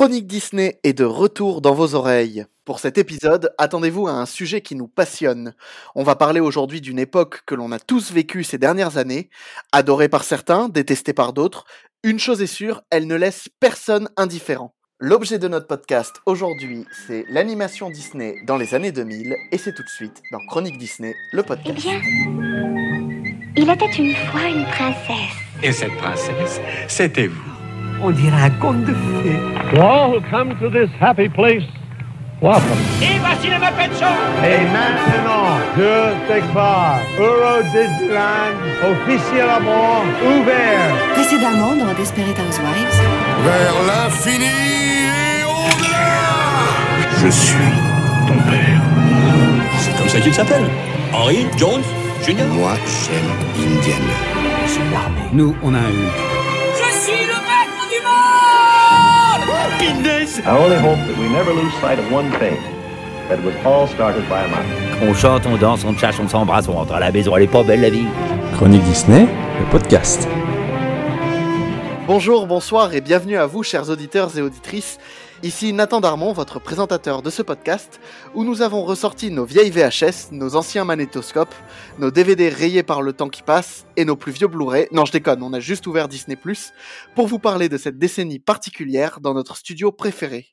Chronique Disney est de retour dans vos oreilles. Pour cet épisode, attendez-vous à un sujet qui nous passionne. On va parler aujourd'hui d'une époque que l'on a tous vécue ces dernières années, adorée par certains, détestée par d'autres. Une chose est sûre, elle ne laisse personne indifférent. L'objet de notre podcast aujourd'hui, c'est l'animation Disney dans les années 2000, et c'est tout de suite dans Chronique Disney, le podcast. Eh bien, il était une fois une princesse. Et cette princesse, c'était vous. On dirait un conte de fées. To all who come to this happy place, welcome. Et voici les Muppet Show Et maintenant, deux Stegbar, Euro Disneyland, officiellement ouvert. Précédemment dans Desperate Housewives. Vers l'infini et au-delà Je suis ton père. C'est comme ça qu'il s'appelle. Henry Jones Jr. Moi, j'aime Indiana. Nous, on a un Hulk. Je suis le I only hope that we never lose sight of one thing. That it was all started by a mouse. On chante, on danse, on chasse, on s'embrasse, on rentre à la maison, elle est pas belle la vie. Chronique Disney, le podcast. Bonjour, bonsoir et bienvenue à vous, chers auditeurs et auditrices. Ici Nathan Darmon, votre présentateur de ce podcast, où nous avons ressorti nos vieilles VHS, nos anciens magnétoscopes, nos DVD rayés par le temps qui passe et nos plus vieux Blu-ray. Non, je déconne, on a juste ouvert Disney pour vous parler de cette décennie particulière dans notre studio préféré.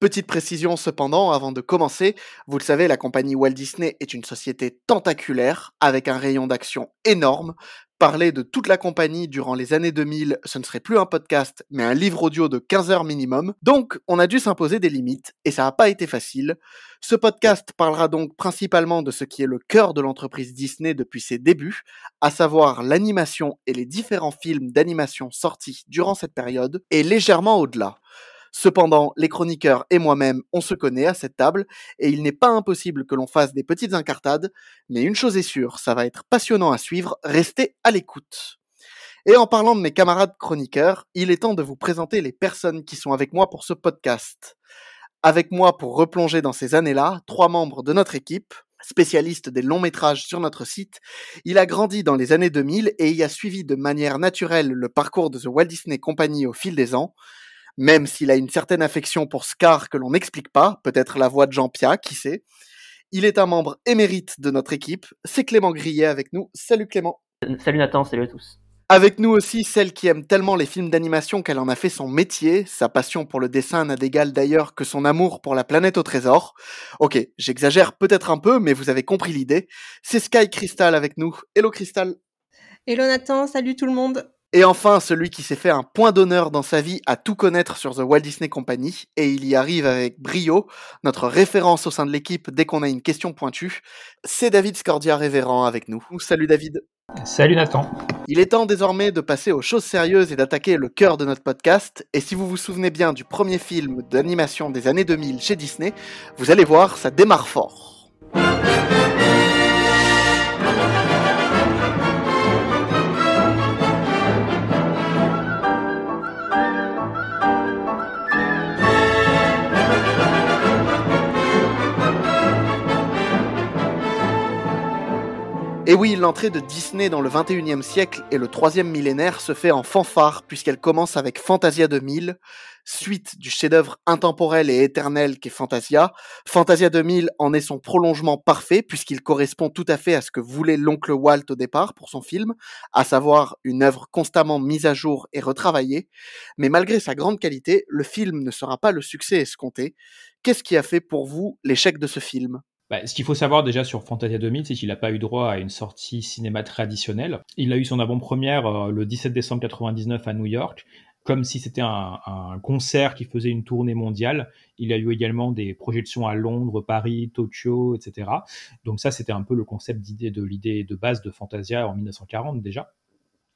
Petite précision cependant, avant de commencer, vous le savez, la compagnie Walt Disney est une société tentaculaire, avec un rayon d'action énorme. Parler de toute la compagnie durant les années 2000, ce ne serait plus un podcast, mais un livre audio de 15 heures minimum. Donc, on a dû s'imposer des limites, et ça n'a pas été facile. Ce podcast parlera donc principalement de ce qui est le cœur de l'entreprise Disney depuis ses débuts, à savoir l'animation et les différents films d'animation sortis durant cette période, et légèrement au-delà. Cependant, les chroniqueurs et moi-même, on se connaît à cette table, et il n'est pas impossible que l'on fasse des petites incartades, mais une chose est sûre, ça va être passionnant à suivre, restez à l'écoute. Et en parlant de mes camarades chroniqueurs, il est temps de vous présenter les personnes qui sont avec moi pour ce podcast. Avec moi pour replonger dans ces années-là, trois membres de notre équipe, spécialiste des longs métrages sur notre site, il a grandi dans les années 2000 et y a suivi de manière naturelle le parcours de The Walt Disney Company au fil des ans, même s'il a une certaine affection pour Scar que l'on n'explique pas, peut-être la voix de Jean Pia, qui sait. Il est un membre émérite de notre équipe, c'est Clément Grillet avec nous. Salut Clément. Salut Nathan, salut à tous. Avec nous aussi celle qui aime tellement les films d'animation qu'elle en a fait son métier. Sa passion pour le dessin n'a d'égal d'ailleurs que son amour pour la planète au trésor. Ok, j'exagère peut-être un peu, mais vous avez compris l'idée. C'est Sky Crystal avec nous. Hello Crystal. Hello Nathan, salut tout le monde. Et enfin, celui qui s'est fait un point d'honneur dans sa vie à tout connaître sur The Walt Disney Company, et il y arrive avec brio, notre référence au sein de l'équipe dès qu'on a une question pointue, c'est David Scordia Révérend avec nous. Salut David. Salut Nathan. Il est temps désormais de passer aux choses sérieuses et d'attaquer le cœur de notre podcast, et si vous vous souvenez bien du premier film d'animation des années 2000 chez Disney, vous allez voir, ça démarre fort. Et oui, l'entrée de Disney dans le 21e siècle et le troisième millénaire se fait en fanfare puisqu'elle commence avec Fantasia 2000, suite du chef-d'œuvre intemporel et éternel qu'est Fantasia. Fantasia 2000 en est son prolongement parfait puisqu'il correspond tout à fait à ce que voulait l'oncle Walt au départ pour son film, à savoir une œuvre constamment mise à jour et retravaillée. Mais malgré sa grande qualité, le film ne sera pas le succès escompté. Qu'est-ce qui a fait pour vous l'échec de ce film? Bah, ce qu'il faut savoir déjà sur Fantasia 2000, c'est qu'il n'a pas eu droit à une sortie cinéma traditionnelle. Il a eu son avant-première euh, le 17 décembre 99 à New York, comme si c'était un, un, concert qui faisait une tournée mondiale. Il a eu également des projections à Londres, Paris, Tokyo, etc. Donc ça, c'était un peu le concept d'idée de l'idée de base de Fantasia en 1940 déjà.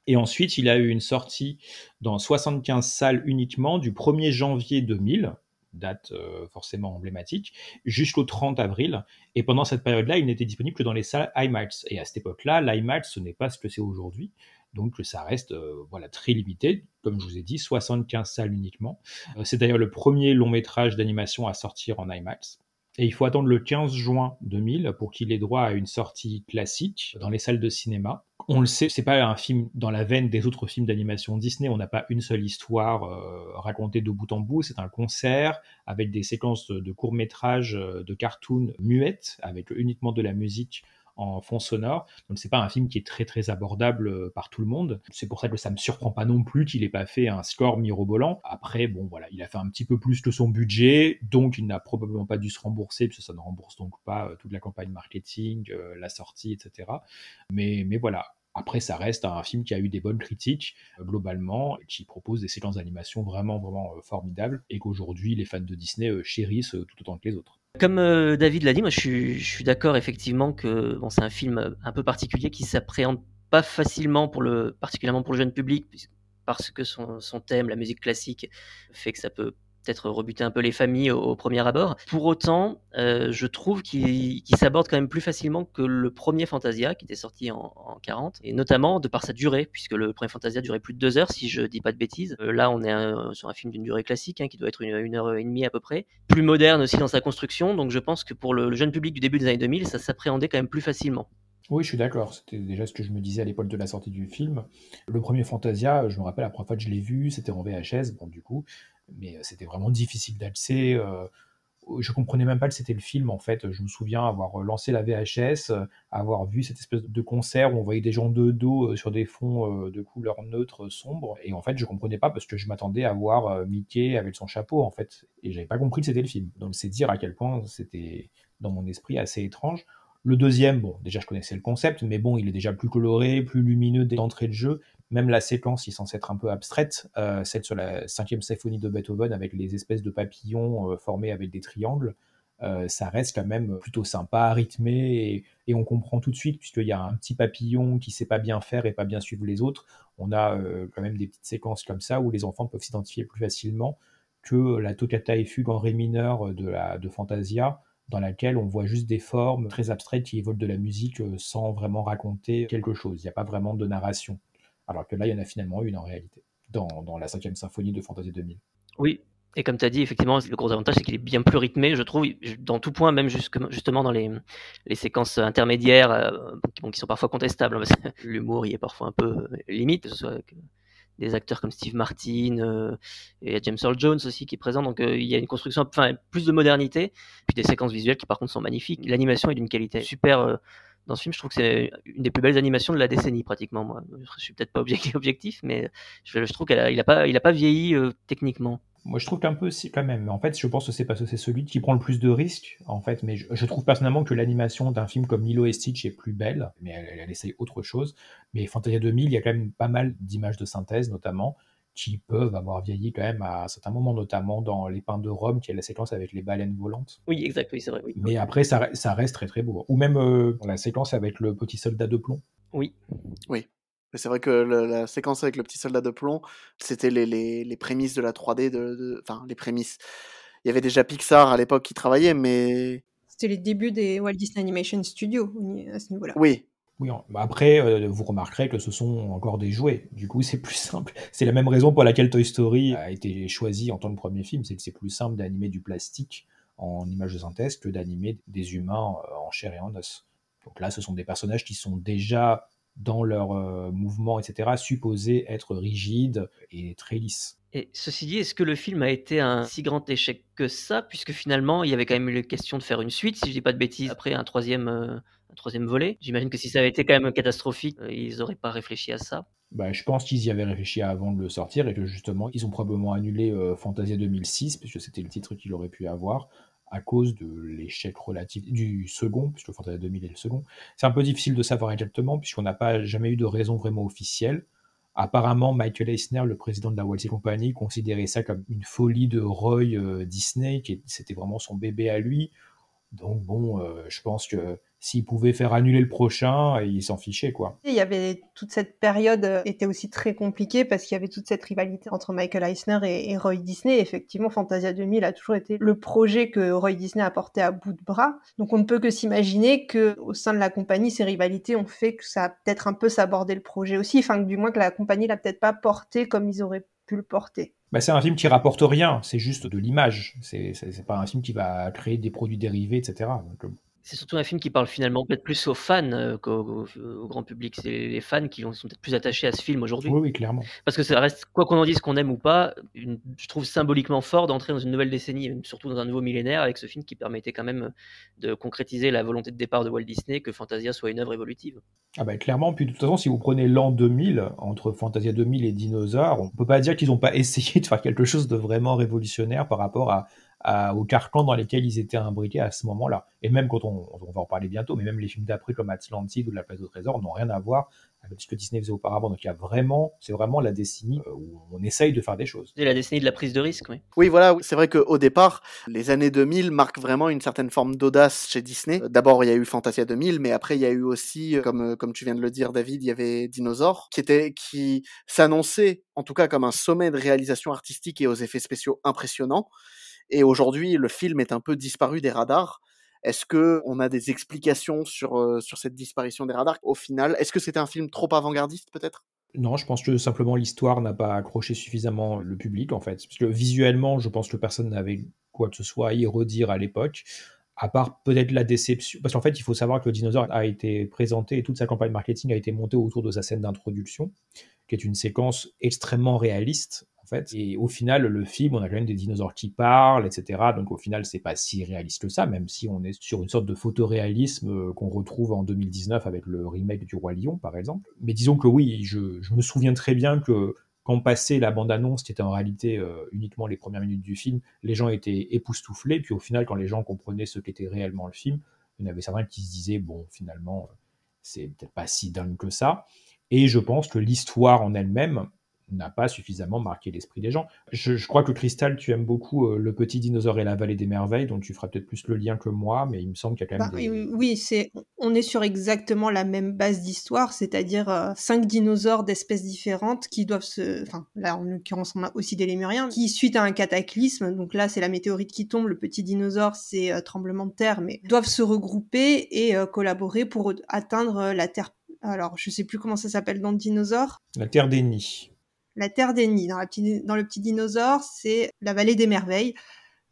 Et ensuite, il a eu une sortie dans 75 salles uniquement du 1er janvier 2000, date euh, forcément emblématique, jusqu'au 30 avril. Et pendant cette période-là, il n'était disponible que dans les salles IMAX. Et à cette époque-là, l'IMAX, ce n'est pas ce que c'est aujourd'hui. Donc ça reste euh, voilà très limité, comme je vous ai dit, 75 salles uniquement. Euh, c'est d'ailleurs le premier long métrage d'animation à sortir en IMAX. Et il faut attendre le 15 juin 2000 pour qu'il ait droit à une sortie classique dans les salles de cinéma. On le sait, c'est pas un film dans la veine des autres films d'animation Disney. On n'a pas une seule histoire euh, racontée de bout en bout. C'est un concert avec des séquences de, courts métrages, de cartoons muettes, avec uniquement de la musique en fond sonore. Donc c'est pas un film qui est très très abordable euh, par tout le monde. C'est pour ça que ça me surprend pas non plus qu'il ait pas fait un score mirobolant. Après, bon voilà, il a fait un petit peu plus que son budget, donc il n'a probablement pas dû se rembourser, parce que ça ne rembourse donc pas euh, toute la campagne marketing, euh, la sortie, etc. Mais, mais voilà, après, ça reste un film qui a eu des bonnes critiques globalement, qui propose des séquences d'animation vraiment, vraiment formidables, et qu'aujourd'hui les fans de Disney chérissent tout autant que les autres. Comme euh, David l'a dit, moi je suis, d'accord effectivement que c'est un film un peu particulier qui s'appréhende pas facilement particulièrement pour le jeune public, parce que son thème, la musique classique, fait que ça peut peut-être rebuter un peu les familles au, premier abord. Pour autant, euh, je trouve qu'il s'aborde quand même plus facilement que le premier Fantasia qui était sorti en, en, 40, et notamment de par sa durée, puisque le premier Fantasia durait plus de deux heures, si je dis pas de bêtises. Euh, là, on est sur un film d'une durée classique, hein, qui doit être une, une, heure et demie à peu près. Plus moderne aussi dans sa construction, donc je pense que pour le, le jeune public du début des années 2000, ça s'appréhendait quand même plus facilement. Oui, je suis d'accord. C'était déjà ce que je me disais à l'époque de la sortie du film. Le premier Fantasia, je me rappelle la première fois que je l'ai vu, c'était en VHS. Bon, du coup, mais c'était vraiment difficile d'accès. je comprenais même pas que c'était le film en fait. Je me souviens avoir lancé la VHS, avoir vu cette espèce de concert où on voyait des gens de dos sur des fonds de couleur neutre sombre, et en fait je comprenais pas parce que je m'attendais à voir Mickey avec son chapeau en fait, et j'avais pas compris que c'était le film. Donc c'est dire à quel point c'était dans mon esprit assez étrange. Le deuxième, bon, déjà je connaissais le concept, mais bon, il est déjà plus coloré, plus lumineux d'entrée de jeu, même la séquence est censée être un peu abstraite, euh, celle sur la cinquième symphonie de Beethoven avec les espèces de papillons euh, formés avec des triangles, euh, ça reste quand même plutôt sympa, rythmé, et, on comprend tout de suite, puisqu'il y a un petit papillon qui sait pas bien faire et pas bien suivre les autres, on a quand même des petites séquences comme ça où les enfants peuvent s'identifier plus facilement que la toccata et fugue en ré mineur de, la, de Fantasia, dans laquelle on voit juste des formes très abstraites qui évoquent de la musique sans vraiment raconter quelque chose. Il n'y a pas vraiment de narration alors que là, il y en a finalement une en réalité, dans, dans la cinquième symphonie de Fantasy 2000. Oui, et comme tu as dit, effectivement, le gros avantage, c'est qu'il est bien plus rythmé, je trouve, dans tout point, même justement dans les, séquences intermédiaires, euh, qui sont parfois contestables. Hein, l'humour, il est parfois un peu euh, limite, soit avec des acteurs comme Steve Martin, euh, et il y a James Earl Jones aussi qui est présent, donc il y a une construction, enfin, plus de modernité, puis des séquences visuelles qui par contre sont magnifiques. L'animation est d'une qualité super dans ce film, je trouve que c'est une des plus belles animations de la décennie pratiquement. Moi, je suis peut-être pas objectif, mais je, trouve qu'il a, a pas vieilli euh, techniquement. Moi, je trouve qu'un peu, quand même. En fait, je pense que c'est parce que c'est celui qui prend le plus de risques, en fait. Mais je, trouve personnellement que l'animation d'un film comme Lilo et Stitch est plus belle, mais elle, elle, essaye autre chose. Mais Fantasia 2000, il y a quand même pas mal d'images de synthèse, notamment qui peuvent avoir vieilli quand même à certains moments, notamment dans Les Pins de Rome, qui est la séquence avec les baleines volantes. Oui, exact, oui, c'est vrai. Oui. Mais après, ça, ça, reste très très beau. Ou même euh, la séquence avec le petit soldat de plomb. Oui. Oui. C'est vrai que le, la séquence avec le petit soldat de plomb, c'était les, les, les, prémices de la 3D, de, enfin les prémices. Il y avait déjà Pixar à l'époque qui travaillait, mais... C'était les débuts des Walt Disney Animation Studios à ce niveau-là. Oui, oui, bah après, euh, vous remarquerez que ce sont encore des jouets. Du coup, c'est plus simple. C'est la même raison pour laquelle Toy Story a été choisi en tant que premier film. C'est que c'est plus simple d'animer du plastique en image de synthèse que d'animer des humains euh, en chair et en os. Donc là, ce sont des personnages qui sont déjà dans leur euh, mouvement, etc., supposés être rigides et très lisses. Et ceci dit, est-ce que le film a été un si grand échec que ça, puisque finalement, il y avait quand même eu la question de faire une suite, si je dis pas de bêtises, après un troisième troisième volet. J'imagine que si ça avait été quand même catastrophique, euh, ils n'auraient pas réfléchi à ça. Bah, je pense qu'ils y avaient réfléchi avant de le sortir et que justement, ils ont probablement annulé euh, Fantasia 2006, puisque c'était le titre qu'il aurait pu avoir, à cause de l'échec relatif du second, puisque Fantasia 2000 est le second. C'est un peu difficile de savoir exactement, puisqu'on n'a pas jamais eu de raison vraiment officielle. Apparemment, Michael Eisner, le président de la Walt Disney Company, considérait ça comme une folie de Roy euh, Disney, qui c'était vraiment son bébé à lui. Donc bon, je pense que s'il pouvait faire annuler le prochain, il s'en fichait quoi. Il y avait toute cette période euh, était aussi très compliquée parce qu'il y avait toute cette rivalité entre Michael Eisner et, Roy Disney. Effectivement, Fantasia 2000 a toujours été le projet que Roy Disney a porté à bout de bras. Donc on ne peut que s'imaginer que au sein de la compagnie, ces rivalités ont fait que ça a peut-être un peu sabordé le projet aussi, enfin que du moins que la compagnie l'a peut-être pas porté comme ils auraient pu le porter. Bah, c'est un film qui rapporte rien, c'est juste de l'image. C'est, pas un film qui va créer des produits dérivés, etc. c'est surtout un film qui parle finalement peut-être plus aux fans euh, qu'au grand public. C'est les fans qui sont peut-être plus attachés à ce film aujourd'hui. Oui, oui, clairement. Parce que ça reste, quoi qu'on en dise, qu'on aime ou pas, je trouve symboliquement fort d'entrer dans une nouvelle décennie, surtout dans un nouveau millénaire, avec ce film qui permettait quand même de concrétiser la volonté de départ de Walt Disney que Fantasia soit une œuvre évolutive. Ah bah clairement, puis de toute façon, si vous prenez l'an 2000, entre Fantasia 2000 et Dinosaures, on peut pas dire qu'ils n'ont pas essayé de faire quelque chose de vraiment révolutionnaire par rapport à, aux carcans dans lesquels ils étaient imbriqués à ce moment-là. Et même quand on, on, va en parler bientôt, mais même les films d'après comme Atlantide ou La Place au Trésor n'ont rien à voir avec ce que Disney faisait auparavant. Donc il y a vraiment, c'est vraiment la décennie euh, où on essaye de faire des choses. C'est la décennie de la prise de risque, oui. Oui, voilà, c'est vrai qu'au départ, les années 2000 marquent vraiment une certaine forme d'audace chez Disney. D'abord, il y a eu Fantasia 2000, mais après, il y a eu aussi, comme, euh, comme tu viens de le dire, David, il y avait Dinosaur, qui était, qui s'annonçait, en tout cas, comme un sommet de réalisation artistique et aux effets spéciaux impressionnants. Et aujourd'hui, le film est un peu disparu des radars. Est-ce que on a des explications sur, euh, sur cette disparition des radars? Au final Est-ce que c'était un film trop avant-gardiste peut-être? Non, je pense que simplement l'histoire n'a pas accroché suffisamment le public en fait. Parce que visuellement, je pense que personne n'avait quoi que ce soit à y redire à l'époque, à part peut-être la déception. Parce qu'en fait, il faut savoir que le dinosaure a été présenté et toute sa campagne marketing a été montée autour de sa scène d'introduction, qui est une séquence extrêmement réaliste Et au final, le film, on a quand même des dinosaures qui parlent, etc. Donc au final, c'est pas si réaliste que ça, même si on est sur une sorte de photoréalisme euh, qu'on retrouve en 2019 avec le remake du Roi Lion, par exemple. Mais disons que oui, je, me souviens très bien que quand passait la bande-annonce, qui était en réalité euh, uniquement les premières minutes du film, les gens étaient époustouflés. Puis au final, quand les gens comprenaient ce qu'était réellement le film, il y en avait certains qui se disaient, bon, finalement, euh, c'est peut-être pas si dingue que ça. Et je pense que l'histoire en elle-même, n'a pas suffisamment marqué l'esprit des gens. Je, crois que Cristal, tu aimes beaucoup euh, Le Petit Dinosaure et la Vallée des Merveilles, donc tu feras peut-être plus le lien que moi, mais il me semble qu'il y a quand même bah, Oui, c'est, on est sur exactement la même base d'histoire, c'est-à-dire euh, cinq dinosaures d'espèces différentes qui doivent se... Enfin, là, en l'occurrence, on a aussi des lémuriens, qui, suite à un cataclysme, donc là, c'est la météorite qui tombe, le Petit Dinosaure, c'est euh, tremblement de terre, mais doivent se regrouper et collaborer pour atteindre la Terre alors, je sais plus comment ça s'appelle dans le dinosaure. La Terre des Nids. La Terre des Nids, dans, le petit dinosaure, c'est la vallée des merveilles,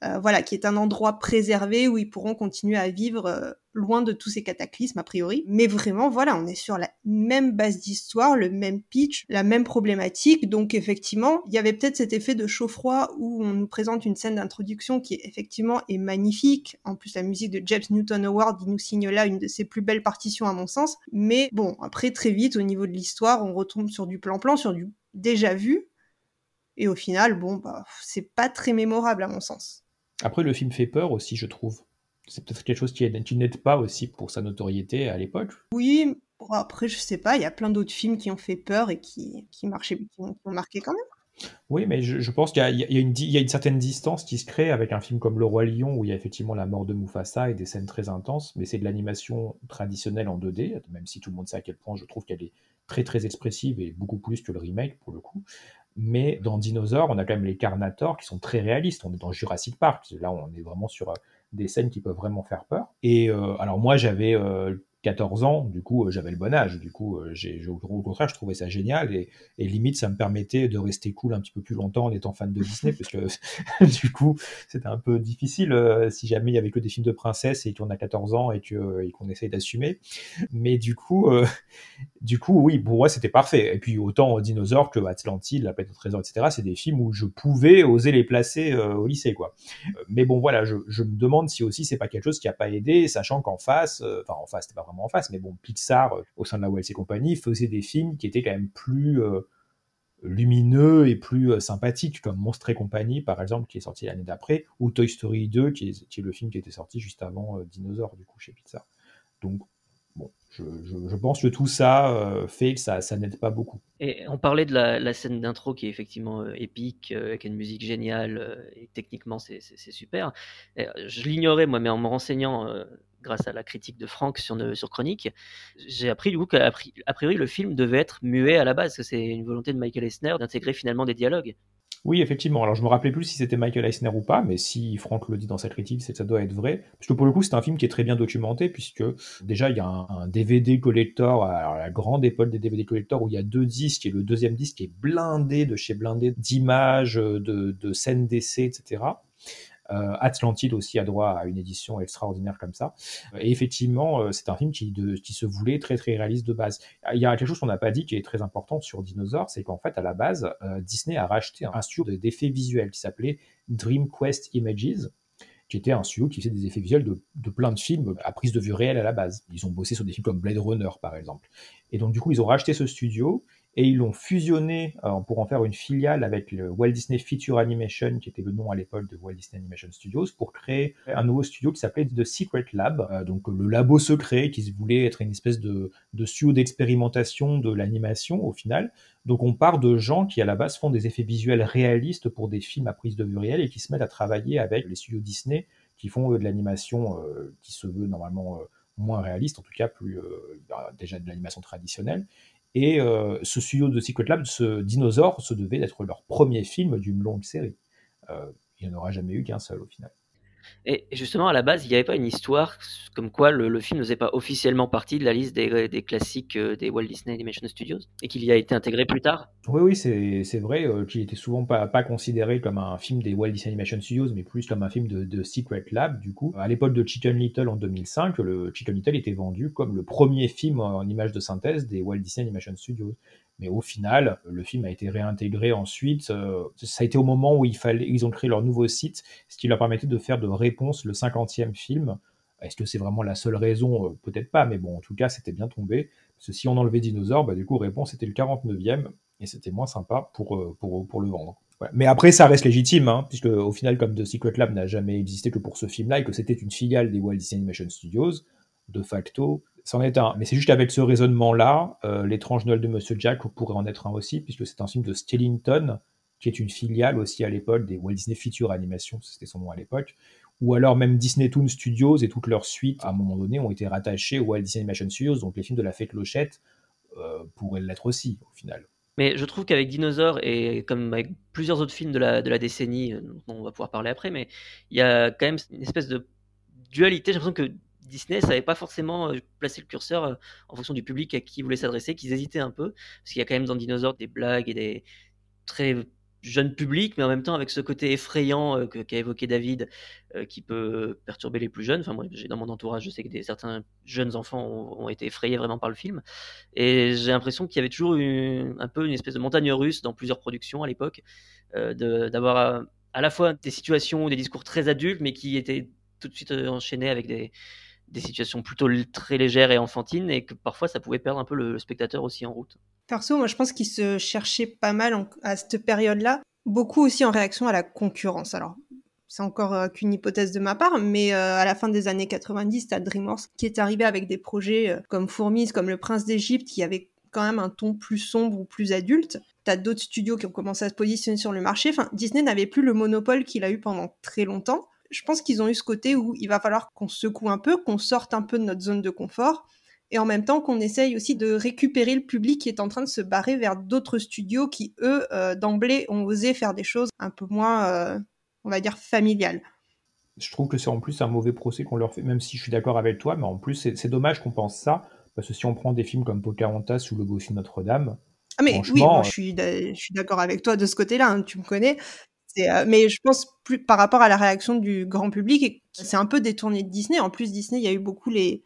euh, voilà, qui est un endroit préservé où ils pourront continuer à vivre euh, loin de tous ces cataclysmes a priori. Mais vraiment, voilà, on est sur la même base d'histoire, le même pitch, la même problématique. Donc effectivement, il y avait peut-être cet effet de chaud-froid où on nous présente une scène d'introduction qui effectivement est magnifique. En plus, la musique de James Newton Howard, il nous signe là une de ses plus belles partitions à mon sens. Mais bon, après très vite, au niveau de l'histoire, on retombe sur du plan-plan, sur du déjà vu. Et au final, bon, bah, c'est pas très mémorable à mon sens. Après, le film fait peur aussi, je trouve. C'est peut-être quelque chose qui, n'aide pas aussi pour sa notoriété à l'époque. Oui, après, je sais pas, il y a plein d'autres films qui ont fait peur et qui, qui marchaient, qui ont, marqué quand même. Oui, mais je, pense qu'il y, y, y, a une certaine distance qui se crée avec un film comme Le Roi Lion, où il y a effectivement la mort de Mufasa et des scènes très intenses, mais c'est de l'animation traditionnelle en 2D, même si tout le monde sait à quel point je trouve qu'elle est très très expressive et beaucoup plus que le remake pour le coup. Mais dans Dinosaur, on a quand même les Carnators qui sont très réalistes. On est dans Jurassic Park. Là, on est vraiment sur euh, des scènes qui peuvent vraiment faire peur. Et euh, alors moi, j'avais euh, 14 ans, du coup, euh, j'avais le bon âge. Du coup, euh, j'ai, au contraire, je trouvais ça génial et, et, limite, ça me permettait de rester cool un petit peu plus longtemps en étant fan de Disney, parce que du coup, c'était un peu difficile euh, si jamais il y avait que des films de princesse et qu'on a 14 ans et, que, et qu'on essaye d'assumer. Mais du coup, du coup, oui, pour moi, c'était parfait. Et puis, autant Dinosaure que Atlantide, La Planète au Trésor, etc., c'est des films où je pouvais oser les placer au lycée, quoi. Mais bon, voilà, je, je, me demande si aussi c'est pas quelque chose qui a pas aidé, sachant qu'en face, enfin, en face, c'était pas en face, mais bon, Pixar, euh, au sein de la Wells et compagnie, faisait des films qui étaient quand même plus euh, lumineux et plus euh, sympathiques, comme Monstre et compagnie, par exemple, qui est sorti l'année d'après, ou Toy Story 2, qui est, le film qui était sorti juste avant Dinosaur, du coup, chez Pixar. Donc, bon, je, pense que tout ça fait que ça, n'aide pas beaucoup. Et on parlait de la, scène d'intro qui est effectivement épique, avec une musique géniale, et techniquement c'est super. je l'ignorais moi, mais en me renseignant grâce à la critique de Franck sur, sur Chronique, j'ai appris du coup qu'a priori le film devait être muet à la base, que c'est une volonté de Michael Eisner d'intégrer finalement des dialogues. Oui, effectivement. Alors, je me rappelais plus si c'était Michael Eisner ou pas, mais si Franck le dit dans sa critique, ça doit être vrai. Parce que pour le coup, c'est un film qui est très bien documenté, puisque déjà, il y a un, un DVD collector, alors la grande époque des DVD collector, où il y a deux disques, et le deuxième disque est blindé de chez blindé d'images, de, de scènes d'essai, etc. Euh, Atlantide aussi a droit à une édition extraordinaire comme ça. Et effectivement, euh, c'est un film qui, de, se voulait très très réaliste de base. Il y a quelque chose qu'on n'a pas dit qui est très important sur Dinosaur, c'est qu'en fait, à la base, euh, Disney a racheté un studio d'effets visuels qui s'appelait Dream Quest Images, qui était un studio qui faisait des effets visuels de, de, plein de films à prise de vue réelle à la base. Ils ont bossé sur des films comme Blade Runner, par exemple. Et donc, du coup, ils ont racheté ce studio et ils l'ont fusionné euh, pour en faire une filiale avec le Walt Disney Feature Animation, qui était le nom à l'époque de Walt Disney Animation Studios, pour créer un nouveau studio qui s'appelait The Secret Lab, euh, donc le labo secret qui voulait être une espèce de, de studio d'expérimentation de l'animation au final. Donc on part de gens qui à la base font des effets visuels réalistes pour des films à prise de vue réelle et qui se mettent à travailler avec les studios Disney qui font euh, de l'animation qui se veut normalement moins réaliste, en tout cas plus bah, déjà de l'animation traditionnelle. Et euh, ce studio de Secret Lab, ce dinosaure, se devait d'être leur premier film d'une longue série. Euh, il n'y en aura jamais eu qu'un seul au final. Et justement, à la base, il n'y avait pas une histoire comme quoi le, film ne faisait pas officiellement partie de la liste des, classiques euh, des Walt Disney Animation Studios et qu'il y a été intégré plus tard? Oui, oui, c'est vrai euh, qu'il était souvent pas, considéré comme un film des Walt Disney Animation Studios, mais plus comme un film de, Secret Lab, du coup. À l'époque de Chicken Little en 2005, le Chicken Little était vendu comme le premier film en image de synthèse des Walt Disney Animation Studios. Mais au final, le film a été réintégré ensuite. Euh, ça a été au moment où ils ont créé leur nouveau site, ce qui leur permettait de faire de Réponse le 50e film. Est-ce que c'est vraiment la seule raison? Euh, Peut-être pas, mais bon, en tout cas, c'était bien tombé. Parce que si on enlevait Dinosaure, bah, du coup, Réponse c'était le 49e, et c'était moins sympa pour, euh, pour, pour le vendre. Mais après, ça reste légitime, hein, puisque au final, comme The Secret Lab n'a jamais existé que pour ce film-là, et que c'était une filiale des Walt Disney Animation Studios, de facto, c'en est un. Mais c'est juste avec ce raisonnement-là, euh, L'étrange Noël de Monsieur Jack pourrait en être un aussi, puisque c'est un film de Skellington, qui est une filiale aussi à l'époque des Walt Disney Feature Animation, c'était son nom à l'époque, ou alors même Disney Toon Studios et toutes leurs suites, à un moment donné, ont été rattachées aux Walt Disney Animation Studios, donc les films de la fée Clochette euh, pourraient l'être aussi, au final. Mais je trouve qu'avec Dinosaur et comme avec plusieurs autres films de la, de la décennie, euh, dont on va pouvoir parler après, mais il y a quand même une espèce de dualité. J'ai l'impression que Disney savait pas forcément euh, placer le curseur euh, en fonction du public à qui il voulait s'adresser, qu'ils hésitaient un peu, parce qu'il y a quand même dans Dinosaur des blagues et des très jeunes publics, mais en même temps avec ce côté effrayant euh, qu'a évoqué David, qui peut perturber les plus jeunes. Enfin, moi, dans mon entourage, je sais que des, certains jeunes enfants ont, ont, été effrayés vraiment par le film, et j'ai l'impression qu'il y avait toujours une, un peu une espèce de montagne russe dans plusieurs productions à l'époque, euh, d'avoir à, à la fois des situations ou des discours très adultes, mais qui étaient tout de suite enchaînés avec des des situations plutôt très légères et enfantines et que parfois ça pouvait perdre un peu le, spectateur aussi en route. Perso, moi je pense qu'il se cherchait pas mal à cette période-là, beaucoup aussi en réaction à la concurrence. Alors c'est encore euh, qu'une hypothèse de ma part, mais euh, à la fin des années 90, t'as DreamWorks qui est arrivé avec des projets euh, comme Fourmis, comme Le Prince d'Égypte, qui avait quand même un ton plus sombre ou plus adulte. T'as d'autres studios qui ont commencé à se positionner sur le marché. Enfin, Disney n'avait plus le monopole qu'il a eu pendant très longtemps je pense qu'ils ont eu ce côté où il va falloir qu'on secoue un peu, qu'on sorte un peu de notre zone de confort, et en même temps qu'on essaye aussi de récupérer le public qui est en train de se barrer vers d'autres studios qui, eux, euh, d'emblée, ont osé faire des choses un peu moins, euh, on va dire, familiales. Je trouve que c'est en plus un mauvais procès qu'on leur fait, même si je suis d'accord avec toi, mais en plus, c'est dommage qu'on pense ça, parce que si on prend des films comme Pocahontas ou Le Bossu Notre-Dame, ah mais oui, moi, je suis, je suis d'accord avec toi de ce côté-là, hein, tu me connais. Euh, mais je pense plus par rapport à la réaction du grand public, c'est un peu détourné de Disney. En plus, Disney, il y a eu beaucoup les,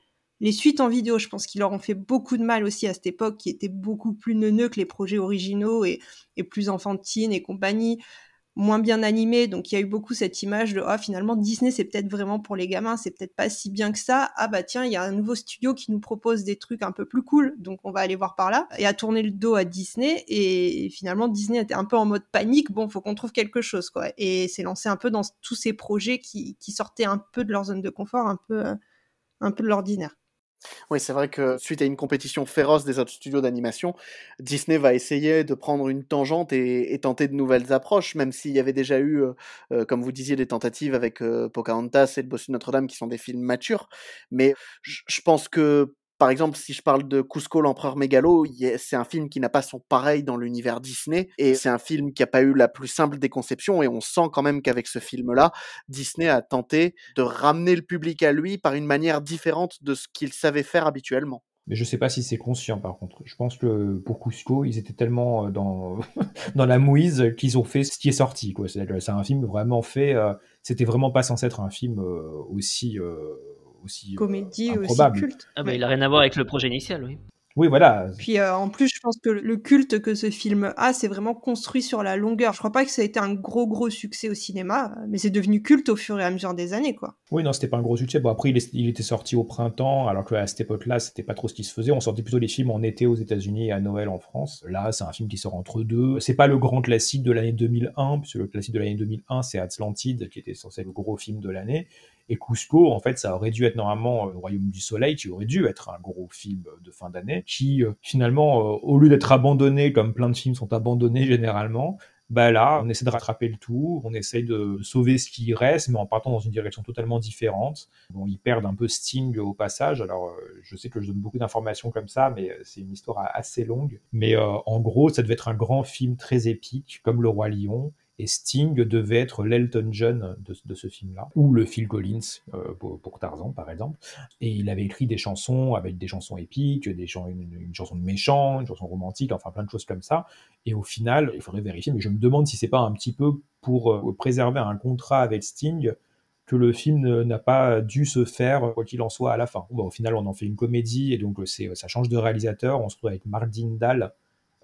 suites en vidéo. Je pense qu'ils leur ont fait beaucoup de mal aussi à cette époque, qui était beaucoup plus neuneux que les projets originaux et, et plus enfantines et compagnie moins bien animé. Donc il y a eu beaucoup cette image de ah finalement Disney c'est peut-être vraiment pour les gamins, c'est peut-être pas si bien que ça. Ah bah tiens, il y a un nouveau studio qui nous propose des trucs un peu plus cool, donc on va aller voir par là. Et à tourner le dos à Disney et finalement Disney était un peu en mode panique. Bon, faut qu'on trouve quelque chose quoi. Et c'est lancé un peu dans tous ces projets qui, qui sortaient un peu de leur zone de confort, un peu un peu de l'ordinaire. Oui, c'est vrai que suite à une compétition féroce des autres studios d'animation, Disney va essayer de prendre une tangente et, tenter de nouvelles approches, même s'il y avait déjà eu, euh, euh, comme vous disiez, des tentatives avec euh, Pocahontas et le Bossu Notre-Dame qui sont des films matures. Mais je pense que Par exemple, si je parle de Cusco l'empereur mégalo, c'est un film qui n'a pas son pareil dans l'univers Disney et c'est un film qui a pas eu la plus simple des conceptions et on sent quand même qu'avec ce film-là, Disney a tenté de ramener le public à lui par une manière différente de ce qu'il savait faire habituellement. Mais je sais pas si c'est conscient par contre. Je pense que pour Cusco, ils étaient tellement euh, dans, la mouise qu'ils ont fait ce qui est sorti. C'est, un film vraiment fait. Euh, c'était vraiment pas censé être un film euh, aussi. Aussi Comédie, aussi culte. Ah bah, Il a rien à voir avec le projet initial, oui. Oui, voilà. Puis euh, en plus, je pense que le culte que ce film a, c'est vraiment construit sur la longueur. Je crois pas que ça a été un gros gros succès au cinéma, mais c'est devenu culte au fur et à mesure des années, quoi. Oui, non, c'était pas un gros succès. Bon, après, il, était sorti au printemps, alors qu'à cette époque-là, c'était pas trop ce qui se faisait. On sortait plutôt les films en été aux États-Unis et à Noël en France. Là, c'est un film qui sort entre deux. C'est pas le grand classique de l'année 2001, puisque le classique de l'année 2001, c'est Atlantide, qui était censé être le gros film de l'année. Et Cusco, en fait, ça aurait dû être normalement le Royaume du Soleil, qui aurait dû être un gros film de fin d'année, qui euh, finalement, euh, au lieu d'être abandonné comme plein de films sont abandonnés généralement, bah là, on essaie de rattraper le tout, on essaie de sauver ce qui reste, mais en partant dans une direction totalement différente. Bon, ils perdent un peu Sting au passage. Alors, euh, je sais que je donne beaucoup d'informations comme ça, mais c'est une histoire assez longue. Mais en gros, ça devait être un grand film très épique, comme Le Roi Lion, et Sting devait être l'Elton John de, ce film-là, ou le Phil Collins euh, pour, Tarzan, par exemple. Et il avait écrit des chansons avec des chansons épiques, des une, chanson de méchant, une chanson romantique, enfin plein de choses comme ça. Et au final, il faudrait vérifier, mais je me demande si c'est pas un petit peu pour euh, préserver un contrat avec Sting que le film n'a pas dû se faire, quoi qu'il en soit, à la fin. Au final, on en fait une comédie, et donc c'est, ça change de réalisateur. On se trouve avec Mark Dindal,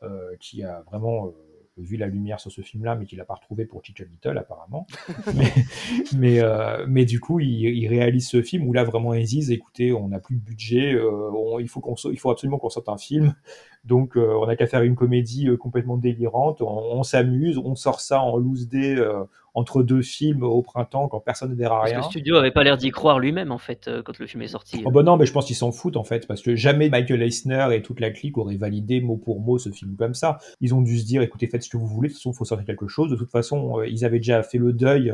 euh, qui a vraiment vu la lumière sur ce film-là, mais qu'il n'a pas retrouvé pour Chicken Little, apparemment. mais, euh, mais, du coup, il, réalise ce film où là, vraiment, ils disent écoutez, on n'a plus de budget, euh, il, faut qu'on, il faut absolument qu'on sorte un film. Donc, euh, on n'a qu'à faire une comédie euh, complètement délirante. On, s'amuse, on sort ça en loose day euh, entre deux films au printemps quand personne ne verra rien. Parce que le studio avait pas l'air d'y croire lui-même en fait quand le film est sorti. Oh bah non, mais je pense qu'ils s'en foutent en fait parce que jamais Michael Eisner et toute la clique auraient validé mot pour mot ce film comme ça. Ils ont dû se dire écoutez, faites ce que vous voulez. De toute façon, il faut sortir quelque chose. De toute façon, ils avaient déjà fait le deuil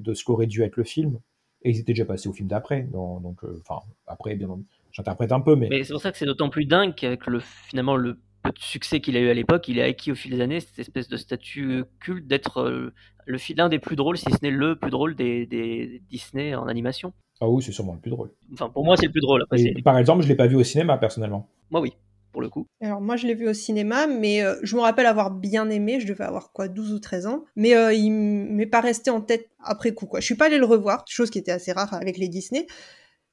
de ce qu'aurait dû être le film et ils étaient déjà passés au film d'après. Donc, enfin, après, bien entendu j'interprète un peu, mais. Mais c'est pour ça que c'est d'autant plus dingue qu'avec le, finalement, le peu de succès qu'il a eu à l'époque, il a acquis au fil des années cette espèce de statut culte d'être euh, le l'un des plus drôles, si ce n'est le plus drôle des, des Disney en animation. Ah oui, c'est sûrement le plus drôle. Enfin, pour moi, c'est le plus drôle. par exemple, je l'ai pas vu au cinéma personnellement. Moi, oui. Pour le coup. Alors moi je l'ai vu au cinéma, mais euh, je me rappelle avoir bien aimé, je devais avoir quoi 12 ou 13 ans, mais euh, il m'est pas resté en tête après coup quoi. Je suis pas allé le revoir, chose qui était assez rare avec les Disney,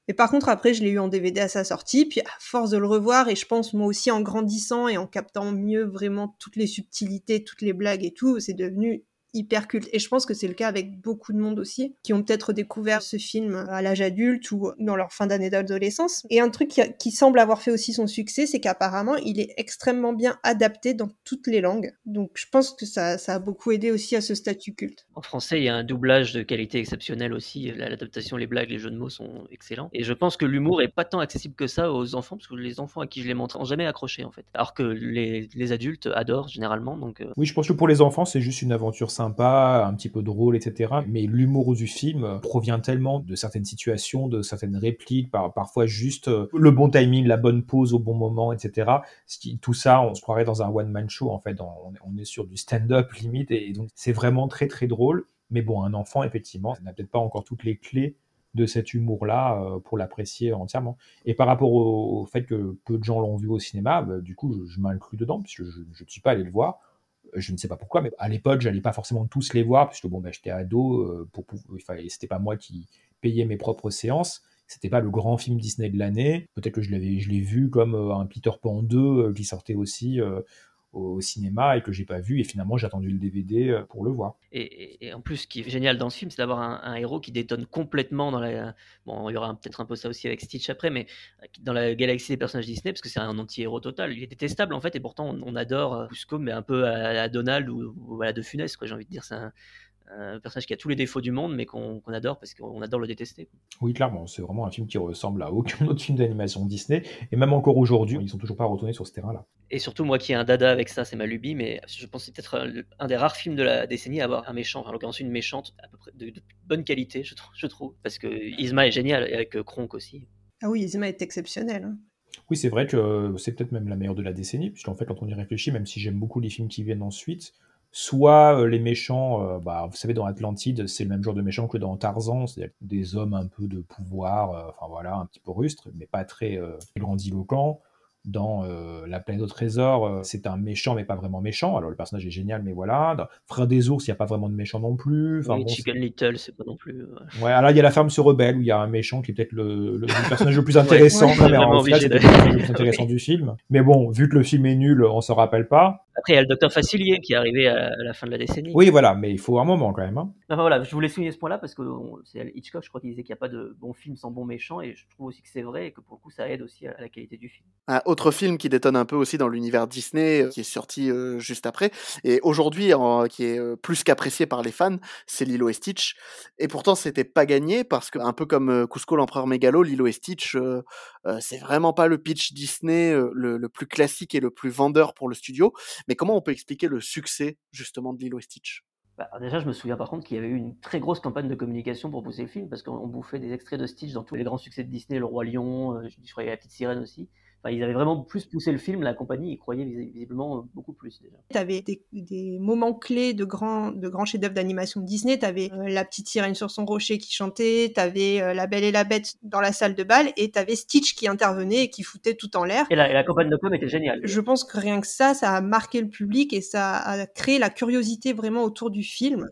et par contre, après, je l'ai eu en DVD à sa sortie, puis à force de le revoir, et je pense moi aussi en grandissant et en captant mieux vraiment toutes les subtilités, toutes les blagues et tout, c'est devenu hyper culte. Et je pense que c'est le cas avec beaucoup de monde aussi, qui ont peut-être découvert ce film à l'âge adulte ou dans leur fin d'année d'adolescence. Et un truc qui, semble avoir fait aussi son succès, c'est qu'apparemment, il est extrêmement bien adapté dans toutes les langues. Donc je pense que ça, ça a beaucoup aidé aussi à ce statut culte. En français, il y a un doublage de qualité exceptionnelle aussi. L'adaptation, les blagues, les jeux de mots sont excellents. Et je pense que l'humour est pas tant accessible que ça aux enfants, parce que les enfants à qui je l'ai montré n'ont jamais accroché en fait. Alors que les, les adultes adorent généralement. Donc, euh. Oui, je pense que pour les enfants, c'est juste une aventure sympa, un petit peu drôle, etc. Mais l'humour du film provient tellement de certaines situations, de certaines répliques, par, parfois juste euh, le bon timing, la bonne pause au bon moment, etc. Tout ça, on se croirait dans un one-man show, en fait. On, est sur du stand-up limite, et donc c'est vraiment très très drôle. Mais bon, un enfant, effectivement, n'a peut-être pas encore toutes les clés de cet humour-là euh, pour l'apprécier entièrement. Et par rapport au, fait que peu de gens l'ont vu au cinéma, bah, du coup, je, m'inclus dedans, puisque je ne suis pas allé le voir je ne sais pas pourquoi, mais à l'époque, j'allais pas forcément tous les voir, puisque bon, ben, j'étais ado, euh, pour, fallait, c'était pas moi qui payais mes propres séances. C'était pas le grand film Disney de l'année. Peut-être que je l'avais, je l'ai vu comme euh, un Peter Pan 2 euh, qui sortait aussi au cinéma et que j'ai pas vu et finalement j'ai attendu le DVD euh, pour le voir. Et, en plus ce qui est génial dans ce film c'est d'avoir un, héros qui détonne complètement dans la bon il y aura peut-être un peu ça aussi avec Stitch après mais euh, dans la galaxie des personnages Disney parce que c'est un anti-héros total il est détestable en fait et pourtant on, adore euh, Cusco mais un peu à, Donald ou, à De Funès quoi j'ai envie de dire c'est un personnage qui a tous les défauts du monde, mais qu'on adore parce qu'on adore le détester. Oui, clairement, c'est vraiment un film qui ressemble à aucun autre film d'animation Disney, et même encore aujourd'hui, ils sont toujours pas retournés sur ce terrain-là. Et surtout, moi qui ai un dada avec ça, c'est ma lubie, mais je pense que c'est peut-être un, des rares films de la décennie à avoir un méchant, en l'occurrence une méchante à peu près de, bonne qualité, je, je, trouve, parce que Isma est génial, et avec euh, Kronk aussi. Ah oui, Isma est exceptionnel. Hein. Oui, c'est vrai que c'est peut-être même la meilleure de la décennie, puisqu'en fait, quand on y réfléchit, même si j'aime beaucoup les films qui viennent ensuite, soit les méchants, bah, vous savez, dans Atlantide, c'est le même genre de méchants que dans Tarzan, c'est-à-dire des hommes un peu de pouvoir, enfin voilà, un petit peu rustres, mais pas très grandiloquents dans euh, La planète au trésor, euh, c'est un méchant, mais pas vraiment méchant. Alors, le personnage est génial, mais voilà. Dans Frère des ours, il n'y a pas vraiment de méchant non plus. Enfin, Chicken Little, c'est pas non plus. Euh, ouais, alors il y a La ferme se rebelle, où il y a un méchant qui est peut-être le, personnage le plus intéressant. ouais, mais en fait, c'est le personnage le plus intéressant du film. Mais bon, vu que le film est nul, on se rappelle pas. Après, il y a le docteur Facilier qui est arrivé à, la fin de la décennie. Oui, voilà, mais il faut un moment quand même. Hein. Enfin, voilà, je voulais souligner ce point-là parce que c'est Hitchcock, je crois qu'il disait qu'il n'y a pas de bon film sans bon méchant, et je trouve aussi que c'est vrai et que pour le coup, ça aide aussi à la qualité du film. Un autre film qui détonne un peu aussi dans l'univers Disney, euh, qui est sorti euh, juste après, et aujourd'hui, qui est euh, plus qu'apprécié par les fans, c'est Lilo et Stitch. Et pourtant, c'était pas gagné parce que, un peu comme Cusco l'empereur mégalo, Lilo et Stitch, c'est vraiment pas le pitch Disney le, le plus classique et le plus vendeur pour le studio. Mais comment on peut expliquer le succès justement de Lilo et Stitch? Bah, déjà, je me souviens par contre qu'il y avait eu une très grosse campagne de communication pour pousser le film, parce qu'on bouffait des extraits de Stitch dans tous les grands succès de Disney, Le Roi Lion, je crois y a la petite sirène aussi ils avaient vraiment plus poussé le film, la compagnie y croyait visiblement beaucoup plus déjà. Tu avais des, moments clés de grands, de grands chefs-d'œuvre d'animation de Disney. Tu avais euh, La petite sirène sur son rocher qui chantait, tu avais euh, La Belle et la Bête dans la salle de bal, et tu avais Stitch qui intervenait et qui foutait tout en l'air. Et la, et la campagne de com était géniale. Je pense que rien que ça, ça a marqué le public et ça a créé la curiosité vraiment autour du film.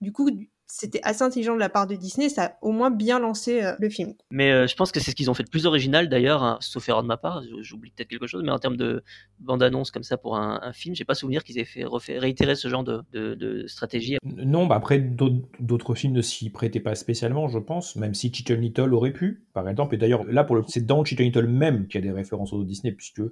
Du coup, c'était assez intelligent de la part de Disney, ça a au moins bien lancé euh, le film. Mais euh, je pense que c'est ce qu'ils ont fait de plus original d'ailleurs, hein, sauf erreur de ma part, j'oublie peut-être quelque chose, mais en termes de bande-annonce comme ça pour un, un film, j'ai pas souvenir qu'ils aient fait réitérer ce genre de, de, stratégie. Non, bah après d'autres films ne s'y prêtaient pas spécialement, je pense, même si Chicken Little aurait pu, par exemple. Et d'ailleurs, là pour le c'est dans Chicken Little même qu'il y a des références au Disney, puisque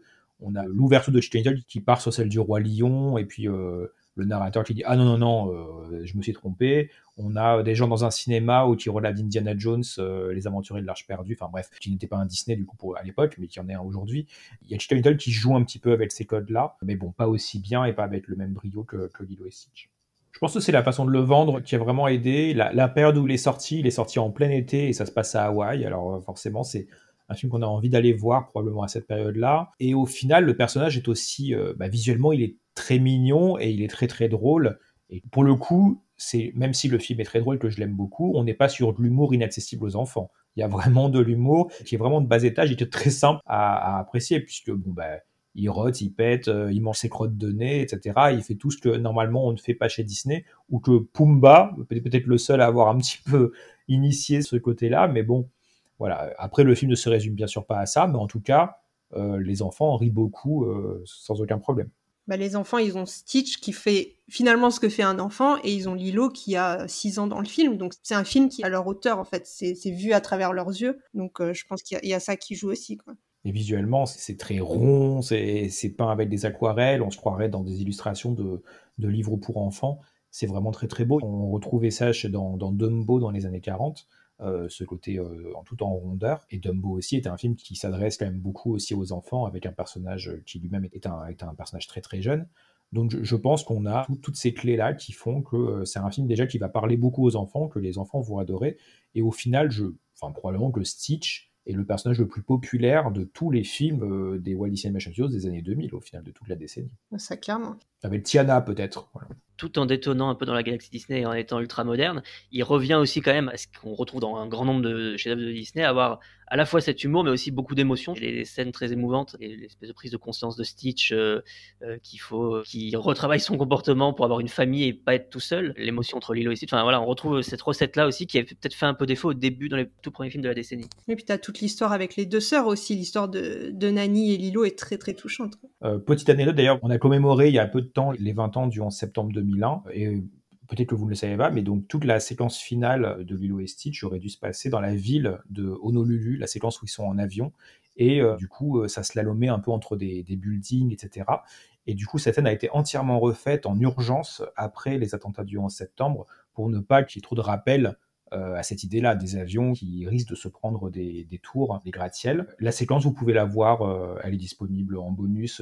on a l'ouverture de Chicken Little qui part sur celle du roi lion, et puis euh, le narrateur qui dit ah non non non euh, je me suis trompé. On a des gens dans un cinéma où qui relèvent d'Indiana Jones euh, les aventuriers de l'arche perdue. Enfin bref qui n'était pas un Disney du coup pour, à l'époque mais qui en est un aujourd'hui. Il y a Chicken Little qui joue un petit peu avec ces codes là mais bon pas aussi bien et pas avec le même brio que, que Lilo et Stitch. Je pense que c'est la façon de le vendre qui a vraiment aidé. La, la, période où il est sorti il est sorti en plein été et ça se passe à Hawaï. Alors euh, forcément c'est un film qu'on a envie d'aller voir probablement à cette période-là. Et au final, le personnage est aussi, bah, visuellement, il est très mignon et il est très très drôle. Et pour le coup, c'est même si le film est très drôle, que je l'aime beaucoup, on n'est pas sur de l'humour inaccessible aux enfants. Il y a vraiment de l'humour qui est vraiment de bas étage qui est très simple à, apprécier, puisque bon, bah, il rote, il pète, euh, il mange ses crottes de nez, etc. Il fait tout ce que normalement on ne fait pas chez Disney, ou que Pumba, peut-être le seul à avoir un petit peu initié ce côté-là, mais bon, voilà. Après, le film ne se résume bien sûr pas à ça, mais en tout cas, euh, les enfants rient beaucoup euh, sans aucun problème. Bah, les enfants, ils ont Stitch qui fait finalement ce que fait un enfant et ils ont Lilo qui a 6 ans dans le film. Donc c'est un film qui, à leur hauteur, en fait, c'est vu à travers leurs yeux. Donc euh, je pense qu'il y, a ça qui joue aussi. Quoi. Et visuellement, c'est très rond, c'est peint avec des aquarelles, on se croirait dans des illustrations de, de livres pour enfants. C'est vraiment très très beau. On retrouvait ça dans, dans Dumbo dans les années 40. Euh, ce côté euh, en tout en rondeur. Et Dumbo aussi est un film qui s'adresse quand même beaucoup aussi aux enfants, avec un personnage qui lui-même est un, un personnage très très jeune. Donc je, pense qu'on a toutes ces clés-là qui font que euh, c'est un film déjà qui va parler beaucoup aux enfants, que les enfants vont adorer. Et au final, je, enfin probablement que Stitch est le personnage le plus populaire de tous les films des Walt Disney Animation Studios des années 2000, au final de toute la décennie. Ça clairement. Avec Tiana peut-être. Voilà tout en détonnant un peu dans la galaxie Disney et en étant ultra moderne, il revient aussi quand même à ce qu'on retrouve dans un grand nombre de chefs-d'œuvre de Disney, avoir à la fois cet humour, mais aussi beaucoup d'émotions. Les scènes très émouvantes, l'espèce de prise de conscience de Stitch euh, euh, qu'il faut, qui retravaille son comportement pour avoir une famille et pas être tout seul. L'émotion entre Lilo et Stitch. Enfin voilà, on retrouve cette recette-là aussi qui a peut-être fait un peu défaut au début dans les tout premiers films de la décennie. Et puis tu as toute l'histoire avec les deux sœurs aussi. L'histoire de, de Nani et Lilo est très très touchante. Euh, petite anecdote d'ailleurs, on a commémoré il y a peu de temps les 20 ans du 11 septembre 2001 et peut-être que vous ne le savez pas, mais donc toute la séquence finale de Lilo et Stitch aurait dû se passer dans la ville de Honolulu, la séquence où ils sont en avion, et euh, du coup euh, ça slalomait un peu entre des, buildings, etc. Et du coup cette scène a été entièrement refaite en urgence après les attentats du 11 septembre pour ne pas qu'il y ait trop de rappels euh, à cette idée-là, des avions qui risquent de se prendre des, tours, des gratte-ciel. La séquence, vous pouvez la voir, euh, elle est disponible en bonus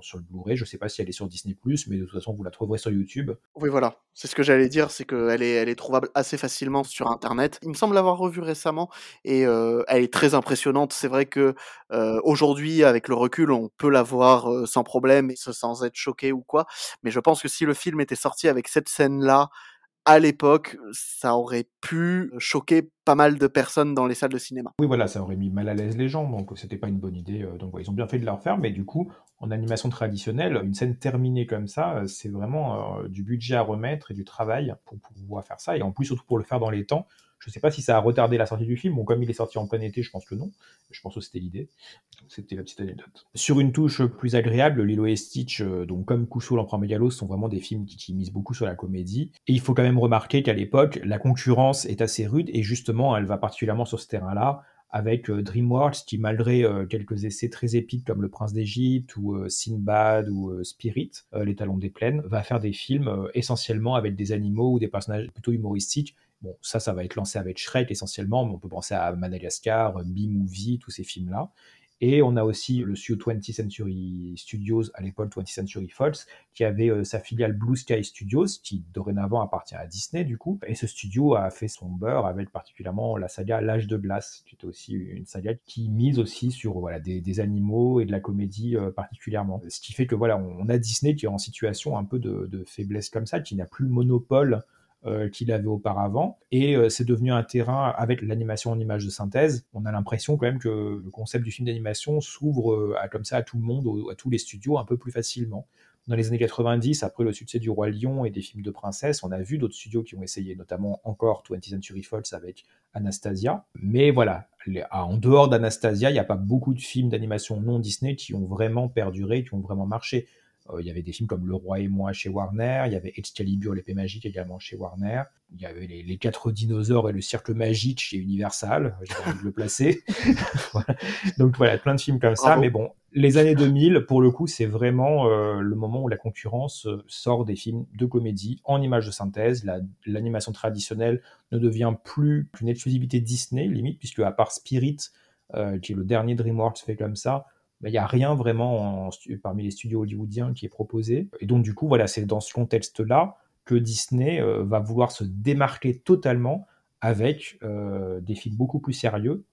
sur le Blu-ray. Je ne sais pas si elle est sur Disney+, mais de toute façon, vous la trouverez sur YouTube. Oui, voilà. C'est ce que j'allais dire, c'est qu'elle est, trouvable assez facilement sur Internet. Il me semble l'avoir revue récemment et euh, elle est très impressionnante. C'est vrai que aujourd'hui, avec le recul, on peut la voir sans problème, sans être choqué ou quoi. Mais je pense que si le film était sorti avec cette scène-là, à l'époque, ça aurait pu choquer pas mal de personnes dans les salles de cinéma. Oui, voilà, ça aurait mis mal à l'aise les gens, donc c'était pas une bonne idée. euh, Donc ouais, ils ont bien fait de la refaire, mais du coup, en animation traditionnelle, une scène terminée comme ça, euh, c'est vraiment euh, du budget à remettre et du travail pour pouvoir faire ça, et en plus, surtout pour le faire dans les temps. Je sais pas si ça a retardé la sortie du film. Bon, comme il est sorti en plein été, je pense que non. Je pense que c'était l'idée. C'était la petite anecdote. Sur une touche plus agréable, Lilo et Stitch, euh, donc comme Kuso, l'Empereur Mégalos, sont vraiment des films qui, qui misent beaucoup sur la comédie. Et il faut quand même remarquer qu'à l'époque, la concurrence est assez rude et justement, elle va particulièrement sur ce terrain-là avec euh, DreamWorks qui, malgré euh, quelques essais très épiques comme Le Prince d'Égypte ou euh, Sinbad ou Spirit, Les Talons des Plaines, va faire des films essentiellement avec des animaux ou des personnages plutôt humoristiques. Bon, ça, ça va être lancé avec Shrek essentiellement, mais on peut penser à Madagascar, B-Movie, tous ces films-là. Et on a aussi le studio 20th Century Studios, à l'époque 20th Century Fox, qui avait euh, sa filiale Blue Sky Studios, qui dorénavant appartient à Disney du coup. Et ce studio a fait son beurre avec particulièrement la saga L'âge de glace, qui était aussi une saga qui mise aussi sur voilà, des, animaux et de la comédie euh, particulièrement. Ce qui fait que voilà, on a Disney qui est en situation un peu de, de faiblesse comme ça, qui n'a plus le monopole euh, qu'il avait auparavant. Et euh, c'est devenu un terrain avec l'animation en image de synthèse. On a l'impression quand même que le concept du film d'animation s'ouvre euh, comme ça à tout le monde, à tous les studios un peu plus facilement. Dans les années 90, après le succès du Roi Lion et des films de princesse, on a vu d'autres studios qui ont essayé, notamment encore 20th Century Fox avec Anastasia. Mais voilà, en dehors d'Anastasia, il n'y a pas beaucoup de films d'animation non Disney qui ont vraiment perduré, qui ont vraiment marché. Euh, Il y avait des films comme Le Roi et moi chez Warner, il y avait Excalibur, l'épée magique également chez Warner, il y avait les, les quatre dinosaures et le cercle magique chez Universal, j'ai envie de le placer. Voilà. Donc voilà, plein de films comme ça, Bravo. mais bon, les années 2000, pour le coup, c'est vraiment euh, le moment où la concurrence euh, sort des films de comédie en images de synthèse. La- L'animation traditionnelle ne devient plus une exclusivité Disney, limite, puisque à part Spirit, euh, qui est le dernier DreamWorks fait comme ça, bah, il n'y a rien vraiment parmi les studios hollywoodiens qui est proposé. Et donc, du coup, voilà, c'est dans ce contexte-là que Disney euh, va vouloir se démarquer totalement avec euh, des films beaucoup plus sérieux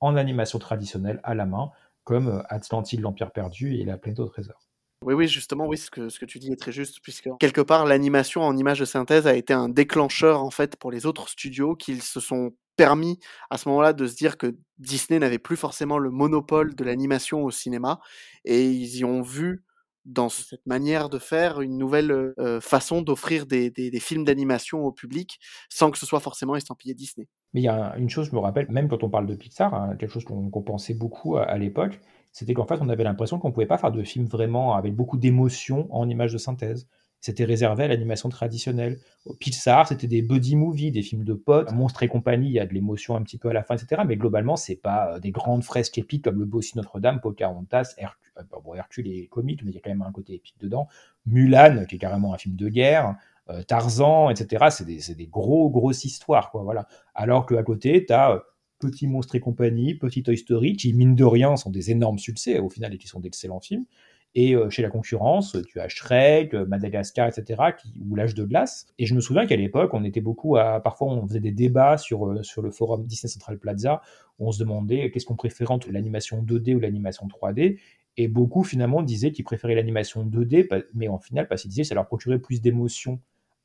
en animation traditionnelle à la main, comme euh, Atlantide, l'Empire perdu et La planète au trésor. Oui, oui, justement, oui, ce que, ce que tu dis est très juste, puisque quelque part, l'animation en image de synthèse a été un déclencheur, en fait, pour les autres studios qui se sont permis, à ce moment-là, de se dire que Disney n'avait plus forcément le monopole de l'animation au cinéma, et ils y ont vu, dans cette manière de faire, une nouvelle euh, façon d'offrir des, des- des films d'animation au public, sans que ce soit forcément estampillé Disney. Mais il y a une chose, je me rappelle, même quand on parle de Pixar, hein, quelque chose qu'on pensait beaucoup à, à l'époque, c'était qu'en fait, on avait l'impression qu'on pouvait pas faire de films vraiment avec beaucoup d'émotion en images de synthèse. C'était réservé à l'animation traditionnelle. Pixar, c'était des buddy movies, des films de potes, Monstres et compagnie, il y a de l'émotion un petit peu à la fin, etc. Mais globalement, c'est pas euh, des grandes fresques épiques comme Le Bossu Notre-Dame, Pocahontas, Hercule, euh, bon, est comique, mais il y a quand même un côté épique dedans. Mulan, qui est carrément un film de guerre, euh, Tarzan, etc. C'est des, gros, grosses histoires, quoi, voilà. Alors qu'à côté, tu as Petit Monstre et compagnie, Petit Toy Story, qui, mine de rien, sont des énormes succès, au final, et qui sont d'excellents films. Et euh, chez la concurrence, tu as Shrek, euh, Madagascar, etc., qui, ou L'âge de glace. Et je me souviens qu'à l'époque, on était beaucoup à. Parfois, on faisait des débats sur, euh, sur le forum Disney Central Plaza, où on se demandait qu'est-ce qu'on préférait entre l'animation 2D ou l'animation 3D. Et beaucoup, finalement, disaient qu'ils préféraient l'animation 2D, pa- mais en final, parce qu'ils disaient que ça leur procurait plus d'émotion.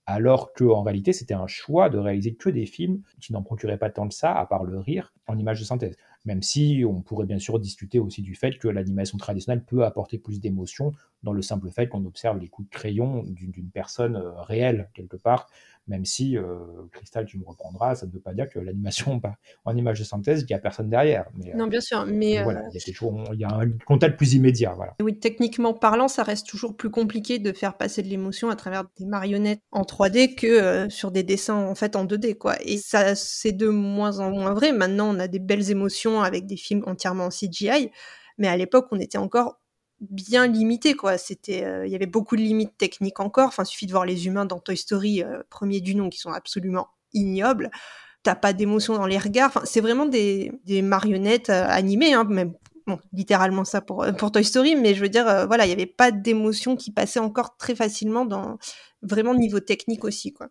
Alors qu'en réalité, c'était un choix de réaliser que des films qui n'en procuraient pas tant que ça, à part le rire, en image de synthèse. Même si on pourrait bien sûr discuter aussi du fait que l'animation traditionnelle peut apporter plus d'émotion dans le simple fait qu'on observe les coups de crayon d'une personne euh, réelle, quelque part. Même si, euh, Cristal, tu me reprendras, ça ne veut pas dire que l'animation bah, en image de synthèse, il n'y a personne derrière. Mais, euh, Non, bien sûr, mais mais euh, voilà, il y a il y a un contact plus immédiat. Voilà. oui, techniquement parlant, ça reste toujours plus compliqué de faire passer de l'émotion à travers des marionnettes en 3D que euh, sur des dessins en fait en 2D, quoi. Et ça, c'est de moins en moins vrai. Maintenant, on a des belles émotions avec des films entièrement en CGI, mais à l'époque, on était encore bien limité quoi c'était euh, il y avait beaucoup de limites techniques encore enfin suffit de voir les humains dans Toy Story euh, premier du nom qui sont absolument ignobles t'as pas d'émotion dans les regards. Enfin, c'est vraiment des, des marionnettes euh, animées, hein, même bon, littéralement ça pour, euh, pour Toy Story, mais je veux dire, voilà, il n'y avait pas d'émotion qui passait encore très facilement dans vraiment niveau technique aussi, quoi.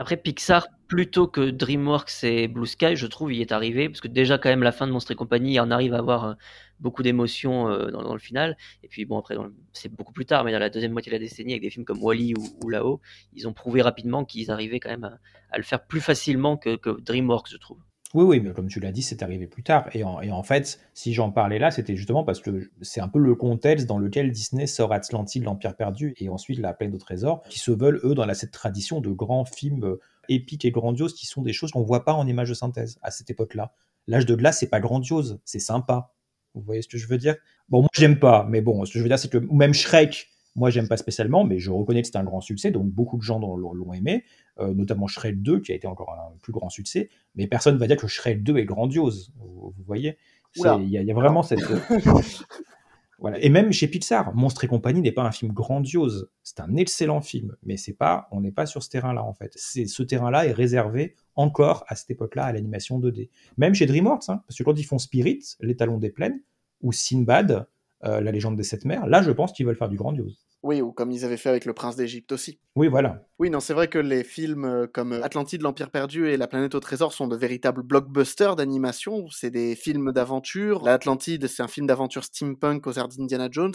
Après, Pixar, plutôt que DreamWorks et Blue Sky, je trouve, y est arrivé, parce que déjà, quand même, la fin de Monstres et compagnie, on arrive à avoir euh, beaucoup d'émotions dans, dans, le final. Et puis, bon, après, c'est beaucoup plus tard, mais dans la deuxième moitié de la décennie, avec des films comme Wally ou, ou Là-haut, ils ont prouvé rapidement qu'ils arrivaient quand même à, à, le faire plus facilement que, que DreamWorks, je trouve. Oui, oui, mais comme tu l'as dit, c'est arrivé plus tard. Et en, fait, si j'en parlais là, c'était justement parce que c'est un peu le contexte dans lequel Disney sort Atlantide, l'Empire perdu, et ensuite La Plaine au Trésor, qui se veulent, eux, dans cette tradition de grands films euh, épiques et grandioses, qui sont des choses qu'on voit pas en images de synthèse à cette époque-là. L'âge de glace, c'est pas grandiose, c'est sympa. Vous voyez ce que je veux dire? Bon, moi, j'aime pas, mais bon, ce que je veux dire, c'est que même Shrek, moi, j'aime pas spécialement, mais je reconnais que c'est un grand succès, donc beaucoup de gens l'ont aimé, notamment Shrek 2, qui a été encore un plus grand succès, mais personne ne va dire que Shrek 2 est grandiose, vous, vous voyez? Il y, y, a vraiment cette... voilà. Et même chez Pixar, Monstre et compagnie n'est pas un film grandiose, c'est un excellent film, mais c'est pas, on n'est pas sur ce terrain-là, en fait. Ce terrain-là est réservé encore à cette époque-là à l'animation 2D. Même chez DreamWorks, hein, parce que quand ils font Spirit, Les Talons des Plaines, ou Sinbad, euh, La légende des sept mers, là, je pense qu'ils veulent faire du grandiose. Oui, ou comme ils avaient fait avec Le Prince d'Égypte aussi. Oui, voilà. Oui, non, c'est vrai que les films comme Atlantide, l'Empire perdu et La planète au trésor sont de véritables blockbusters d'animation. C'est des films d'aventure. L'Atlantide, c'est un film d'aventure steampunk aux airs d'Indiana Jones.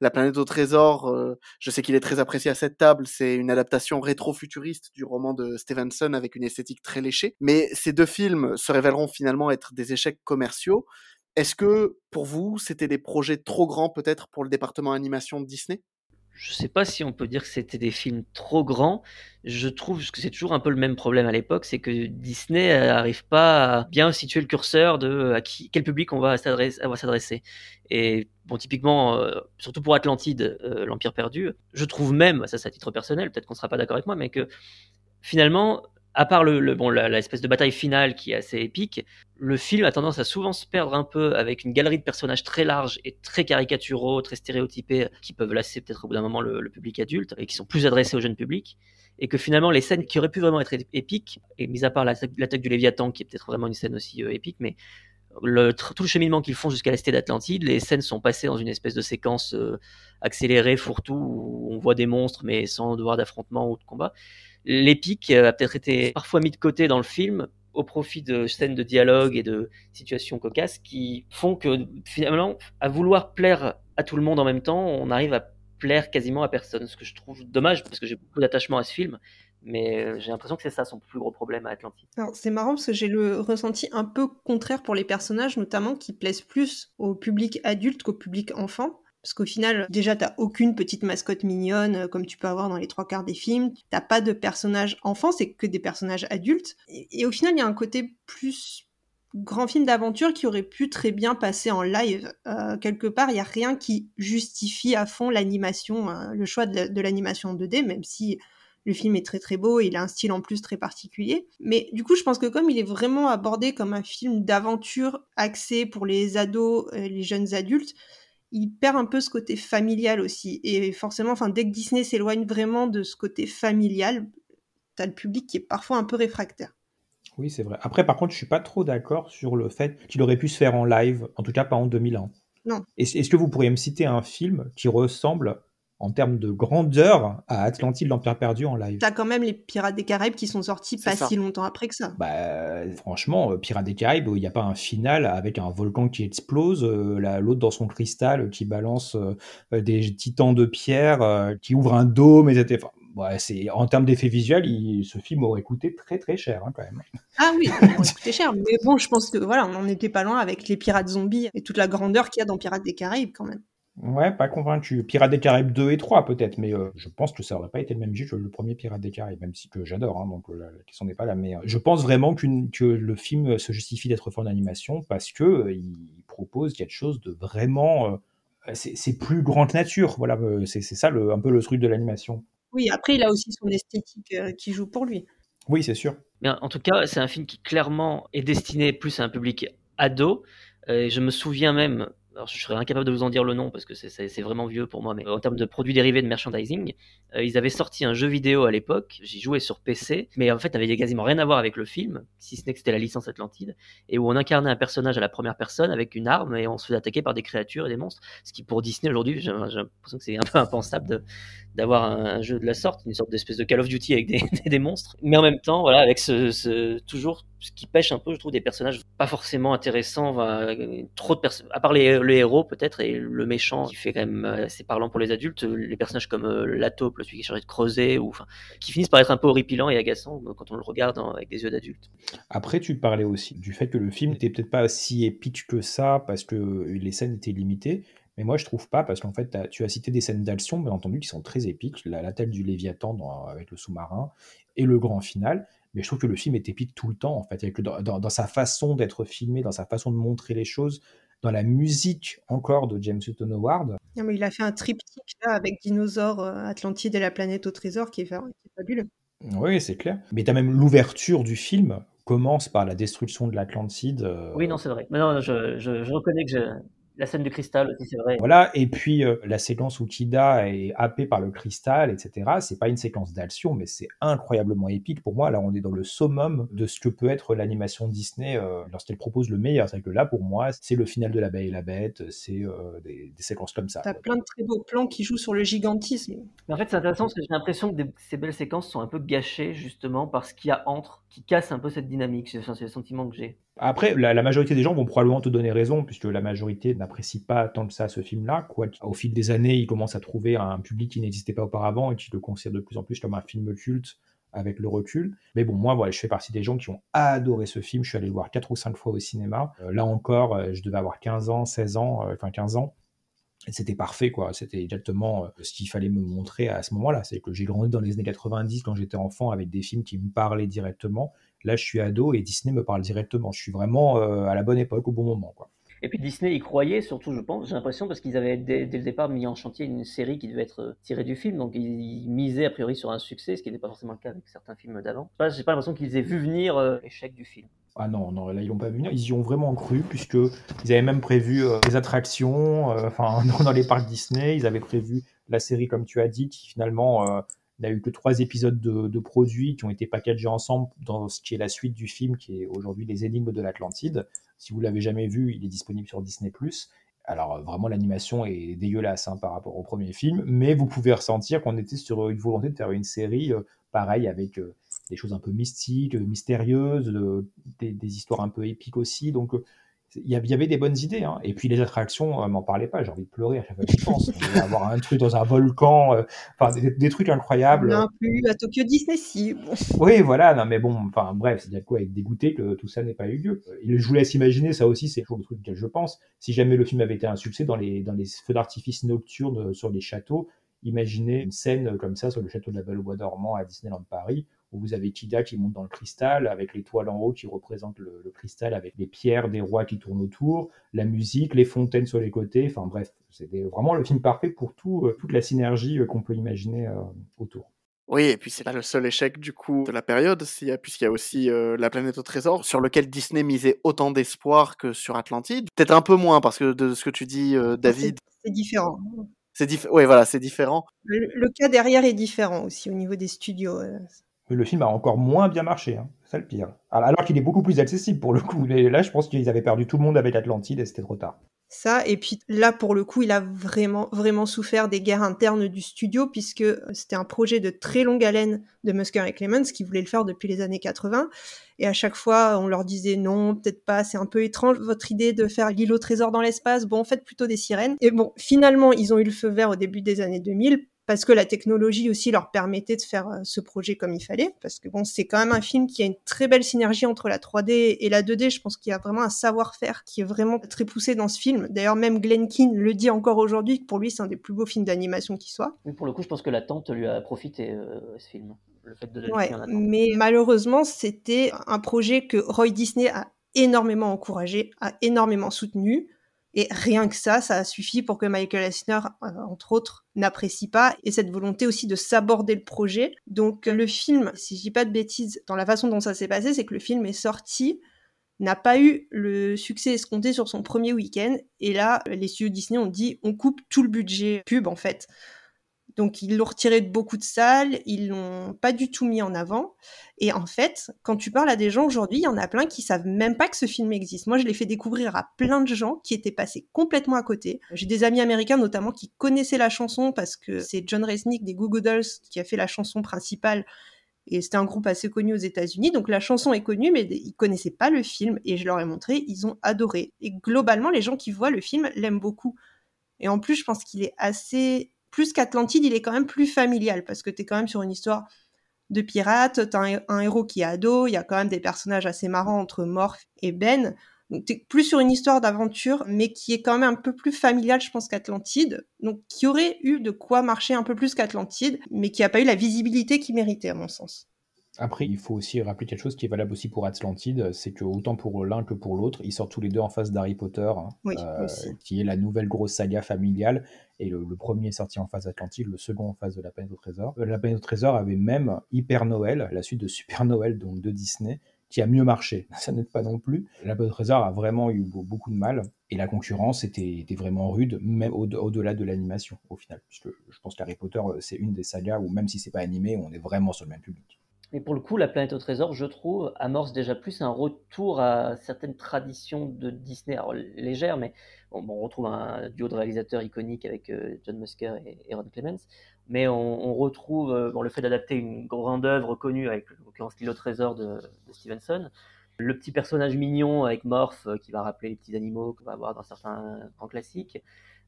La planète au trésor, euh, je sais qu'il est très apprécié à cette table. C'est une adaptation rétro-futuriste du roman de Stevenson avec une esthétique très léchée. Mais ces deux films se révéleront finalement être des échecs commerciaux. Est-ce que, pour vous, c'était des projets trop grands peut-être pour le département animation de Disney? Je sais pas si on peut dire que c'était des films trop grands. Je trouve que c'est toujours un peu le même problème à l'époque, c'est que Disney n'arrive pas à bien situer le curseur de à qui, quel public on va s'adresser. Et bon, typiquement, euh, surtout pour Atlantide, euh, l'Empire perdu, je trouve même, ça c'est à titre personnel, peut-être qu'on sera pas d'accord avec moi, mais que finalement, à part le, le bon, l'espèce de bataille finale qui est assez épique, le film a tendance à souvent se perdre un peu avec une galerie de personnages très large et très caricaturaux, très stéréotypés, qui peuvent lasser peut-être au bout d'un moment le, le, public adulte et qui sont plus adressés au jeune public. Et que finalement, les scènes qui auraient pu vraiment être épiques, et mis à part l'attaque du Léviathan, qui est peut-être vraiment une scène aussi euh, épique, mais le, tout le cheminement qu'ils font jusqu'à la cité d'Atlantide, les scènes sont passées dans une espèce de séquence euh, accélérée, fourre-tout, où on voit des monstres, mais sans devoir d'affrontement ou de combat l'épique a peut-être été parfois mis de côté dans le film au profit de scènes de dialogue et de situations cocasses qui font que finalement, à vouloir plaire à tout le monde en même temps, on arrive à plaire quasiment à personne. Ce que je trouve dommage parce que j'ai beaucoup d'attachement à ce film. Mais j'ai l'impression que c'est ça son plus gros problème à Atlantique. C'est marrant parce que j'ai le ressenti un peu contraire pour les personnages, notamment qui plaisent plus au public adulte qu'au public enfant. Parce qu'au final, déjà, t'as aucune petite mascotte mignonne euh, comme tu peux avoir dans les trois quarts des films. T'as pas de personnages enfants, c'est que des personnages adultes. Et, et au final, il y a un côté plus grand film d'aventure qui aurait pu très bien passer en live. Euh, quelque part, il y a rien qui justifie à fond l'animation, euh, le choix de, de l'animation 2D, même si le film est très très beau et il a un style en plus très particulier. Mais du coup, je pense que comme il est vraiment abordé comme un film d'aventure axé pour les ados, euh, les jeunes adultes, il perd un peu ce côté familial aussi. Et forcément, enfin, dès que Disney s'éloigne vraiment de ce côté familial, t'as le public qui est parfois un peu réfractaire. Oui, c'est vrai. Après, par contre, je suis pas trop d'accord sur le fait qu'il aurait pu se faire en live, en tout cas pas en 2001. Non. Est-ce que vous pourriez me citer un film qui ressemble en termes de grandeur à Atlantide, l'Empire perdu en live. T'as quand même les Pirates des Caraïbes qui sont sortis pas ça. si longtemps après que ça. Bah, franchement, Pirates des Caraïbes, il n'y a pas un final avec un volcan qui explose, euh, l'autre dans son cristal qui balance euh, des titans de pierre, euh, qui ouvre un dôme, etc. Enfin, ouais, c'est en termes d'effets visuels, il, ce film aurait coûté très très cher hein, quand même. Ah oui, il aurait coûté cher. Mais bon, je pense que voilà, on n'en était pas loin avec les pirates zombies et toute la grandeur qu'il y a dans Pirates des Caraïbes quand même. Ouais, pas convaincu. Pirates des Caraïbes 2 et 3 peut-être, mais euh, je pense que ça aurait pas été le même jeu que le premier Pirates des Caraïbes, même si que j'adore, hein, donc la, la, question n'est pas là. Mais euh, je pense vraiment qu que le film se justifie d'être fort d'animation parce que euh, il propose quelque chose de vraiment, c'est plus grand que nature. Voilà, c'est ça le, un peu le truc de l'animation. Oui, après il a aussi son esthétique qui joue pour lui. Oui, c'est sûr. Mais en tout cas, c'est un film qui clairement est destiné plus à un public ado. je me souviens même alors je serais incapable de vous en dire le nom parce que c'est vraiment vieux pour moi, mais en termes de produits dérivés de merchandising, euh, ils avaient sorti un jeu vidéo à l'époque, j'y jouais sur PC, mais en fait, avait quasiment rien à voir avec le film, si ce n'est que c'était la licence Atlantide, et où on incarnait un personnage à la première personne avec une arme et on se faisait attaquer par des créatures et des monstres, ce qui pour Disney aujourd'hui, j'ai l'impression que c'est un peu impensable d'avoir un, jeu de la sorte, une sorte d'espèce de Call of Duty avec des, monstres, mais en même temps, voilà, avec ce, toujours ce qui pêche un peu, je trouve, des personnages pas forcément intéressants, trop de personnes, à part les, le héros peut-être et le méchant qui fait quand même assez parlant pour les adultes, les personnages comme euh, la taupe, celui qui est chargé de creuser, ou qui finissent par être un peu horripilant et agaçant euh, quand on le regarde avec des yeux d'adulte. Après, tu parlais aussi du fait que le film n'était peut-être pas si épique que ça parce que les scènes étaient limitées. Mais moi, je trouve pas, parce qu'en fait, tu as cité des scènes d'action, bien entendu, qui sont très épiques. La, la tête du Léviathan avec le sous-marin et le grand final mais je trouve que le film est épique tout le temps, en fait, dans, sa façon d'être filmé, dans sa façon de montrer les choses, dans la musique encore de James Newton Howard. Non, mais il a fait un triptyque là, avec Dinosaures, euh, Atlantide et la planète au trésor qui est, fabuleux. Oui, c'est clair. Mais tu as même l'ouverture du film commence par la destruction de l'Atlantide. Euh, oui, non, c'est vrai. Mais non, je, je, je reconnais que je, la scène du cristal aussi, c'est vrai. Voilà, et puis euh, la séquence où Kida est happé par le cristal, etc. C'est pas une séquence d'action, mais c'est incroyablement épique pour moi. Là, on est dans le summum de ce que peut être l'animation Disney euh, lorsqu'elle propose le meilleur. C'est que là, pour moi, c'est le final de La Belle et la Bête, c'est euh, des, séquences comme ça. T'as plein de très beaux plans qui jouent sur le gigantisme. Mais en fait, c'est intéressant parce que j'ai l'impression que ces belles séquences sont un peu gâchées justement par ce qu'il y a entre, qui casse un peu cette dynamique. C'est le sentiment que j'ai. Après, la, majorité des gens vont probablement te donner raison, puisque la majorité n'apprécie pas tant que ça ce film-là. Quoi. Au fil des années, il commence à trouver un public qui n'existait pas auparavant et qui le considère de plus en plus comme un film culte avec le recul. Mais bon, moi, voilà, je fais partie des gens qui ont adoré ce film. Je suis allé le voir 4 ou 5 fois au cinéma. Euh, là encore, euh, je devais avoir 15 ans, 16 ans, euh, enfin 15 ans. C'était parfait, quoi. C'était exactement ce qu'il fallait me montrer à ce moment-là. C'est que j'ai grandi dans les années 90 quand j'étais enfant avec des films qui me parlaient directement Là, je suis ado et Disney me parle directement. Je suis vraiment euh, à la bonne époque, au bon moment. Quoi. Et puis Disney y croyait, surtout, je pense, j'ai l'impression, parce qu'ils avaient dès, le départ mis en chantier une série qui devait être euh, tirée du film, donc ils, misaient a priori sur un succès, ce qui n'était pas forcément le cas avec certains films d'avant. J'ai pas l'impression qu'ils aient vu venir euh, l'échec du film. Ah non, non, là ils l'ont pas vu. Ils y ont vraiment cru puisque ils avaient même prévu des attractions, enfin dans les parcs Disney, ils avaient prévu la série comme tu as dit, qui finalement il n'y a eu que trois épisodes de, produits qui ont été packagés ensemble dans ce qui est la suite du film, qui est aujourd'hui Les Énigmes de l'Atlantide. Si vous l'avez jamais vu, il est disponible sur Disney+. Alors vraiment l'animation est dégueulasse hein, par rapport au premier film, mais vous pouvez ressentir qu'on était sur une volonté de faire une série euh, pareille avec euh, des choses un peu mystiques, mystérieuses, des, des, histoires un peu épiques aussi. Donc euh, il y avait des bonnes idées. Hein. Et puis les attractions, euh, m'en parlez pas, j'ai envie de pleurer à chaque fois que je pense. Avoir un truc dans un volcan, euh, enfin des, trucs incroyables. Non plus à Tokyo Disney, si. Oui, voilà, non mais bon, enfin bref, c'est à quoi être dégoûté que tout ça n'ait pas eu lieu. je vous laisse imaginer, ça aussi, c'est toujours le truc auquel je pense. Si jamais le film avait été un succès dans les, dans les feux d'artifice nocturnes sur les châteaux, imaginez une scène comme ça sur le château de la Belle au Bois dormant à Disneyland Paris, où vous avez Kida qui monte dans le cristal, avec l'étoile en haut qui représente le, cristal, avec les pierres des rois qui tournent autour, la musique, les fontaines sur les côtés, enfin bref, c'était vraiment le film parfait pour tout, euh, toute la synergie euh, qu'on peut imaginer euh, autour. Oui, et puis c'est pas le seul échec du coup de la période, puisqu'il y a aussi La planète au trésor, sur lequel Disney misait autant d'espoir que sur Atlantide. Peut-être un peu moins, parce que de ce que tu dis, David. C'est différent. C'est oui, voilà, c'est différent. Le, cas derrière est différent aussi au niveau des studios le film a encore moins bien marché, hein. c'est le pire. Alors qu'il est beaucoup plus accessible pour le coup. là, je pense qu'ils avaient perdu tout le monde avec Atlantide et c'était trop tard. Ça, et puis là, pour le coup, il a vraiment, vraiment souffert des guerres internes du studio, puisque c'était un projet de très longue haleine de Musker et Clemens qui voulaient le faire depuis les années 80. Et à chaque fois, on leur disait non, peut-être pas, c'est un peu étrange votre idée de faire l'île au trésor dans l'espace. Bon, faites plutôt des sirènes. Et bon, finalement, ils ont eu le feu vert au début des années 2000 parce que la technologie aussi leur permettait de faire euh, ce projet comme il fallait. Parce que bon, c'est quand même un film qui a une très belle synergie entre la 3D et la 2D. Je pense qu'il y a vraiment un savoir-faire qui est vraiment très poussé dans ce film. D'ailleurs, même Glenn Keane le dit encore aujourd'hui, que pour lui, c'est un des plus beaux films d'animation qui soit. Mais pour le coup, je pense que l'attente lui a profité, euh, ce film. Le fait de ouais, mais malheureusement, c'était un projet que Roy Disney a énormément encouragé, a énormément soutenu. Et rien que ça, ça a suffi pour que Michael Eisner, euh, entre autres, n'apprécie pas, et cette volonté aussi de s'aborder le projet. Donc le film, si je dis pas de bêtises, dans la façon dont ça s'est passé, c'est que le film est sorti n'a pas eu le succès escompté sur son premier week-end. Et là, les studios Disney ont dit on coupe tout le budget pub en fait. Donc ils l'ont retiré de beaucoup de salles, ils l'ont pas du tout mis en avant. Et en fait, quand tu parles à des gens aujourd'hui, il y en a plein qui savent même pas que ce film existe. Moi, je l'ai fait découvrir à plein de gens qui étaient passés complètement à côté. J'ai des amis américains notamment qui connaissaient la chanson parce que c'est John Resnick des Goo qui a fait la chanson principale. Et c'était un groupe assez connu aux États-Unis, donc la chanson est connue, mais ils connaissaient pas le film. Et je leur ai montré, ils ont adoré. Et globalement, les gens qui voient le film l'aiment beaucoup. Et en plus, je pense qu'il est assez plus qu'Atlantide, il est quand même plus familial parce que tu quand même sur une histoire de pirates, tu un, héros qui est ado, il y a quand même des personnages assez marrants entre Morph et Ben. Donc tu plus sur une histoire d'aventure, mais qui est quand même un peu plus familial, je pense, qu'Atlantide. Donc qui aurait eu de quoi marcher un peu plus qu'Atlantide, mais qui n'a pas eu la visibilité qu'il méritait, à mon sens. Après, il faut aussi rappeler quelque chose qui est valable aussi pour Atlantide, c'est que autant pour l'un que pour l'autre, ils sortent tous les deux en face d'Harry Potter, hein, euh, qui est la nouvelle grosse saga familiale. Et le, premier est sorti en phase Atlantide, le second en phase de La Planète au Trésor. Euh, la Planète au Trésor avait même Hyper Noël, la suite de Super Noël, donc de Disney, qui a mieux marché. Ça n'aide pas non plus. La Planète au Trésor a vraiment eu beaucoup de mal. Et la concurrence était, vraiment rude, même au-delà de l'animation, au final. Puisque je pense qu'Harry Potter, euh, c'est une des sagas où, même si c'est pas animé, on est vraiment sur le même public. Mais pour le coup, La planète au trésor, je trouve, amorce déjà plus un retour à certaines traditions de Disney, légères, mais on retrouve un duo de réalisateurs iconiques avec euh, John Musker et, Ron Clements, mais on, retrouve euh, le fait d'adapter une grande œuvre connue, avec en l'occurrence L'île au trésor de, Stevenson, le petit personnage mignon avec Morph euh, qui va rappeler les petits animaux qu'on va voir dans certains grands classiques,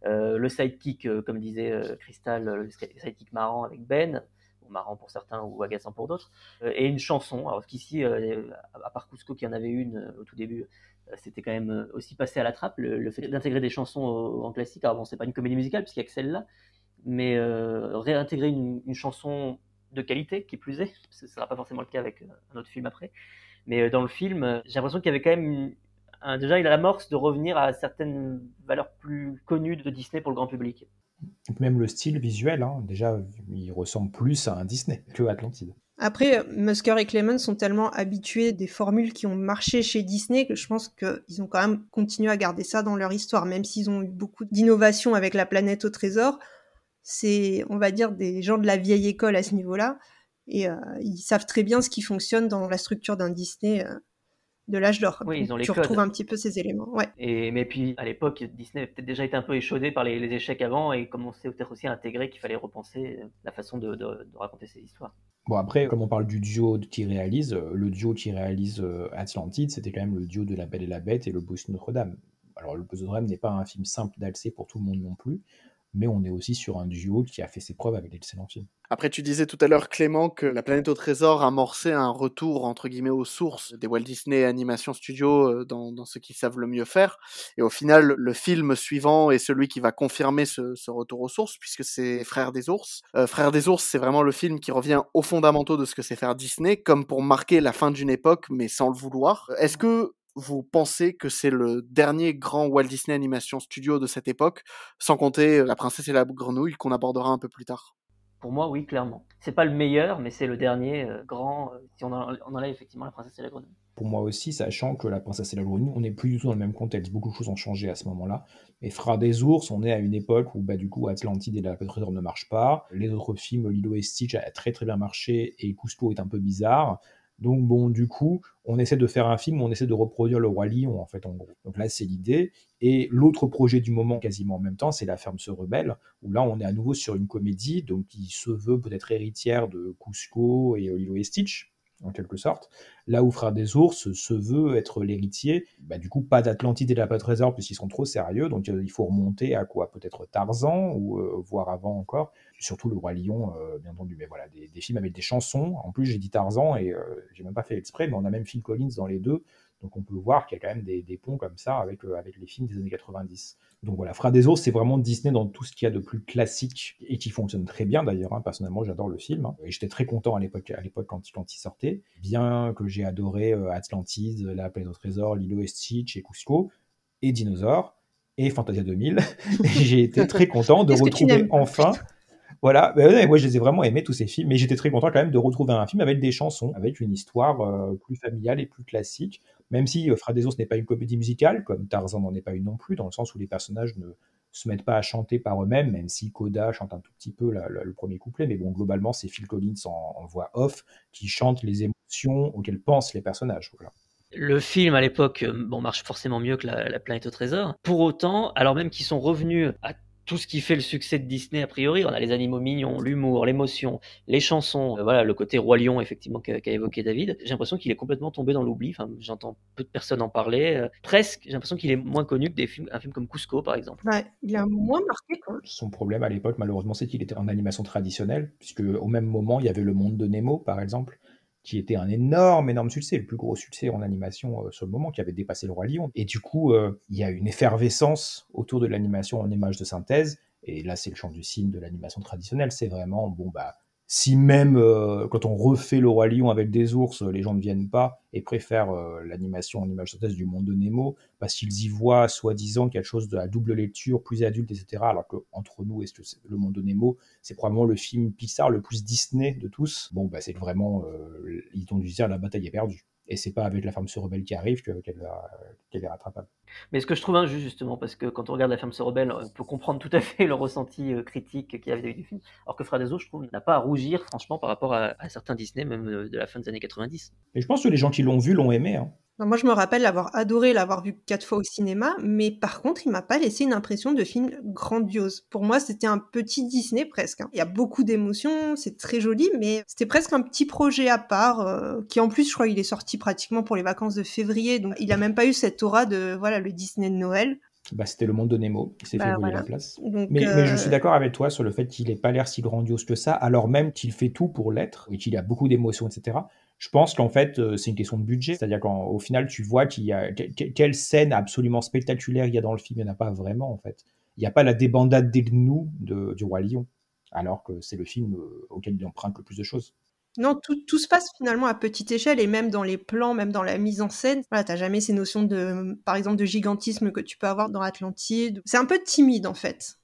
le sidekick, comme disait Crystal, le sidekick marrant avec Ben, marrant pour certains ou agaçant pour d'autres, euh, et une chanson. Alors qu'ici, euh, à part Cusco qui en avait une euh, au tout début, c'était quand même aussi passé à la trappe, le, fait d'intégrer des chansons en classique. Alors bon, c'est pas une comédie musicale puisqu'il y a que celle-là, mais réintégrer une, chanson de qualité, qui plus est, ce ne sera pas forcément le cas avec un autre film après. Mais dans le film, j'ai l'impression qu'il y avait quand même déjà il a l'amorce de revenir à certaines valeurs plus connues de Disney pour le grand public. Même le style visuel, hein, déjà, il ressemble plus à un Disney que Atlantide. Après, Musker et Clemens sont tellement habitués des formules qui ont marché chez Disney que je pense qu'ils ont quand même continué à garder ça dans leur histoire, même s'ils ont eu beaucoup d'innovations avec la planète au trésor. C'est, on va dire, des gens de la vieille école à ce niveau-là. Et euh, ils savent très bien ce qui fonctionne dans la structure d'un Disney. Euh, de l'âge d'or. Oui, ils ont les tu retrouves un petit peu ces éléments. Ouais. Et, mais puis, à l'époque, Disney a peut-être déjà été un peu échaudé par les, échecs avant et commençait peut-être aussi à intégrer qu'il fallait repenser la façon de, raconter ces histoires. Bon, après, comme on parle du duo qui réalise, euh, le duo qui réalise euh, Atlantide, c'était quand même le duo de La Belle et la Bête et Le Bossu Notre-Dame. Alors, Le Bossu Notre-Dame n'est pas un film simple d'alcer pour tout le monde non plus, mais on est aussi sur un duo qui a fait ses preuves avec d'excellents films. Après, tu disais tout à l'heure, Clément, que La planète au trésor amorçait un retour, entre guillemets, aux sources des Walt Disney Animation Studios euh, dans, ce qu'ils savent le mieux faire. Et au final, le film suivant est celui qui va confirmer ce, retour aux sources, puisque c'est Frères des ours. Euh, Frères des ours, c'est vraiment le film qui revient aux fondamentaux de ce que c'est faire Disney, comme pour marquer la fin d'une époque, mais sans le vouloir. Est-ce que vous pensez que c'est le dernier grand Walt Disney Animation Studio de cette époque, sans compter euh, La Princesse et la Grenouille qu'on abordera un peu plus tard? Pour moi, oui, clairement. C'est pas le meilleur, mais c'est le dernier euh, grand, euh, si on, en, on enlève effectivement La Princesse et la Grenouille. Pour moi aussi, sachant que La Princesse et la Grenouille, on n'est plus du tout dans le même contexte, beaucoup de choses ont changé à ce moment-là. Et Frères des ours, on est à une époque où bah, du coup Atlantide et la Trésor ne marchent pas. Les autres films, Lilo et Stitch, a très très bien marché et Cusco est un peu bizarre. Donc bon, du coup, on essaie de faire un film on essaie de reproduire le roi lion en fait en gros. Donc là c'est l'idée. Et l'autre projet du moment quasiment en même temps, c'est La ferme se rebelle, où là on est à nouveau sur une comédie, donc qui se veut peut-être héritière de Cusco et Lilo et en quelque sorte. Là où Frère des Ours se veut être l'héritier, bah, du coup, pas d'Atlantide et de la Pas Trésor, puisqu'ils sont trop sérieux, donc euh, il faut remonter à quoi? Peut-être Tarzan, ou euh, voire avant encore, surtout Le Roi Lion, euh, bien entendu, mais voilà, des, films avec des chansons. En plus, j'ai dit Tarzan, et j'ai même pas fait exprès, mais on a même Phil Collins dans les deux, donc on peut voir qu'il y a quand même des, ponts comme ça avec, euh, avec les films des années 90. Donc voilà, Fra des Os, c'est vraiment Disney dans tout ce qu'il y a de plus classique et qui fonctionne très bien d'ailleurs. Hein. Personnellement, j'adore le film hein. et j'étais très content à l'époque, à l'époque quand, quand il sortait. Bien que j'ai adoré euh, Atlantide, La planète au trésor, Lilo et Stitch et Cusco et Dinosaure et Fantasia 2000. et j'ai été très content de retrouver enfin voilà, ben moi je les ai vraiment aimés tous ces films, mais j'étais très content quand même de retrouver un film avec des chansons, avec une histoire euh, plus familiale et plus classique. Même si euh, Fred des Ours n'est pas une comédie musicale, comme Tarzan n'en est pas une non plus, dans le sens où les personnages ne se mettent pas à chanter par eux-mêmes, même si Coda chante un tout petit peu le premier couplet, mais bon, globalement, c'est Phil Collins en, voix off qui chante les émotions auxquelles pensent les personnages. Le film à l'époque euh, bon, marche forcément mieux que la, la planète au trésor. Pour autant, alors même qu'ils sont revenus à tout ce qui fait le succès de Disney a priori, on a les animaux mignons, l'humour, l'émotion, les chansons, euh, voilà le côté roi lion effectivement qu'a qu'a évoqué David. J'ai l'impression qu'il est complètement tombé dans l'oubli. Enfin, j'entends peu de personnes en parler. euh, presque, j'ai l'impression qu'il est moins connu que des films, un film comme Cusco par exemple. Ouais, il a moins marqué quoi. Son problème à l'époque, malheureusement, c'est qu'il était en animation traditionnelle, puisque au même moment, il y avait Le Monde de Nemo, par exemple, qui était un énorme, énorme succès, le plus gros succès en animation euh, sur le moment, qui avait dépassé Le Roi Lion. Et du coup, euh, il y a une effervescence autour de l'animation en images de synthèse, et là, c'est le champ du signe de l'animation traditionnelle. C'est vraiment, bon, bah, si même euh, quand on refait Le Roi Lion avec des ours, les gens ne viennent pas et préfèrent euh, l'animation en image synthèse du monde de Nemo, parce qu'ils y voient soi-disant quelque chose de la double lecture, plus adulte, etc. Alors que entre nous ce- le monde de Nemo, c'est probablement le film Pixar le plus Disney de tous. Bon, bah, c'est vraiment, euh, ils t'ont dû dire la bataille est perdue. Et c'est pas avec la femme se rebelle qui arrive que- qu'elle qu'elle est rattrapable. Mais ce que je trouve injuste justement, parce que quand on regarde La femme se rebelle, on peut comprendre tout à fait le ressenti euh, critique qu'il y avait du film, alors que Fred Azo, je trouve, n'a pas à rougir franchement par rapport à, à certains Disney, même euh, de la fin des années 90. Et je pense que les gens qui l'ont vu l'ont aimé. hein. Non, moi, je me rappelle l'avoir adoré, l'avoir vu quatre fois au cinéma, mais par contre, il m'a pas laissé une impression de film grandiose. Pour moi, c'était un petit Disney presque. hein. Il y a beaucoup d'émotions, c'est très joli, mais c'était presque un petit projet à part, euh, qui en plus, je crois, il est sorti pratiquement pour les vacances de février, donc il a même pas eu cette aura de, voilà, le Disney de Noël. Bah, c'était le monde de Nemo qui s'est Bah, fait voler voilà. la place. Donc, Mais, euh, mais je suis d'accord avec toi sur le fait qu'il n'ait pas l'air si grandiose que ça, alors même qu'il fait tout pour l'être et qu'il a beaucoup d'émotions, etc. Je pense qu'en fait, euh, c'est une question de budget. C'est-à-dire qu'au final, tu vois qu'il y a que- que- quelle scène absolument spectaculaire il y a dans le film. Il n'y en a pas vraiment, en fait. Il n'y a pas la débandade des gnous de- du Roi Lion, alors que c'est le film euh, auquel il emprunte le plus de choses. Non, tout, tout se passe finalement à petite échelle et même dans les plans, même dans la mise en scène. Voilà, t'as jamais ces notions de, par exemple, de gigantisme que tu peux avoir dans Atlantide. C'est un peu timide en fait.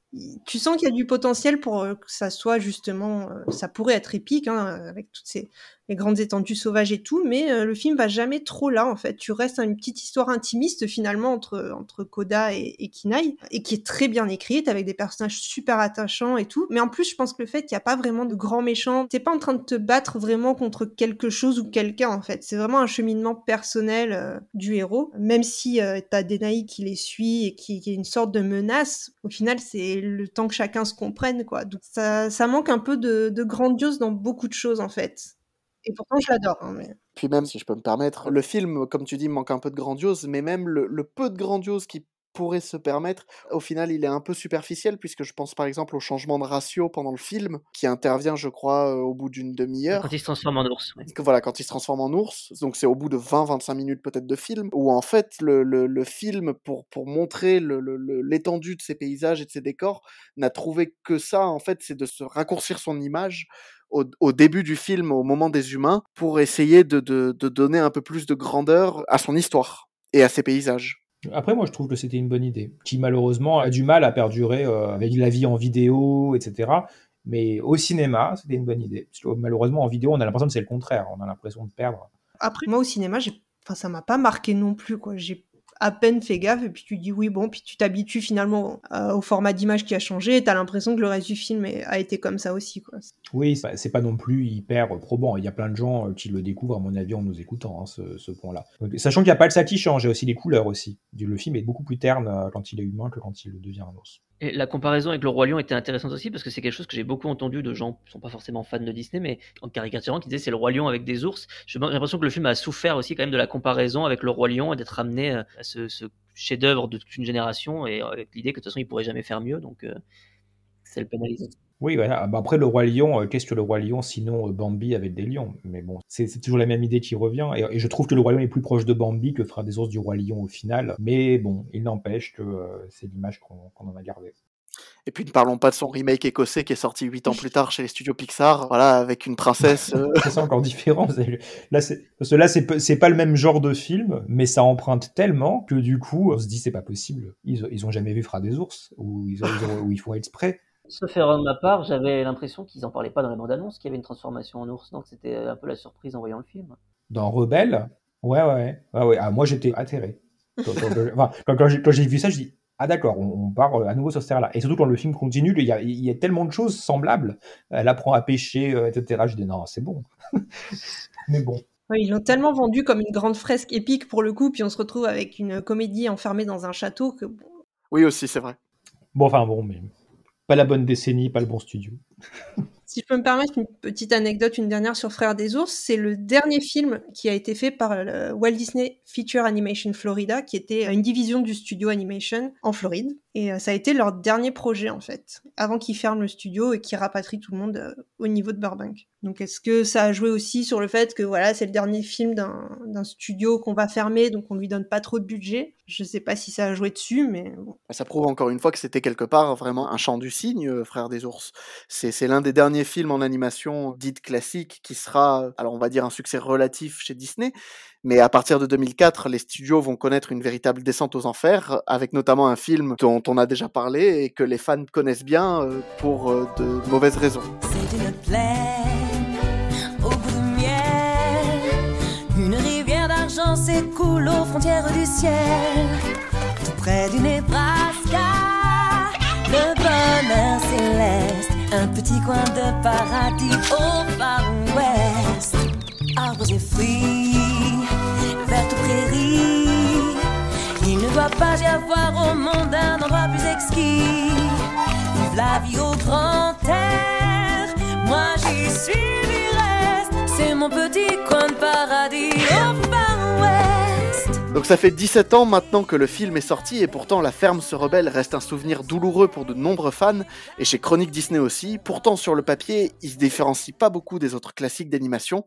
Tu sens qu'il y a du potentiel pour euh, que ça soit justement, euh, ça pourrait être épique hein, avec toutes ces grandes étendues sauvages et tout, mais euh, le film va jamais trop là en fait. Tu restes une petite histoire intimiste finalement entre entre Koda et, et Kinai et qui est très bien écrite avec des personnages super attachants et tout. Mais en plus, je pense que le fait qu'il n'y a pas vraiment de grands méchants, t'es pas en train de te battre vraiment contre quelque chose ou quelqu'un en fait. C'est vraiment un cheminement personnel du héros, même si euh, t'as Denaï qui les suit et qui est une sorte de menace. Au final, c'est le temps que chacun se comprenne quoi. Donc ça, ça manque un peu de, grandiose dans beaucoup de choses en fait. Et pourtant, je l'adore. hein, mais... Puis même, si je peux me permettre, le film, comme tu dis, manque un peu de grandiose, mais même le, le peu de grandiose qui pourrait se permettre, au final, il est un peu superficiel, puisque je pense par exemple au changement de ratio pendant le film, qui intervient, je crois, euh, au bout d'une demi-heure. Quand il se transforme en ours. Voilà, quand il se transforme en ours, donc c'est au bout de 20-25 minutes peut-être de film, où en fait le, le, le film, pour, pour montrer le- le- le- l'étendue de ses paysages et de ses décors, n'a trouvé que ça, en fait, c'est de se raccourcir son image au, au début du film, au moment des humains, pour essayer de, de, de donner un peu plus de grandeur à son histoire et à ses paysages. Après, moi, je trouve que c'était une bonne idée, qui malheureusement a du mal à perdurer euh, avec la vie en vidéo, etc. Mais au cinéma, c'était une bonne idée. Malheureusement, en vidéo, on a l'impression que c'est le contraire. On a l'impression de perdre. Après, moi au cinéma, j'ai, enfin, ça m'a pas marqué non plus quoi. J'ai à peine fait gaffe et puis tu dis oui bon puis tu t'habitues finalement euh, au format d'image qui a changé et t'as l'impression que le reste du film a été comme ça aussi quoi. Oui, c'est pas- non plus hyper probant. Il y a plein de gens euh, qui le découvrent, à mon avis, en nous écoutant, hein, ce, point-là. Donc, Sachant qu'il n'y a pas que ça qui change, il y a aussi les couleurs aussi. Le film est beaucoup plus terne euh, quand il est humain que quand il devient un ours. Et la comparaison avec le Roi Lion était intéressante aussi parce que c'est quelque chose que j'ai beaucoup entendu de gens qui sont pas forcément fans de Disney, mais en caricaturant, qui disaient c'est le Roi Lion avec des ours. J'ai l'impression que le film a souffert aussi quand même de la comparaison avec le Roi Lion et d'être amené euh, à ce, ce chef-d'œuvre de toute une génération et avec l'idée que de toute façon il pourrait jamais faire mieux, donc euh, c'est le pénaliser. Oui, voilà. Bah, après, le Roi Lion, euh, qu'est-ce que le Roi Lion sinon euh, Bambi avec des lions? Mais bon, c'est toujours la même idée qui revient. Et, et je trouve que le Roi Lion est plus proche de Bambi que fera des ours du Roi Lion au final. Mais bon, il n'empêche que euh, c'est l'image qu'on en a gardée. Et puis ne parlons pas de son remake écossais qui est sorti 8 ans plus tard chez les studios Pixar, voilà, avec une princesse. euh, Ça, c'est encore différent. Là, c'est parce que là, c'est p- c'est pas le même genre de film, mais ça emprunte tellement que du coup, on se dit c'est pas possible. Ils, ils ont jamais vu Fra des ours ou ils, ont- ils ont- ou ils font exprès. Sauf erreur de ma part, j'avais l'impression qu'ils en parlaient pas dans la bande-annonce, qu'il y avait une transformation en ours, donc c'était un peu la surprise en voyant le film. Dans Rebelle, Ouais, ouais, ouais. ouais. Ah, moi, j'étais atterré. Quand, quand- enfin, quand- quand j'ai vu ça, je dis ah d'accord, on, on part euh, à nouveau sur ce terrain-là. Et surtout quand le film continue, il y a, il y a tellement de choses semblables. Elle apprend à pêcher, euh, etc. Je dis non, c'est bon. Mais bon. Ouais, ils l'ont tellement vendu comme une grande fresque épique pour le coup, puis on se retrouve avec une comédie enfermée dans un château que Oui, aussi, c'est vrai. Bon, enfin bon, mais pas la bonne décennie, pas le bon studio. Si je peux me permettre une petite anecdote, une dernière sur Frères des Ours, c'est le dernier film qui a été fait par le Walt Disney Feature Animation Florida, qui était une division du studio Animation en Floride. Et euh, ça a été leur dernier projet, en fait, avant qu'ils ferment le studio et qu'ils rapatrient tout le monde euh, au niveau de Burbank. Donc est-ce que ça a joué aussi sur le fait que voilà, c'est le dernier film d'un studio qu'on va fermer, donc on lui donne pas trop de budget? Je sais pas si ça a joué dessus, mais bon. Ça prouve encore une fois que c'était quelque part vraiment un chant du cygne, euh, Frères des ours. C'est l'un des derniers films en animation dite classique qui sera, alors on va dire un succès relatif chez Disney, mais à partir de 2004, les studios vont connaître une véritable descente aux enfers, avec notamment un film dont on a déjà parlé et que les fans connaissent bien euh, pour euh, de mauvaises raisons. C'est une plaine s'écoule aux frontières du ciel. Tout près du Nebraska, le bonheur céleste. Un petit coin de paradis au far ouest. Arbres et fruits, vertes prairies. Il ne doit pas y avoir au monde un endroit plus exquis. Vive la vie au grand air. Moi j'y suis du reste. C'est mon petit coin de paradis west. Donc ça fait 17 ans maintenant que le film est sorti et pourtant La ferme se rebelle reste un souvenir douloureux pour de nombreux fans et chez Chronique Disney aussi. Pourtant sur le papier, il se différencie pas beaucoup des autres classiques d'animation.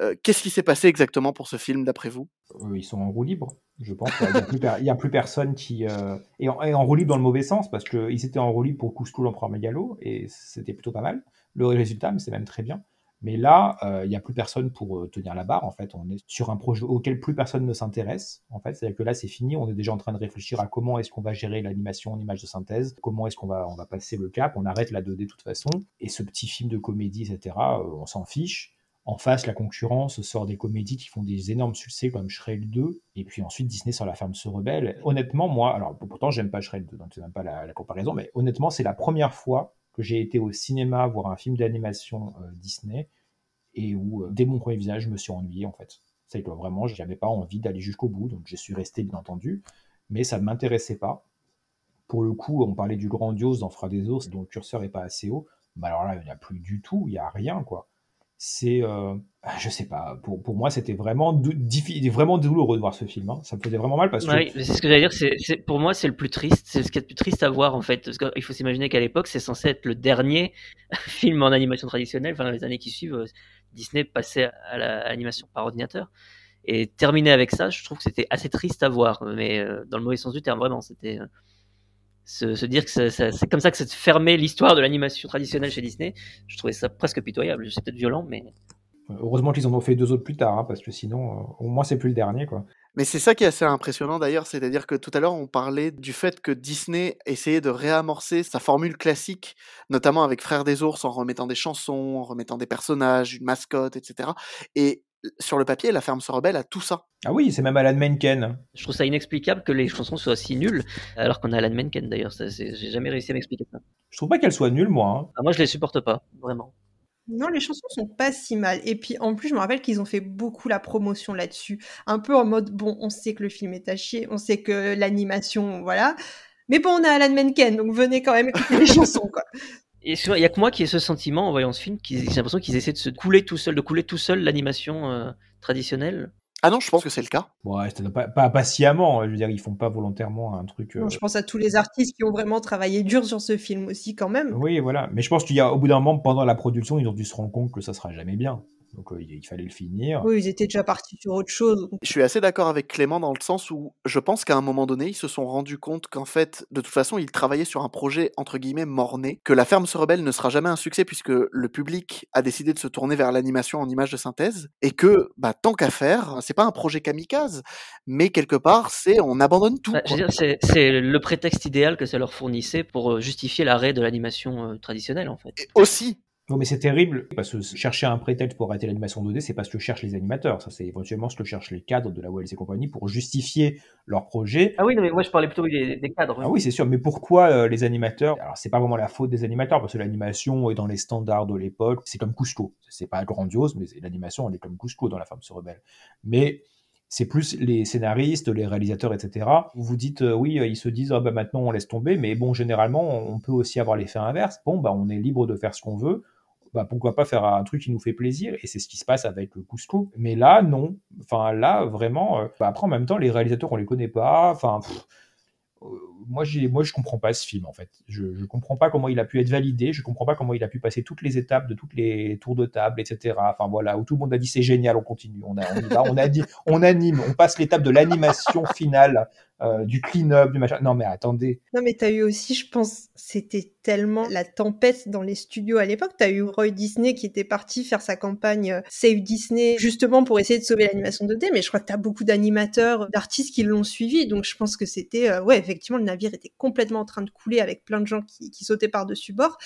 Euh, Qu'est-ce qui s'est passé exactement pour ce film d'après vous? Euh, ils sont en roue libre, je pense. Il n'y a, plus personne qui. euh, Et, en, roue libre dans le mauvais sens, parce qu'ils étaient en roue libre pour Couscous l'empereur mégalo, et c'était plutôt pas mal. Le résultat, mais c'est même très bien. Mais là, euh, il n'y a plus personne pour euh, tenir la barre. En fait, on est sur un projet auquel plus personne ne s'intéresse. En fait, c'est-à-dire que là, c'est fini. On est déjà en train de réfléchir à comment est-ce qu'on va gérer l'animation en image de synthèse, comment est-ce qu'on va, on va passer le cap. On arrête la 2D de toute façon. Et ce petit film de comédie, etc., euh, on s'en fiche. En face, la concurrence sort des comédies qui font des énormes succès comme Shrek 2, et puis ensuite Disney sur La Ferme se rebelle. Honnêtement, moi, alors pourtant j'aime pas Shrek 2, donc c'est même pas la, la comparaison, mais honnêtement, c'est la première fois que j'ai été au cinéma voir un film d'animation euh, Disney, et où euh, dès mon premier visage, je me suis ennuyé en fait. C'est que vraiment, j'avais pas envie d'aller jusqu'au bout, donc je suis resté bien entendu, mais ça ne m'intéressait pas. Pour le coup, on parlait du grandiose dans Fra des ours, dont le curseur est pas assez haut. Bah alors là, il n'y a plus du tout, il n'y a rien quoi c'est euh, je sais pas pour, pour moi c'était vraiment dou- vraiment douloureux de voir ce film hein. ça me faisait vraiment mal parce que Oui, c'est ce que j'allais dire. C'est- pour moi, c'est le plus triste. C'est ce qui est le plus triste à voir en fait. Parce faut s'imaginer qu'à l'époque, c'est censé être le dernier film en animation traditionnelle. Enfin, dans les années qui suivent, euh, Disney passait à la- à l'animation par ordinateur. Et terminer avec ça, je trouve que c'était assez triste à voir. Mais euh, dans le mauvais sens du terme, vraiment, c'était se, se dire que ça- ça- c'est comme ça que c'est fermé l'histoire de l'animation traditionnelle chez Disney. Je trouvais ça presque pitoyable. C'est peut-être violent, mais heureusement qu'ils en ont fait deux autres plus tard hein, parce que sinon euh, au moins c'est plus le dernier quoi Mais c'est ça qui est assez impressionnant d'ailleurs, c'est-à-dire que tout à l'heure on parlait du fait que Disney essayait de réamorcer sa formule classique, notamment avec Frères des ours en remettant des chansons, en remettant des personnages, une mascotte, etc. Et sur le papier, La ferme se rebelle à tout ça. ah oui c'est même Alan Menken je trouve ça inexplicable que les chansons soient si nulles, alors qu'on a Alan Menken d'ailleurs. J'ai jamais réussi à m'expliquer ça. je trouve pas qu'elle soit nulle moi hein. Ah, moi, je les supporte pas, vraiment. Non, les chansons sont pas si mal. Et puis en plus, je me rappelle qu'ils ont fait beaucoup la promotion là-dessus. Un peu en mode, bon, on sait que le film est à chier, on sait que l'animation, voilà. Mais bon, on a Alan Menken, donc venez quand même écouter les chansons, quoi. Et il y a que moi qui ai ce sentiment en voyant ce film, qui- j'ai l'impression qu'ils essaient de se couler tout seul, de couler tout seul l'animation euh, traditionnelle. Ah non, je pense que c'est le cas. ouais pas, pas, pas sciemment je veux dire ils font pas volontairement un truc euh, je pense à tous les artistes qui ont vraiment travaillé dur sur ce film aussi, quand même. oui voilà mais je pense qu'il y a au bout d'un moment pendant la production ils ont dû se rendre compte que ça sera jamais bien donc euh, il il fallait le finir Oui, ils étaient déjà partis sur autre chose. Je suis assez d'accord avec Clément dans le sens où je pense qu'à un moment donné, ils se sont rendus compte qu'en fait, de toute façon, ils travaillaient sur un projet entre guillemets mort-né, que La Ferme se rebelle ne sera jamais un succès puisque le public a décidé de se tourner vers l'animation en images de synthèse et que, bah, tant qu'à faire, c'est pas un projet kamikaze, mais quelque part, c'est on abandonne tout. Bah, je veux quoi. dire, c'est c'est le prétexte idéal que ça leur fournissait pour euh, justifier l'arrêt de l'animation euh, traditionnelle, en fait. Et aussi, Non, mais c'est terrible parce que chercher un prétexte pour arrêter l'animation 2D, c'est pas ce que cherchent les animateurs. Ça, c'est éventuellement ce que cherchent les cadres de la Wells et compagnie pour justifier leur projet. Ah oui, non, mais moi je parlais plutôt des, des cadres. Ah oui, c'est sûr. Mais pourquoi euh, les animateurs? Alors, c'est pas vraiment la faute des animateurs parce que l'animation est dans les standards de l'époque. C'est comme Cusco. C'est pas grandiose, mais l'animation, elle est comme Cusco dans La Femme se rebelle. Mais c'est plus les scénaristes, les réalisateurs, etc. Vous vous dites, euh, oui, ils se disent, ah, bah, maintenant on laisse tomber, mais bon, généralement, on peut aussi avoir l'effet inverse. Bon, bah, on est libre de faire ce qu'on veut bah, pourquoi pas faire un truc qui nous fait plaisir Et c'est ce qui se passe avec le Cusco. Mais là, non. Enfin, là, vraiment. Euh, bah, après, en même temps, les réalisateurs, on les connaît pas. Enfin. Euh, moi, moi, je comprends pas ce film en fait. Je, je comprends pas comment il a pu être validé. Je comprends pas comment il a pu passer toutes les étapes de toutes les tours de table, etc. Enfin voilà, où tout le monde a dit c'est génial, on continue, on, a, on a dit, on anime, on passe l'étape de l'animation finale euh, du clean-up, du machin. Non, mais attendez. Non, mais t'as eu aussi, je pense, c'était tellement la tempête dans les studios à l'époque. T'as eu Roy Disney qui était parti faire sa campagne euh, Save Disney justement pour essayer de sauver l'animation 2D, mais je crois que t'as beaucoup d'animateurs, d'artistes qui l'ont suivi, donc je pense que c'était, euh, ouais, effectivement, le navire était complètement en train de couler avec plein de gens qui, qui sautaient par-dessus bord.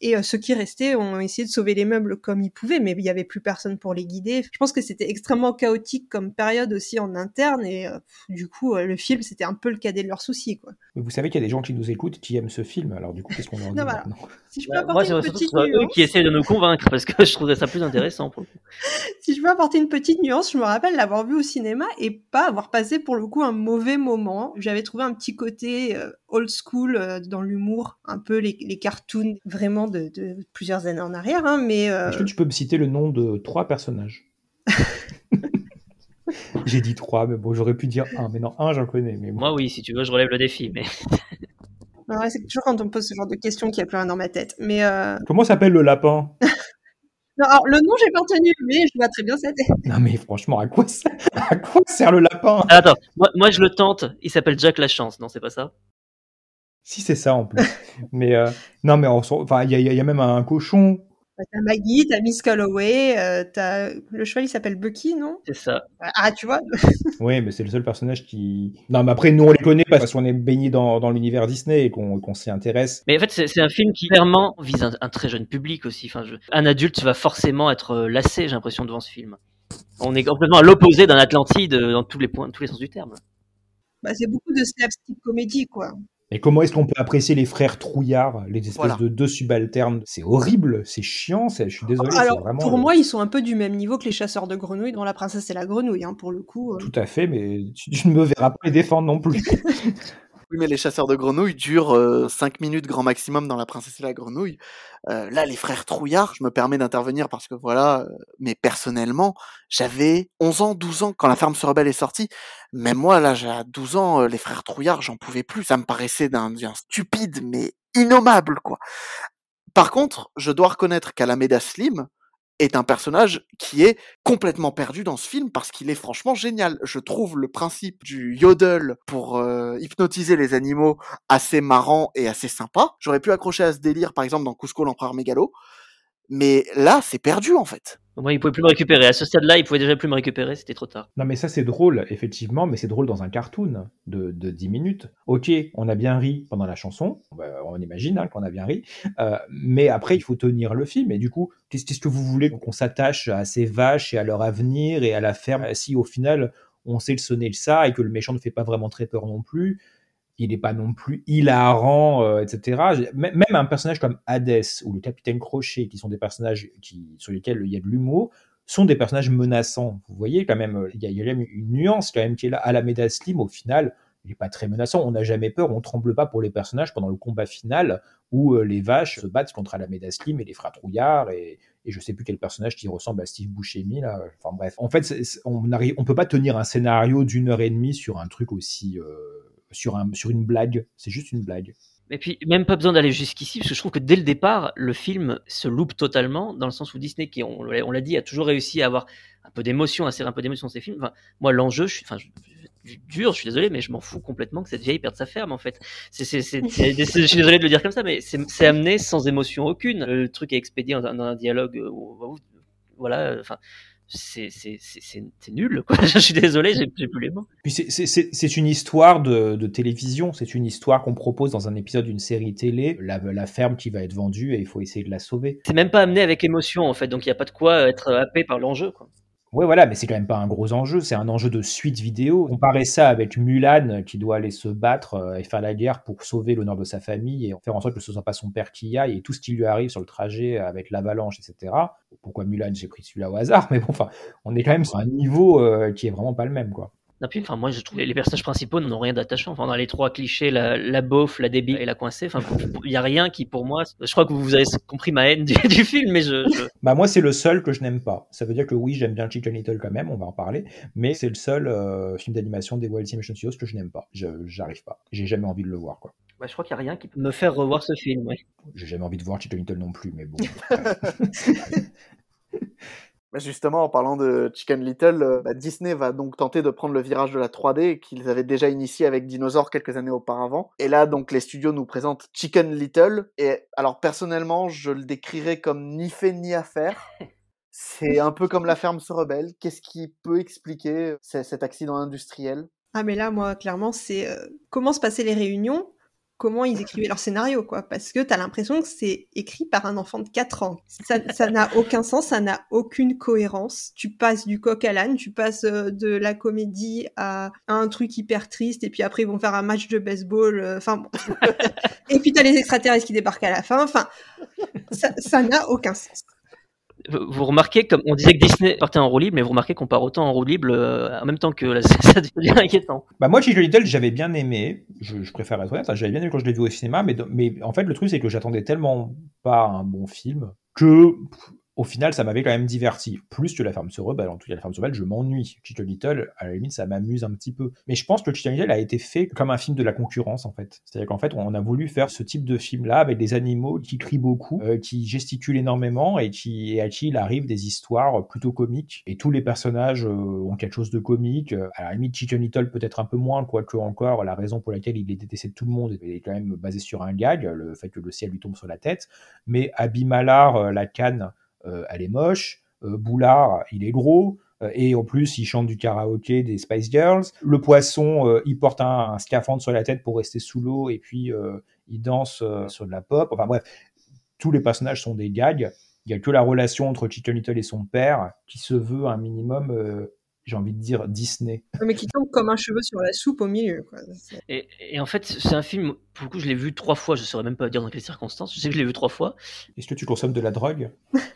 Et euh, ceux qui restaient ont essayé de sauver les meubles comme ils pouvaient, mais il n'y avait plus personne pour les guider. Je pense que c'était extrêmement chaotique comme période aussi en interne, et euh, du coup, euh, le film, c'était un peu le cadet de leurs soucis. Quoi. Mais vous savez qu'il y a des gens qui nous écoutent qui aiment ce film, alors du coup, qu'est-ce qu'on en dit maintenant? Si je peux Bah, apporter moi, une j'aimerais surtout que petite ce soit eux nuance- qui essaient de nous convaincre parce que je trouverais ça plus intéressant. Pour le coup. si je peux apporter une petite nuance, je me rappelle l'avoir vu au cinéma et pas avoir passé pour le coup un mauvais moment. J'avais trouvé un petit côté euh, old school euh, dans l'humour, un peu les, les cartoons vraiment de, de plusieurs années en arrière, hein, mais euh, Est-ce que tu peux me citer le nom de trois personnages? J'ai dit trois, mais bon, j'aurais pu dire un, mais non, un, j'en connais. Mais bon. Moi, oui, si tu veux, je relève le défi. Mais ouais, c'est toujours quand on me pose ce genre de questions qu'il n'y a plus rien dans ma tête. Mais euh, Comment s'appelle le lapin? Non, alors, le nom j'ai pas retenu, mais je vois très bien cette. Non, mais franchement, à quoi, ça... à quoi sert le lapin? Attends, moi, moi, je le tente. Il s'appelle Jack la chance, non C'est pas ça? Si, c'est ça en plus. mais euh, non, mais enfin, il y, a- il y a même un cochon. Bah, T'as Maggie, t'as Miss Calloway, euh, t'as le cheval il s'appelle Bucky, non? C'est ça. Ah, tu vois Oui, mais c'est le seul personnage qui. Non, mais après, nous, on les connaît parce qu'on est baigné dans, dans l'univers Disney et qu'on s'y intéresse. Mais en fait, c'est c'est un film qui clairement vise un, un très jeune public aussi. Enfin, je- un adulte va forcément être euh, lassé, j'ai l'impression, devant ce film. On est complètement à l'opposé d'un Atlantide dans tous les points, tous les sens du terme. bah, C'est beaucoup de slapstick comédie, quoi. Et comment est-ce qu'on peut apprécier les frères trouillards, les espèces Voilà. de deux subalternes? C'est horrible, c'est chiant, je suis désolé. c'est Alors, vraiment, pour moi, ils sont un peu du même niveau que les chasseurs de grenouilles dans La princesse et la grenouille, hein, pour le coup. euh. Tout à fait, mais tu, tu ne me verras pas les défendre non plus. Oui, mais les chasseurs de grenouilles durent 5 minutes grand maximum dans La Princesse et la Grenouille. Euh, là, les frères Trouillard, je me permets d'intervenir parce que voilà, euh, mais personnellement, j'avais 11 ans, 12 ans quand La Ferme se rebelle est sortie. Même moi, là, j'ai à 12 ans, euh, les frères Trouillard, j'en pouvais plus. Ça me paraissait d'un stupide, mais innommable, quoi. Par contre, je dois reconnaître qu'Alameda Slim est un personnage qui est complètement perdu dans ce film parce qu'il est franchement génial. Je trouve le principe du yodel pour euh, hypnotiser les animaux assez marrant et assez sympa. J'aurais pu accrocher à ce délire par exemple dans Cusco l'empereur mégalo, mais là c'est perdu en fait. Moi, il pouvait plus me récupérer. À ce stade-là, il pouvait déjà plus me récupérer. C'était trop tard. Non, mais ça, c'est drôle, effectivement, mais c'est drôle dans un cartoon de, de 10 minutes. Ok, on a bien ri pendant la chanson, bah, on imagine hein, qu'on a bien ri, euh, mais après, il faut tenir le film, et du coup, qu'est-ce que vous voulez qu'on s'attache à ces vaches et à leur avenir et à la ferme si au final, on sait le sonner le ça et que le méchant ne fait pas vraiment très peur non plus? Il n'est pas non plus hilarant, euh, etc. Même un personnage comme Hades ou le capitaine Crochet, qui sont des personnages qui, sur lesquels il y a de l'humour, sont des personnages menaçants. Vous voyez quand même, euh, il y y a une nuance quand même qui est là. Alameda Slim, au final, il n'est pas très menaçant. On n'a jamais peur, on tremble pas pour les personnages pendant le combat final où euh, les vaches se battent contre Alameda Slim et les frères Trouillard et, et je sais plus quel personnage qui ressemble à Steve Buscemi là. Enfin bref, en fait, on on peut pas tenir un scénario d'une heure et demie sur un truc aussi, sur un, sur une blague. C'est juste une blague. Et puis, même pas besoin d'aller jusqu'ici, parce que je trouve que dès le départ, le film se loupe totalement, dans le sens où Disney, qui, on, on l'a dit, a toujours réussi à avoir un peu d'émotion, à insérer un peu d'émotion dans ses films. Moi, l'enjeu, je suis, enfin, je, dur, je suis désolé, mais je m'en fous complètement que cette vieille perde sa ferme, en fait. C'est, c'est, c'est, je suis désolé de le dire comme ça, mais c'est, amené sans émotion aucune. Le truc est expédié dans un, dans un dialogue, euh, où- voilà, euh, enfin, c'est nul quoi. je suis désolé, j'ai plus les mots. Puis c'est- une histoire de, de télévision, c'est une histoire qu'on propose dans un épisode d'une série télé, la, la ferme qui va être vendue et il faut essayer de la sauver. C'est même pas amené avec émotion en fait, donc il y a pas de quoi être happé par l'enjeu Ouais, voilà, mais c'est quand même pas un gros enjeu, c'est un enjeu de suite vidéo. Comparer ça avec Mulan qui doit aller se battre euh, et faire la guerre pour sauver l'honneur de sa famille et faire en sorte que ce soit pas son père qui y aille et tout ce qui lui arrive sur le trajet avec l'avalanche, etc. Pourquoi Mulan J'ai pris celui-là au hasard, mais bon, enfin, on est quand même sur un niveau euh, qui est vraiment pas le même, quoi. Non, puis, enfin, moi, je trouve les les personnages principaux n'ont rien d'attachant. Enfin, dans les trois clichés, la, la beauf, la débile et la coincée, enfin, il y a rien qui, pour moi, je crois que vous avez compris ma haine du, du film, mais je, je- Bah moi c'est le seul que je n'aime pas. Ça veut dire que oui j'aime bien Chicken Little quand même, on va en parler, mais c'est le seul euh, film d'animation des Walt Disney Animation Studios que je n'aime pas. Je j'arrive pas. J'ai jamais envie de le voir quoi. bah, je crois qu'il y a rien qui peut me faire revoir ce film, ouais. J'ai jamais envie de voir Chicken Little non plus, mais bon. Bah, Justement, en parlant de Chicken Little, euh, bah, Disney va donc tenter de prendre le virage de la 3D qu'ils avaient déjà initié avec Dinosaur quelques années auparavant. Et là, donc, les studios nous présentent Chicken Little. Et alors, personnellement, je le décrirais comme ni fait ni à faire. C'est un peu comme la ferme se rebelle. Qu'est-ce qui peut expliquer ce- cet accident industriel? Ah mais là, moi, clairement, c'est euh, comment se passaient les réunions, comment ils écrivaient leur scénario, quoi. Parce que t'as l'impression que c'est écrit par un enfant de 4 ans. Ça n'a aucun sens, ça n'a aucune cohérence. Tu passes du coq à l'âne, tu passes euh, de la comédie à, un truc hyper triste, et puis après ils vont faire un match de baseball. euh, Enfin bon. et puis t'as les extraterrestres qui débarquent à la fin. Enfin, ça n'a aucun sens. Vous remarquez, comme on disait que Disney partait en roue libre, mais vous remarquez qu'on part autant en roue libre euh, en même temps que là, ça devient inquiétant. Bah moi Chicken Little j'avais bien aimé, je, préfère être honnête, j'avais bien aimé quand je l'ai vu au cinéma, mais, en fait le truc c'est que j'attendais tellement pas un bon film que au final ça m'avait quand même diverti. Plus que La Ferme se rebelle, en tout cas La Ferme se rebelle je m'ennuie. Chicken Little à la limite ça m'amuse un petit peu. Mais je pense que Chicken Little a été fait comme un film de la concurrence en fait. C'est-à-dire qu'en fait on a voulu faire ce type de film là avec des animaux qui crient beaucoup, euh, qui gesticulent énormément et, qui, et à qui il arrive des histoires plutôt comiques. Et tous les personnages euh, ont quelque chose de comique. Euh, À la limite Chicken Little peut-être un peu moins, quoique encore la raison pour laquelle il est détesté de tout le monde est quand même basée sur un gag, le fait que le ciel lui tombe sur la tête. Mais Abimalar, euh, la canne, elle est moche. Euh, Boulard, il est gros. Euh, Et en plus, il chante du karaoké des Spice Girls. Le poisson, euh, il porte un, un scaphandre sur la tête pour rester sous l'eau et puis euh, il danse euh, sur de la pop. Enfin bref, tous les personnages sont des gags. Il y a que la relation entre Chicken Little et son père qui se veut un minimum, euh, j'ai envie de dire, Disney. Mais qui tombe comme un cheveu sur la soupe au milieu, quoi. Et, et en fait, c'est un film, pour le coup, je l'ai vu trois fois, je saurais même pas dire dans quelles circonstances, je sais que je l'ai vu trois fois. Est-ce que tu consommes de la drogue?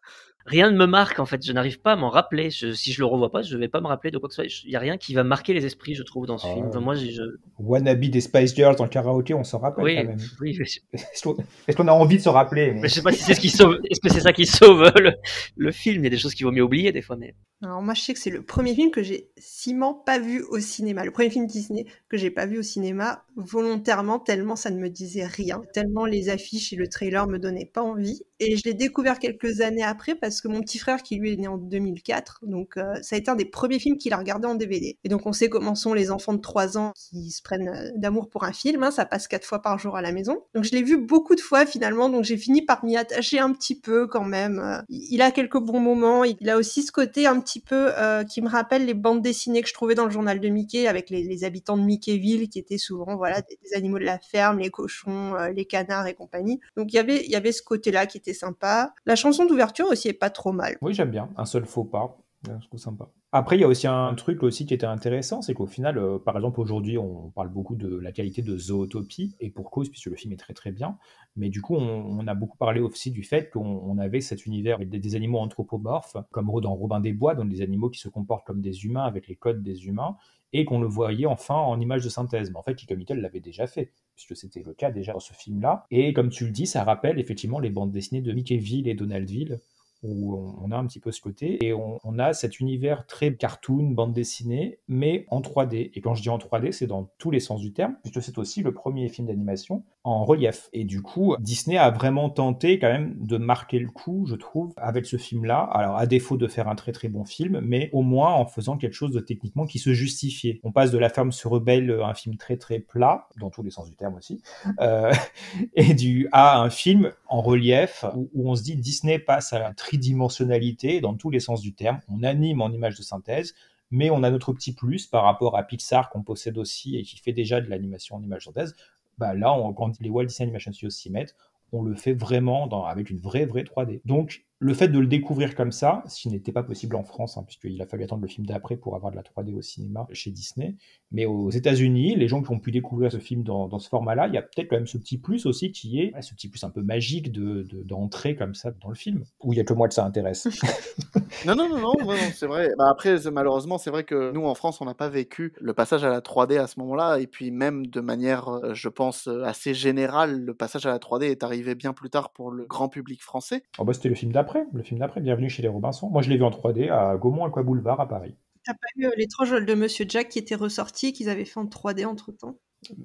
Rien ne me marque en fait, je n'arrive pas à m'en rappeler. Je- si je le revois pas, je vais pas me rappeler de quoi que ce soit. Il y a rien qui va marquer les esprits, je trouve, dans ce Ah. film. Enfin, moi, je... Wannabe des Spice Girls dans le karaoké, on s'en rappelle Oui, quand même. oui, mais je- Est-ce qu'on a envie de se rappeler mais- mais je sais pas si c'est ce qui sauve. Est-ce que c'est ça qui sauve le, le film Il y a des choses qu'il vaut mieux oublier des fois, mais Alors moi je sais que c'est le premier film que j'ai ciment pas vu au cinéma, le premier film Disney que j'ai pas vu au cinéma volontairement tellement ça ne me disait rien, tellement les affiches et le trailer me donnaient pas envie et je l'ai découvert quelques années après parce que mon petit frère qui lui est né en 2004 donc euh, ça a été un des premiers films qu'il a regardé en DVD et donc on sait comment sont les enfants de 3 ans qui se prennent euh, d'amour pour un film, hein, ça passe quatre fois par jour à la maison donc je l'ai vu beaucoup de fois finalement donc j'ai fini par m'y attacher un petit peu quand même. Euh, Il a quelques bons moments, il a aussi ce côté un petit peu qui me rappelle les bandes dessinées que je trouvais dans le journal de Mickey avec les, habitants de Mickeyville qui étaient souvent voilà des, animaux de la ferme, les cochons, les canards et compagnie. Donc il y avait il y avait ce côté-là qui était sympa. La chanson d'ouverture aussi est pas trop mal. Oui, j'aime bien. Un seul faux pas. Euh, Je trouve sympa. Après, il y a aussi un truc aussi qui était intéressant, c'est qu'au final, euh, par exemple, aujourd'hui, on parle beaucoup de la qualité de Zootopie, et pour cause, puisque le film est très très bien. Mais du coup, on, a beaucoup parlé aussi du fait qu'on on avait cet univers avec des, animaux anthropomorphes, comme dans Robin des Bois, donc des animaux qui se comportent comme des humains avec les codes des humains, et qu'on le voyait enfin en image de synthèse. Mais en fait, Little l'avait déjà fait, puisque c'était le cas déjà dans ce film-là. Et comme tu le dis, ça rappelle effectivement les bandes dessinées de Mickeyville et Donaldville, où on- a un petit peu ce côté et on, a cet univers très cartoon, bande dessinée, mais en 3D. Et quand je dis en 3D, c'est dans tous les sens du terme, puisque c'est aussi le premier film d'animation en relief. Et du coup, Disney a vraiment tenté quand même de marquer le coup, je trouve, avec ce film-là. Alors, à défaut de faire un très très bon film, mais au moins en faisant quelque chose de techniquement qui se justifiait. On passe de La Ferme se rebelle, un film très très plat, dans tous les sens du terme aussi, euh, et du à un film en relief, où, on se dit Disney passe à la tridimensionnalité dans tous les sens du terme. On anime en images de synthèse, mais on a notre petit plus par rapport à Pixar qu'on possède aussi et qui fait déjà de l'animation en images de synthèse. Bah là, on, quand les Walt Disney Animation Studios s'y mettent, on le fait vraiment dans, avec une vraie, vraie 3D. Donc, le fait de le découvrir comme ça, ce qui n'était pas possible en France, hein, puisqu'il a fallu attendre le film d'après pour avoir de la 3D au cinéma chez Disney, mais aux États-Unis, les gens qui ont pu découvrir ce film dans, dans ce format-là, il y a peut-être quand même ce petit plus aussi qui est ce petit plus un peu magique de, d'entrer comme ça dans le film. Ou il y a que moi que ça intéresse. non, non, non, non, non c'est vrai. Bah après, malheureusement, c'est vrai que nous en France, on n'a pas vécu le passage à la 3D à ce moment-là, et puis même de manière, euh, je pense, assez générale, le passage à la 3D est arrivé bien plus tard pour le grand public français. Oh bah c'était le film d'après le film d'après, Bienvenue chez les Robinson. Moi, je l'ai vu en 3D à Gaumont Aqua Boulevard à Paris. T'as pas eu l'étrange de Monsieur Jack qui était ressorti, qu'ils avaient fait en 3D entre temps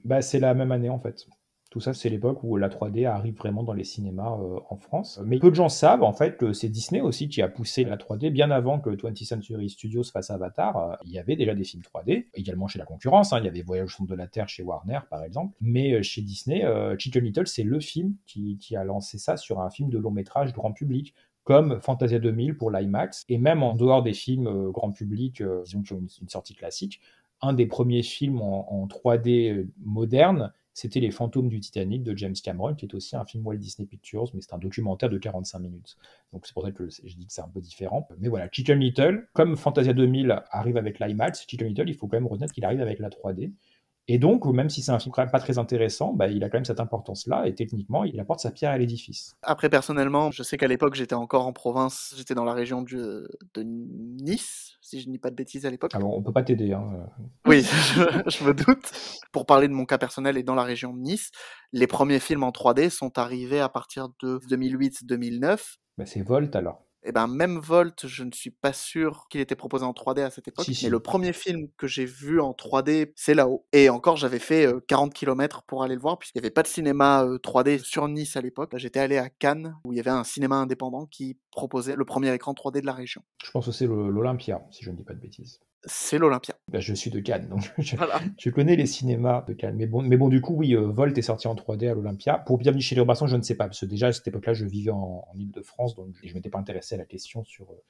Bah, c'est la même année en fait. Tout ça, c'est l'époque où la 3D arrive vraiment dans les cinémas euh, en France. Mais peu de gens savent, en fait, que c'est Disney aussi qui a poussé la 3D bien avant que 20th Century Studios fasse Avatar. Euh, il y avait déjà des films 3D, également chez la concurrence. Hein, il y avait Voyage au centre de la Terre chez Warner, par exemple. Mais euh, chez Disney, Chicken Little, c'est le film qui, qui a lancé ça sur un film de long métrage grand public comme Fantasia 2000 pour l'IMAX, et même en dehors des films euh, grand public, euh, disons qui ont une, sortie classique, un des premiers films en, en 3D euh, moderne, c'était Les Fantômes du Titanic de James Cameron, qui est aussi un film Walt Disney Pictures, mais c'est un documentaire de 45 minutes. Donc c'est pour ça que je dis que c'est un peu différent. Mais voilà, Chicken Little, comme Fantasia 2000 arrive avec l'IMAX, Chicken Little, il faut quand même reconnaître qu'il arrive avec la 3D. Et donc, même si c'est un film quand même pas très intéressant, bah, il a quand même cette importance-là, et techniquement, il apporte sa pierre à l'édifice. Après, personnellement, je sais qu'à l'époque, j'étais encore en province, j'étais dans la région du, de Nice, si je ne dis pas de bêtises à l'époque. Alors, on peut pas t'aider. Hein. Oui, je, je, me doute. Pour parler de mon cas personnel et dans la région de Nice, les premiers films en 3D sont arrivés à partir de 2008-2009. Bah, c'est Volt alors et ben même Volt, je ne suis pas sûr qu'il était proposé en 3D à cette époque. Si, si. Mais le premier film que j'ai vu en 3D, c'est là-haut. Et encore, j'avais fait euh, 40 km pour aller le voir, puisqu'il n'y avait pas de cinéma euh, 3D sur Nice à l'époque. J'étais allé à Cannes, où il y avait un cinéma indépendant qui proposait le premier écran 3D de la région. Je pense que c'est l'Olympia, si je ne dis pas de bêtises. C'est l'Olympia. Ben, je suis de Cannes, donc je, voilà. je, connais les cinémas de Cannes. Mais bon, mais bon du coup, oui, euh, Volt est sorti en 3D à l'Olympia. Pour Bienvenue chez les Robinson, je ne sais pas, parce que déjà à cette époque-là, je vivais en, en Ile-de-France, donc je ne m'étais pas intéressé à la question sur euh,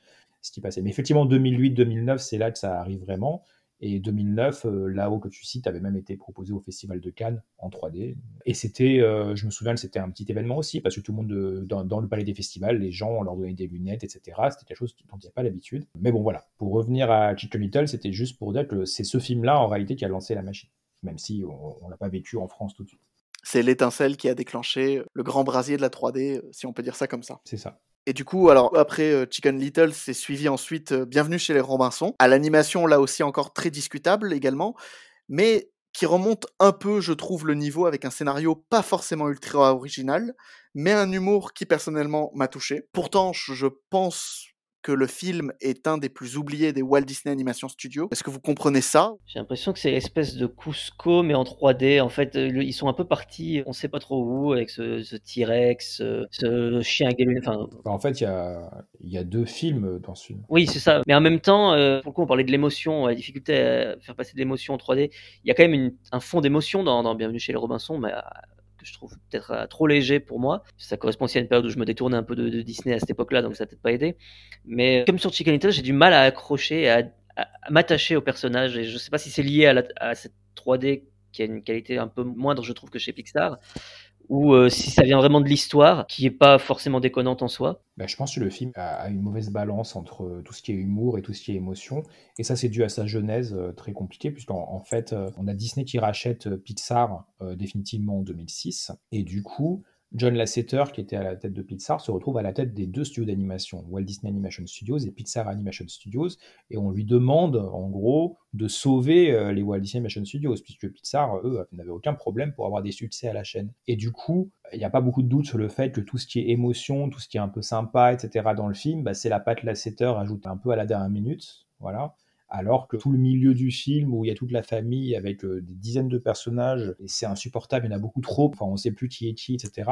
ce qui passait. Mais effectivement, 2008-2009, c'est là que ça arrive vraiment. Et 2009, euh, là-haut que tu cites, avait même été proposé au Festival de Cannes en 3D. Et c'était, euh, je me souviens, c'était un petit événement aussi, parce que tout le monde, de, dans, dans, le palais des festivals, les gens, on leur donnait des lunettes, etc. C'était quelque chose dont il n'y a pas l'habitude. Mais bon, voilà. Pour revenir à Chicken Little, c'était juste pour dire que c'est ce film-là, en réalité, qui a lancé la machine. Même si on ne l'a pas vécu en France tout de suite. C'est l'étincelle qui a déclenché le grand brasier de la 3D, si on peut dire ça comme ça. C'est ça. Et du coup, alors après euh, Chicken Little, c'est suivi ensuite euh, Bienvenue chez les Robinson. À l'animation, là aussi encore très discutable également, mais qui remonte un peu, je trouve, le niveau avec un scénario pas forcément ultra original, mais un humour qui personnellement m'a touché. Pourtant, je pense que le film est un des plus oubliés des Walt Disney Animation Studios. Est-ce que vous comprenez ça? J'ai l'impression que c'est l'espèce de Cusco, mais en 3D. En fait, ils sont un peu partis, on sait pas trop où, avec ce, ce T-Rex, ce chien gay. Enfin... En fait, il y a, y a deux films dans ce film. Oui, c'est ça. Mais en même temps, euh, pour le coup, on parlait de l'émotion, la difficulté à faire passer de l'émotion en 3D. Il y a quand même une, un fond d'émotion dans, dans, Bienvenue chez les Robinson, mais je trouve peut-être euh, trop léger pour moi. Ça correspond aussi à une période où je me détournais un peu de, Disney à cette époque-là, donc ça n'a peut-être pas aidé. Mais comme sur Chicken Little, j'ai du mal à accrocher, à, à, m'attacher au personnage, et je sais pas si c'est lié à, à, cette 3D qui a une qualité un peu moindre, je trouve, que chez Pixar, ou euh, si ça vient vraiment de l'histoire, qui est pas forcément déconnante en soi. Bah, je pense que le film a une mauvaise balance entre euh, tout ce qui est humour et tout ce qui est émotion, et ça c'est dû à sa genèse euh, très compliquée, puisqu'en en fait, on a Disney qui rachète Pixar définitivement en 2006, et du coup, John Lasseter, qui était à la tête de Pixar, se retrouve à la tête des deux studios d'animation, Walt Disney Animation Studios et Pixar Animation Studios, et on lui demande, en gros, de sauver euh, les Walt Disney Animation Studios, puisque Pixar, eux, n'avaient aucun problème pour avoir des succès à la chaîne. Et du coup, il n'y a pas beaucoup de doute sur le fait que tout ce qui est émotion, tout ce qui est un peu sympa, etc. dans le film, bah, c'est la patte Lasseter ajoutée un peu à la dernière minute, voilà alors que tout le milieu du film où il y a toute la famille avec euh, des dizaines de personnages et c'est insupportable, il y en a beaucoup trop, enfin on sait plus qui est qui, etc.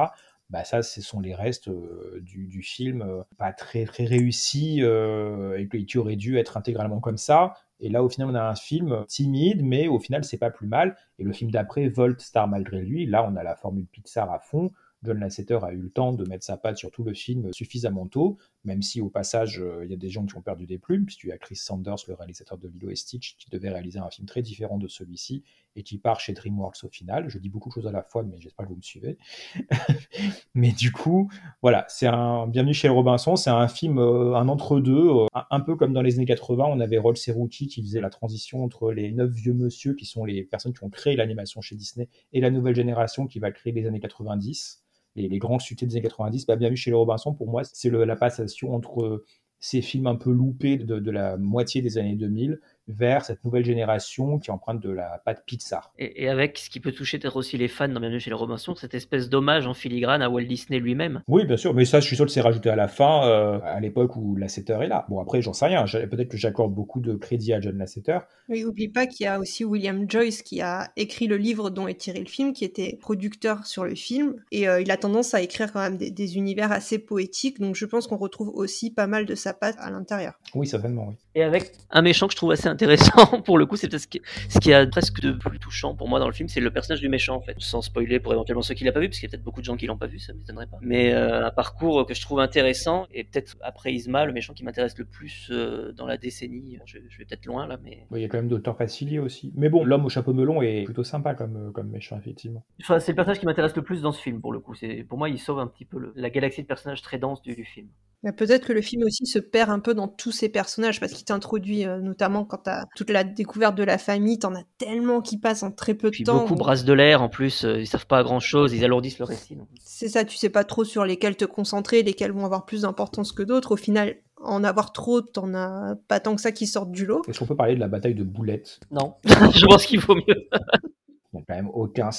Bah ça, ce sont les restes euh, du, du, film euh, pas très très réussi et qui aurait dû être intégralement comme ça. Et là, au final, on a un film timide, mais au final, c'est pas plus mal. Et le film d'après, Volt Star malgré lui, là, on a la formule Pixar à fond. John Lasseter a eu le temps de mettre sa patte sur tout le film suffisamment tôt, même si au passage, euh, il y a des gens qui ont perdu des plumes, puisqu'il y a Chris Sanders, le réalisateur de Lilo et Stitch, qui devait réaliser un film très différent de celui-ci, et qui part chez DreamWorks au final. Je dis beaucoup de choses à la fois, mais j'espère que vous me suivez. mais du coup, voilà, c'est un Bienvenue chez Robinson, c'est un film, euh, un entre-deux, euh, un peu comme dans les années 80, on avait Rolls Rookie qui faisait la transition entre les neuf vieux monsieur, qui sont les personnes qui ont créé l'animation chez Disney, et la nouvelle génération qui va créer les années 90 les, grands succès des années 90, bah, Bienvenue chez les Robinson, pour moi, c'est la passation entre ces films un peu loupés de, la moitié des années 2000 vers cette nouvelle génération qui emprunte de la pâte Pixar. Et, et avec ce qui peut toucher peut-être aussi les fans dans Bienvenue chez les Robinson, cette espèce d'hommage en filigrane à Walt Disney lui-même. Oui, bien sûr, mais ça, je suis sûr que c'est rajouté à la fin, euh, à l'époque où Lasseter est là. Bon, après, j'en sais rien, peut-être que j'accorde beaucoup de crédit à John Lasseter. Oui, oublie pas qu'il y a aussi William Joyce qui a écrit le livre dont est tiré le film, qui était producteur sur le film, et euh, il a tendance à écrire quand même des, des univers assez poétiques, donc je pense qu'on retrouve aussi pas mal de sa patte à l'intérieur. Oui, certainement, oui. Et avec un méchant que je trouve assez intéressant pour le coup, c'est peut-être ce qui, ce qui a presque de plus touchant pour moi dans le film, c'est le personnage du méchant en fait. Sans spoiler pour éventuellement ceux qui l'ont pas vu, parce qu'il y a peut-être beaucoup de gens qui l'ont pas vu, ça m'étonnerait pas. Mais euh, un parcours que je trouve intéressant et peut-être après Isma, le méchant qui m'intéresse le plus euh, dans la décennie. Je, je vais peut-être loin là, mais. Oui, il y a quand même d'auteurs faciliers aussi. Mais bon, l'homme au chapeau melon est plutôt sympa comme, comme méchant effectivement. Enfin, c'est le personnage qui m'intéresse le plus dans ce film pour le coup. C'est pour moi, il sauve un petit peu le, la galaxie de personnages très dense du, du film. Peut-être que le film aussi se perd un peu dans tous ces personnages parce qu'il t'introduit euh, notamment quand t'as toute la découverte de la famille, t'en as tellement qui passent en très peu de Puis temps. beaucoup brassent de l'air en plus, euh, ils savent pas grand chose, ils alourdissent le récit. C'est ça, tu sais pas trop sur lesquels te concentrer, lesquels vont avoir plus d'importance que d'autres. Au final, en avoir trop, t'en as pas tant que ça qui sortent du lot. Est-ce qu'on peut parler de la bataille de boulettes? Non, je pense qu'il vaut mieux. Il n'y a quand même aucun.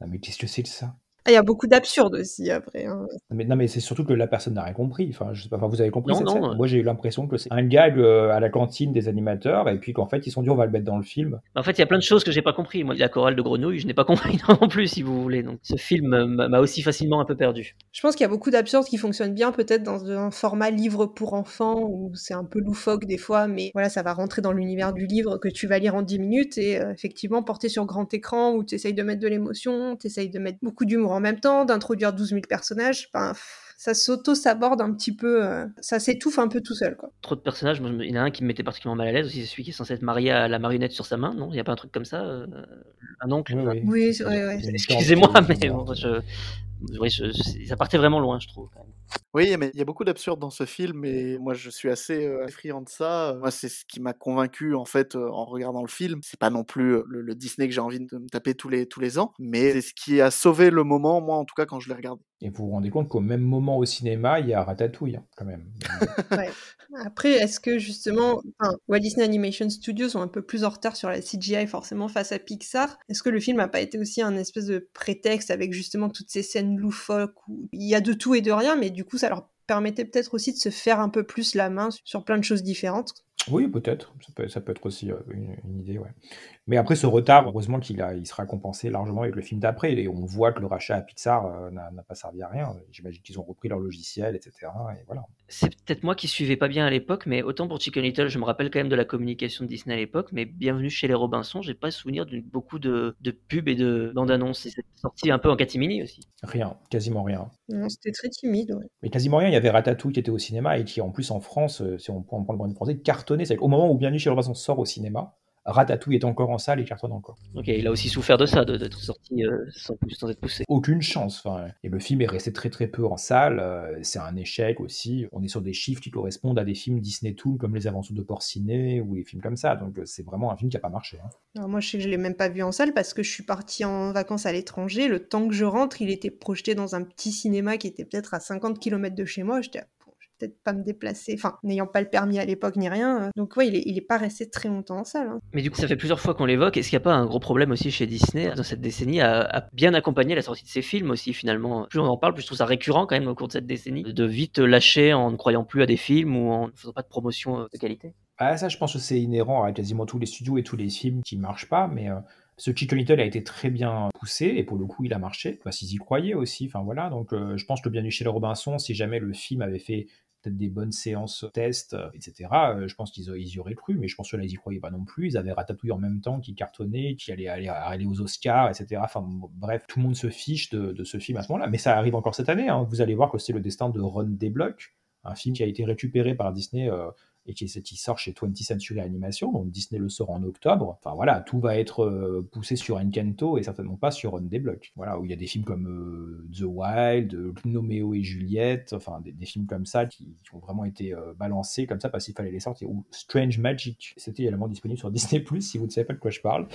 Non, mais qu'est-ce que c'est que ça? Il y a beaucoup d'absurde aussi après. hein. Non, mais, non, mais c'est surtout que la personne n'a rien compris. Enfin, je sais pas, enfin, vous avez compris Non, cette non, scène. Moi, j'ai eu l'impression que c'est un gag euh, à la cantine des animateurs, et puis qu'en fait, ils sont dit, on va le mettre dans le film. En fait, il y a plein de choses que j'ai pas compris. Moi, la chorale de grenouilles, je n'ai pas compris non plus, si vous voulez. Donc, ce film euh, m'a m'a aussi facilement un peu perdu. Je pense qu'il y a beaucoup d'absurdes qui fonctionnent bien, peut-être dans un format livre pour enfants où c'est un peu loufoque des fois, mais voilà, ça va rentrer dans l'univers du livre que tu vas lire en 10 minutes et euh, effectivement porter sur grand écran où tu essayes de mettre de l'émotion, tu essayes de mettre beaucoup d'humour en même temps, d'introduire 12 000 personnages. Ça s'auto-saborde un petit peu, euh, ça s'étouffe un peu tout seul, quoi. Trop de personnages. Moi, il y en a un qui me mettait particulièrement mal à l'aise aussi, c'est celui qui est censé être marié à la marionnette sur sa main. Non, il n'y a pas un truc comme ça euh, Un oncle? Oui, oui. Oui, une Excusez-moi, mais bon, je, oui, je- je- ça partait vraiment loin, je trouve. quand même. Oui, mais il y a beaucoup d'absurdes dans ce film et moi je suis assez euh, friand de ça. Moi, c'est ce qui m'a convaincu en fait euh, en regardant le film. C'est pas non plus euh, le, le Disney que j'ai envie de me taper tous les tous les ans, mais c'est ce qui a sauvé le moment, moi en tout cas quand je l'ai regardé. Et vous vous rendez compte qu'au même moment au cinéma, il y a Ratatouille, hein, quand même. Ouais. Après, est-ce que justement, Walt Disney Animation Studios sont un peu plus en retard sur la CGI forcément face à Pixar? Est-ce que le film n'a pas été aussi un espèce de prétexte avec justement toutes ces scènes loufoques où il y a de tout et de rien, mais du coup ça leur permettait peut-être aussi de se faire un peu plus la main sur plein de choses différentes? Oui, peut-être. Ça peut, ça peut être aussi euh, une, une idée, ouais. Mais après ce retard, heureusement qu'il a, il sera compensé largement avec le film d'après. Et on voit que le rachat à Pixar euh, n'a n'a pas servi à rien. J'imagine qu'ils ont repris leur logiciel, etc. Et voilà. C'est peut-être moi qui suivais pas bien à l'époque, mais autant pour Chicken Little, je me rappelle quand même de la communication de Disney à l'époque, mais Bienvenue chez les Robinson, j'ai pas souvenir de beaucoup de, de pubs et de bandes annonces. Et c'est sorti un peu en catimini aussi. Rien, quasiment rien. Non, C'était très timide, ouais. Mais quasiment rien. Il y avait Ratatouille qui était au cinéma et qui, en plus, en France, euh, si on prend on prend le brand français, cartonnait. C'est-à-dire qu'au moment où Bienvenue chez Robinson sort au cinéma, Ratatouille est encore en salle et cartonne encore. Ok, il a aussi souffert de ça, de- d'être sorti euh, sans, sans être poussé. Aucune chance. Enfin, et le film est resté très très peu en salle. euh, c'est un échec aussi. On est sur des chiffres qui correspondent à des films Disney Toon comme Les Aventures de Porcinet ou des films comme ça. Donc euh, c'est vraiment un film qui a pas marché. hein. Moi, je sais que je l'ai même pas vu en salle parce que je suis partie en vacances à l'étranger. Le temps que je rentre, il était projeté dans un petit cinéma qui était peut-être à 50 km de chez moi. J'étais, peut-être pas me déplacer. Enfin, n'ayant pas le permis à l'époque ni rien. euh. Donc ouais, il est, il est pas resté très longtemps en salle. hein. Mais du coup, ça fait plusieurs fois qu'on l'évoque. Est-ce qu'il n'y a pas un gros problème aussi chez Disney dans cette décennie à, à bien accompagner la sortie de ses films aussi finalement? Plus on en parle, plus je trouve ça récurrent quand même au cours de cette décennie de vite lâcher en ne croyant plus à des films ou en ne faisant pas de promotion euh, de qualité? Ah, ça, je pense que c'est inhérent à quasiment tous les studios et tous les films qui marchent pas, mais euh, ce Chicken Little a été très bien poussé et pour le coup, il a marché. Bah, s'ils y croyaient aussi, enfin voilà. Donc, euh, je pense que Bienvenue chez les Robinson, si jamais le film avait fait peut-être des bonnes séances tests, etc. je pense qu'ils y auraient cru, mais je pense que là, ils y croyaient pas non plus. Ils avaient Ratatouille en même temps qui cartonnait, qui allait aller, aux Oscars, etc. Enfin, bref, tout le monde se fiche de, ce film à ce moment-là. Mais ça arrive encore cette année. Hein. Vous allez voir que c'est le destin de Ron Desblocs, un film qui a été récupéré par Disney et qui, qui, sort chez 20th Century Animation, donc Disney le sort en octobre. Enfin voilà, tout va être euh, poussé sur Encanto et certainement pas sur On Block. Voilà, où il y a des films comme euh, The Wild, Romeo et Juliette, enfin des, films comme ça qui, ont vraiment été euh, balancés comme ça parce qu'il fallait les sortir. Ou Strange Magic, c'était également disponible sur Disney Plus si vous ne savez pas de quoi je parle.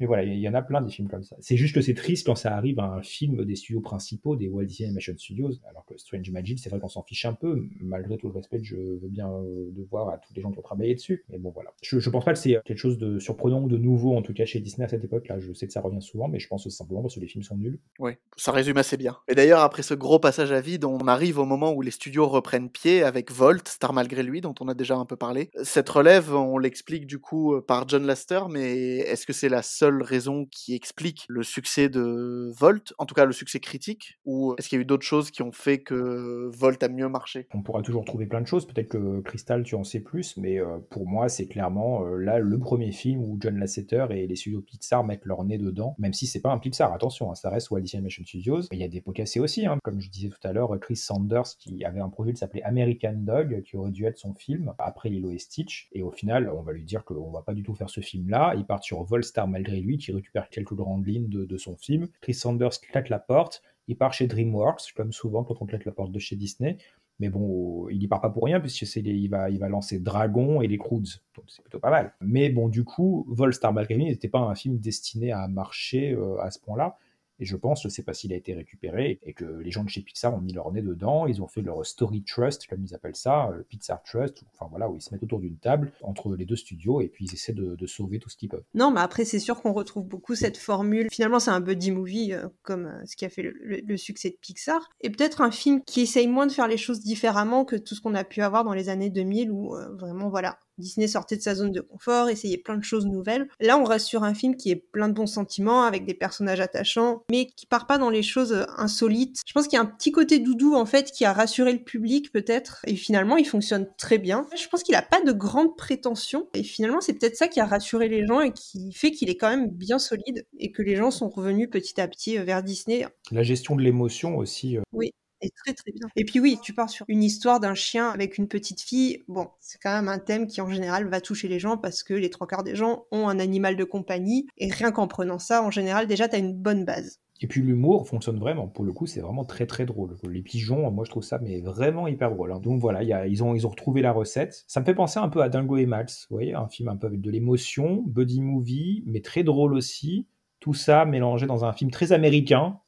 Mais voilà, il y en a plein des films comme ça. C'est juste que c'est triste quand ça arrive à un film des studios principaux, des Walt Disney Animation Studios, alors que Strange Magic, c'est vrai qu'on s'en fiche un peu, malgré tout le respect que je veux bien euh, de voir à tous les gens qui ont travaillé dessus. Mais bon, voilà. Je, je pense pas que c'est quelque chose de surprenant ou de nouveau, en tout cas chez Disney à cette époque-là. Je sais que ça revient souvent, mais je pense simplement parce que les films sont nuls. Oui, ça résume assez bien. Et d'ailleurs, après ce gros passage à vide, on arrive au moment où les studios reprennent pied avec Volt, Star Malgré lui, dont on a déjà un peu parlé. Cette relève, on l'explique du coup par John Laster, mais est-ce que c'est la seule raison qui explique le succès de Volt, en tout cas le succès critique, ou est-ce qu'il y a eu d'autres choses qui ont fait que Volt a mieux marché? On pourra toujours trouver plein de choses, peut-être que Crystal tu en sais plus, mais euh, pour moi c'est clairement euh, là le premier film où John Lasseter et les studios Pixar mettent leur nez dedans, même si c'est pas un Pixar, attention, hein, ça reste Walt Disney Animation Studios, il y a des pots cassés aussi, hein. comme je disais tout à l'heure, Chris Sanders qui avait un projet qui s'appelait American Dog, qui aurait dû être son film, après Lilo et Stitch, et au final on va lui dire qu'on va pas du tout faire ce film là, il part sur Volstar malgré lui, qui récupère quelques grandes lignes de, son film. Chris Sanders claque la porte, il part chez DreamWorks, comme souvent quand on claque la porte de chez Disney. Mais bon, il y part pas pour rien, puisque il, va, lancer Dragon et les Croods. Donc c'est plutôt pas mal. Mais bon, du coup, Volstar Malgré n'était pas un film destiné à marcher euh, à ce point-là. Et je pense, je sais pas s'il a été récupéré, et que les gens de chez Pixar ont mis leur nez dedans, ils ont fait leur story trust, comme ils appellent ça, le Pixar Trust, enfin voilà, où ils se mettent autour d'une table entre les deux studios, et puis ils essaient de, sauver tout ce qu'ils peuvent. Non, mais après, c'est sûr qu'on retrouve beaucoup cette formule. Finalement, c'est un buddy movie, euh, comme euh, ce qui a fait le, succès de Pixar, et peut-être un film qui essaye moins de faire les choses différemment que tout ce qu'on a pu avoir dans les années 2000, où euh, vraiment, voilà, Disney sortait de sa zone de confort, essayait plein de choses nouvelles. Là, on reste sur un film qui est plein de bons sentiments, avec des personnages attachants, mais qui part pas dans les choses euh, insolites. Je pense qu'il y a un petit côté doudou, en fait, qui a rassuré le public, peut-être, et finalement, il fonctionne très bien. Je pense qu'il a pas de grandes prétentions, et finalement, c'est peut-être ça qui a rassuré les gens et qui fait qu'il est quand même bien solide, et que les gens sont revenus petit à petit euh, vers Disney. La gestion de l'émotion aussi. Euh, oui est très très bien. Et puis oui, tu pars sur une histoire d'un chien avec une petite fille. Bon, c'est quand même un thème qui en général va toucher les gens parce que les trois quarts des gens ont un animal de compagnie. Et rien qu'en prenant ça, en général, déjà, tu as une bonne base. Et puis l'humour fonctionne vraiment. Pour le coup, c'est vraiment très très drôle. Les pigeons, moi je trouve ça mais vraiment hyper drôle. Hein. Donc voilà, y a, ils, ont, ils ont retrouvé la recette. Ça me fait penser un peu à Dingo et Max. Vous voyez, un film un peu avec de l'émotion, buddy movie, mais très drôle aussi. Tout ça mélangé dans un film très américain,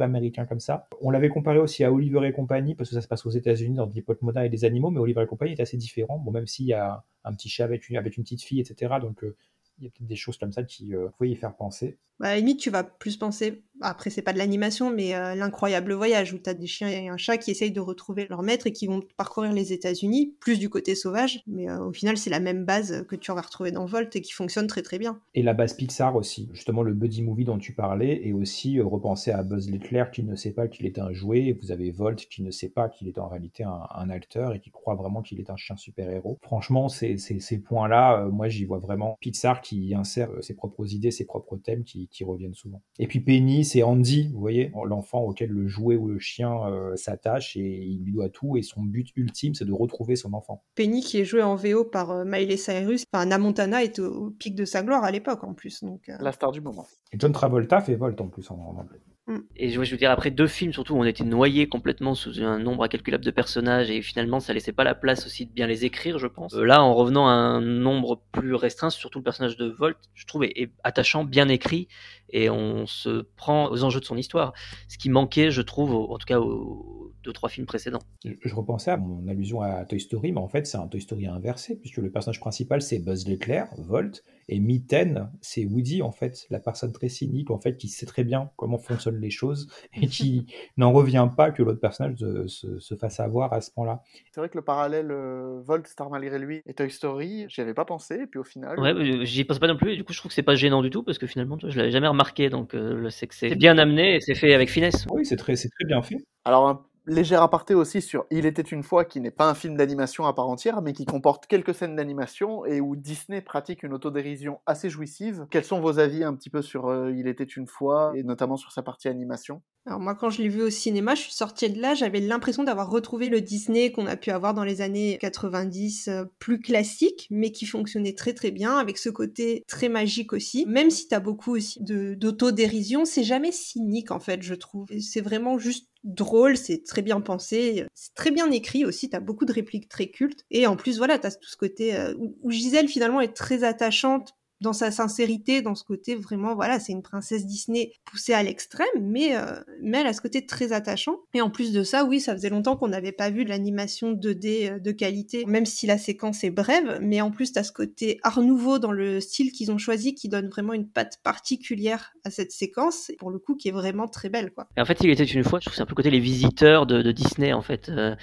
américain comme ça. On l'avait comparé aussi à Oliver et compagnie, parce que ça se passe aux États-Unis dans des potes modernes et des animaux, mais Oliver et compagnie est assez différent. Bon, même s'il y a un petit chat avec une, petite fille, etc. Donc, euh, il y a peut-être des choses comme ça qui euh, y faire penser. Bah, à la limite, tu vas plus penser, après c'est pas de l'animation, mais euh, l'incroyable voyage où tu as des chiens et un chat qui essayent de retrouver leur maître et qui vont parcourir les États-Unis, plus du côté sauvage, mais euh, au final c'est la même base que tu vas retrouver dans Volt et qui fonctionne très très bien. Et la base Pixar aussi, justement le buddy movie dont tu parlais, et aussi euh, repenser à Buzz Lightyear qui ne sait pas qu'il est un jouet, vous avez Volt qui ne sait pas qu'il est en réalité un, acteur et qui croit vraiment qu'il est un chien super-héros. Franchement, ces points-là, moi j'y vois vraiment Pixar qui insère ses propres idées, ses propres thèmes qui qui, reviennent souvent. Et puis Penny, c'est Andy, vous voyez, l'enfant auquel le jouet ou le chien euh, s'attache et il lui doit tout et son but ultime c'est de retrouver son enfant. Penny qui est joué en VO par euh, Miley Cyrus, enfin Namontana est au, pic de sa gloire à l'époque en plus. Donc, euh. La star du moment. Et John Travolta fait Volt en plus en, anglais. Mm. Et je veux dire, après deux films, surtout, on était noyé complètement sous un nombre incalculable de personnages et finalement, ça laissait pas la place aussi de bien les écrire, je pense. là, en revenant à un nombre plus restreint, surtout le personnage de Volt, je trouve est attachant, bien écrit et on se prend aux enjeux de son histoire. Ce qui manquait, je trouve, en tout cas aux deux, trois films précédents. Je repensais à mon allusion à Toy Story, mais en fait, c'est un Toy Story inversé, puisque le personnage principal, c'est Buzz l'éclair, Volt, et Mitten, c'est Woody, en fait, la personne très cynique, en fait, qui sait très bien comment fonctionnent les choses et qui n'en revient pas que l'autre personnage se, fasse avoir à ce point-là. C'est vrai que le parallèle euh, Volt, Star malgré lui, et Toy Story, j'y avais pas pensé, et puis au final. Ouais, euh, j'y pense pas non plus, et du coup, je trouve que c'est pas gênant du tout, parce que finalement, je l'avais jamais remarqué, donc euh, c'est que c'est bien amené et c'est fait avec finesse. Oui, c'est très, très bien fait. Alors, Léger aparté aussi sur Il était une fois, qui n'est pas un film d'animation à part entière, mais qui comporte quelques scènes d'animation et où Disney pratique une autodérision assez jouissive. Quels sont vos avis un petit peu sur euh, Il était une fois, et notamment sur sa partie animation? Alors moi, quand je l'ai vu au cinéma, je suis sortie de là, j'avais l'impression d'avoir retrouvé le Disney qu'on a pu avoir dans les années 90, euh, plus classique, mais qui fonctionnait très très bien, avec ce côté très magique aussi. Même si t'as beaucoup aussi d'autodérision, c'est jamais cynique en fait, je trouve. C'est vraiment juste drôle, c'est très bien pensé, c'est très bien écrit aussi, t'as beaucoup de répliques très cultes. Et en plus, voilà, t'as tout ce côté euh, où, où Gisèle finalement est très attachante dans sa sincérité, dans ce côté vraiment, voilà, c'est une princesse Disney poussée à l'extrême, mais, euh, mais elle a ce côté très attachant. Et en plus de ça, oui, ça faisait longtemps qu'on n'avait pas vu de l'animation 2D euh, de qualité, même si la séquence est brève, mais en plus, t'as ce côté art nouveau dans le style qu'ils ont choisi qui donne vraiment une patte particulière à cette séquence, pour le coup, qui est vraiment très belle, quoi. Et en fait, il était une fois, je trouve c'est un peu le côté les visiteurs de, Disney, en fait. Euh,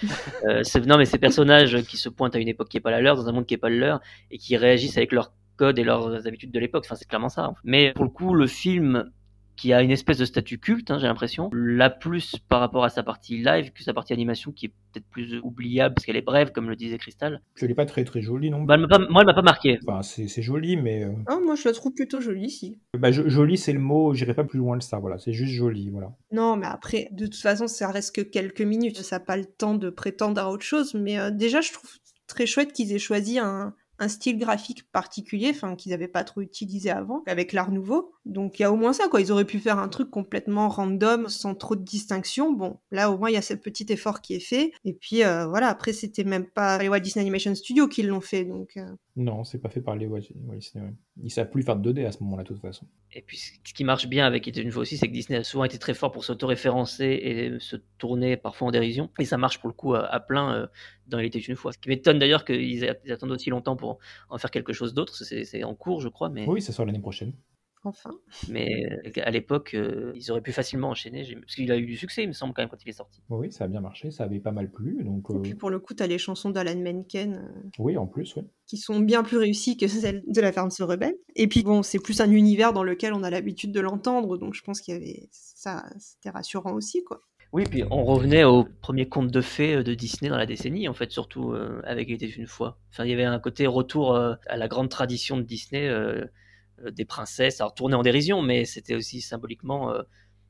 euh, non, mais ces personnages qui se pointent à une époque qui n'est pas la leur, dans un monde qui n'est pas le leur, et qui réagissent avec leurs codes et leurs habitudes de l'époque. Enfin, c'est clairement ça. Mais pour le coup, le film qui a une espèce de statut culte, hein, j'ai l'impression, l'a plus par rapport à sa partie live que sa partie animation qui est peut-être plus oubliable parce qu'elle est brève, comme le disait Crystal. Je l'ai pas très très jolie non? Bah, elle pas- moi, elle m'a pas marqué. Enfin, c'est c'est joli, mais euh, Ah, moi, je la trouve plutôt jolie, si. bah, jo- joli c'est le mot. J'irai pas plus loin que ça. Voilà, c'est juste joli. Voilà. Non, mais après, de toute façon, ça reste que quelques minutes. Ça n'a pas le temps de prétendre à autre chose. Mais euh, déjà, je trouve très chouette qu'ils aient choisi un, un style graphique particulier, enfin, qu'ils n'avaient pas trop utilisé avant, avec l'art nouveau. Donc, il y a au moins ça, quoi. Ils auraient pu faire un truc complètement random, sans trop de distinction. Bon, là, au moins, il y a ce petit effort qui est fait. Et puis, euh, voilà, après, c'était même pas les Walt Disney Animation Studios qui l'ont fait. Donc, euh, Non, c'est pas fait par les Walt Disney. ouais. Ils savent plus faire de 2D à ce moment-là, de toute façon. Et puis, ce qui marche bien avec It une fois aussi, c'est que Disney a souvent été très fort pour s'autoréférencer et se tourner parfois en dérision. Et ça marche pour le coup à, à plein euh, dans Il était une fois. Ce qui m'étonne d'ailleurs qu'ils attendent aussi longtemps pour en faire quelque chose d'autre. C'est en cours, je crois. Mais, Oui, ça sort l'année prochaine. enfin. mais euh, à l'époque, euh, ils auraient pu facilement enchaîner. Parce qu'il a eu du succès, il me semble, quand même, quand il est sorti. Oui, ça a bien marché. Ça avait pas mal plu. Donc, euh, Puis, pour le coup, t'as les chansons d'Alan Menken. euh, oui, en plus, oui. qui sont bien plus réussies que celles de La Ferme se rebelle. Et puis bon, c'est plus un univers dans lequel on a l'habitude de l'entendre, donc je pense qu'il y avait ça, c'était rassurant aussi, quoi. Oui, puis on revenait au premier conte de fées euh, de Disney dans la décennie, en fait, surtout euh, avec Il était une fois. Enfin, il y avait un côté retour euh, à la grande tradition de Disney, euh, euh, des princesses, alors tourné en dérision, mais c'était aussi symboliquement euh,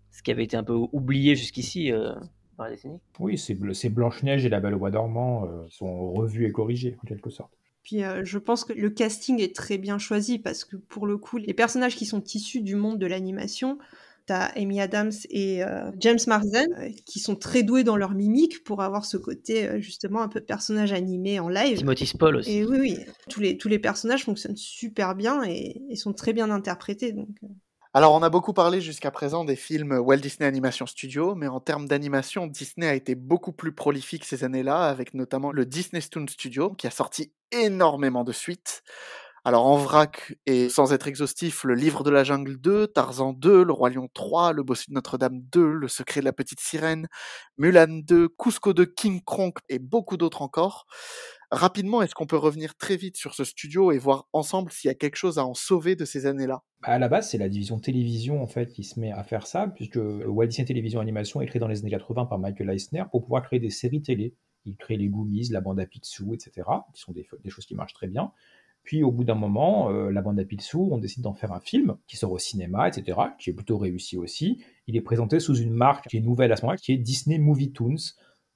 ce qui avait été un peu oublié jusqu'ici euh, dans la décennie. Oui, c'est Bl- c'est Blanche-Neige et la Belle au Bois dormant euh, sont revus et corrigés, en quelque sorte. Puis euh, je pense que le casting est très bien choisi parce que pour le coup, les personnages qui sont issus du monde de l'animation, t'as Amy Adams et euh, James Marsden euh, qui sont très doués dans leur mimique pour avoir ce côté euh, justement un peu personnage animé en live. Timothy Spall aussi. Et oui, oui, tous les, tous les personnages fonctionnent super bien et, et sont très bien interprétés. Donc, euh, Alors, on a beaucoup parlé jusqu'à présent des films Walt Disney Animation Studio, mais en termes d'animation, Disney a été beaucoup plus prolifique ces années-là, avec notamment le Disney Toon Studio, qui a sorti énormément de suites. Alors, en vrac, et sans être exhaustif, Le Livre de la Jungle 2, Tarzan 2, Le Roi Lion 3, Le Bossu de Notre-Dame 2, Le Secret de la Petite Sirène, Mulan 2, Cusco 2, King Kronk, et beaucoup d'autres encore. Rapidement, est-ce qu'on peut revenir très vite sur ce studio et voir ensemble s'il y a quelque chose à en sauver de ces années-là? Bah, À la base, c'est la division télévision en fait qui se met à faire ça, puisque Walt Disney Télévision Animation est créé dans les années 80 par Michael Eisner pour pouvoir créer des séries télé. Il crée les Goonies, la bande à Picsou, etc., qui sont des choses qui marchent très bien. Puis au bout d'un moment, euh, la bande à Picsou, on décide d'en faire un film qui sort au cinéma, etc., qui est plutôt réussi aussi. Il est présenté sous une marque qui est nouvelle à ce moment-là, qui est Disney Movie Toons,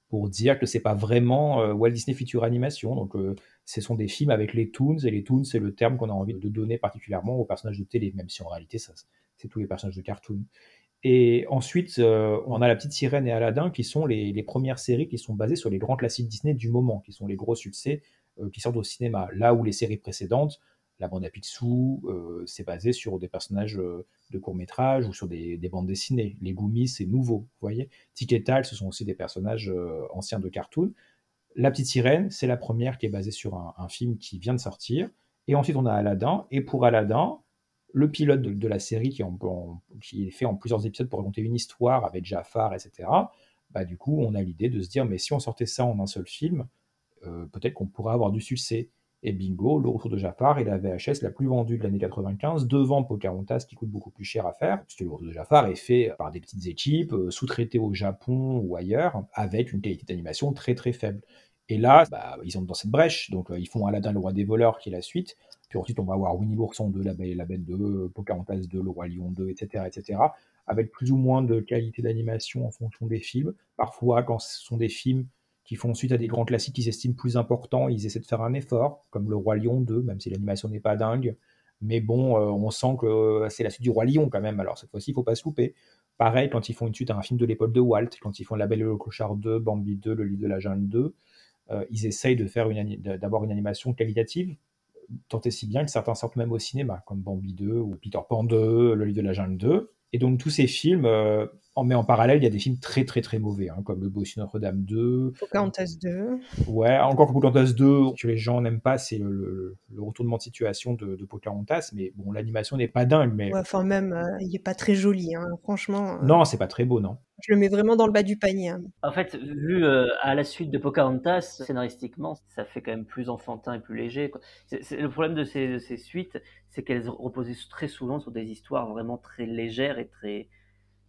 pour dire que c'est pas vraiment euh, Walt Disney Feature Animation. Donc, euh, ce sont des films avec les Toons, et les Toons, c'est le terme qu'on a envie de donner particulièrement aux personnages de télé, même si en réalité, c'est tous les personnages de cartoon. Et ensuite, on a La Petite Sirène et Aladdin, qui sont les, premières séries qui sont basées sur les grands classiques Disney du moment, qui sont les gros succès qui sortent au cinéma. Là où les séries précédentes, La Bande à Picsou, euh, c'est basé sur des personnages euh, de court-métrage ou sur des, des, bandes dessinées. Les Goomies, c'est nouveau, vous voyez. Tic ce sont aussi des personnages euh, anciens de cartoon. La Petite Sirène, c'est la première qui est basée sur un, film qui vient de sortir. Et ensuite, on a Aladdin. Et pour Aladdin, le pilote de, la série qui, qui, est fait en plusieurs épisodes pour raconter une histoire avec Jafar, etc., bah, du coup, on a l'idée de se dire, mais si on sortait ça en un seul film, euh, peut-être qu'on pourrait avoir du succès. Et bingo, Le Retour de Jafar est la VHS la plus vendue de l'année 95, devant Pocahontas qui coûte beaucoup plus cher à faire, puisque Le Retour de Jafar est fait par des petites équipes, euh, sous-traité au Japon ou ailleurs, avec une qualité d'animation très très faible. Et là, bah, ils sont dans cette brèche, donc euh, ils font Aladdin, le roi des voleurs, qui est la suite. Puis ensuite, on va avoir Winnie l'ourson 2, La Belle Bête 2, Pocahontas 2, Le Roi Lion 2, etc., etc., avec plus ou moins de qualité d'animation en fonction des films. Parfois, quand ce sont des films qui font suite à des grands classiques qu'ils estiment plus importants, ils essaient de faire un effort, comme Le Roi Lion 2, même si l'animation n'est pas dingue. Mais bon, euh, on sent que euh, c'est la suite du Roi Lion quand même, alors cette fois-ci, il faut pas se louper. Pareil, quand ils font une suite à un film de l'époque de Walt, quand ils font La Belle et le Clochard 2, Bambi 2, Le Livre de la Jungle 2, euh, ils essayent de faire d'avoir une animation qualitative, tant et si bien que certains sortent même au cinéma, comme Bambi 2 ou Peter Pan 2, Le Livre de la Jungle 2. Et donc tous ces films, mais en parallèle, il y a des films très très très mauvais, hein, comme Le Bossu Notre-Dame 2. Pocahontas 2. Ouais, encore que Pocahontas 2, que les gens n'aiment pas, c'est le, le, retournement de situation de, de Pocahontas, mais bon, l'animation n'est pas dingue. Mais... Ouais, enfin même, euh, il n'est pas très joli, hein, franchement. Euh... Non, c'est pas très beau, non. Je le mets vraiment dans le bas du panier. Hein. En fait, vu euh, à la suite de Pocahontas, scénaristiquement, ça fait quand même plus enfantin et plus léger. Quoi. C est, c est, le problème de ces, de ces suites, c'est qu'elles reposaient très souvent sur des histoires vraiment très légères et très,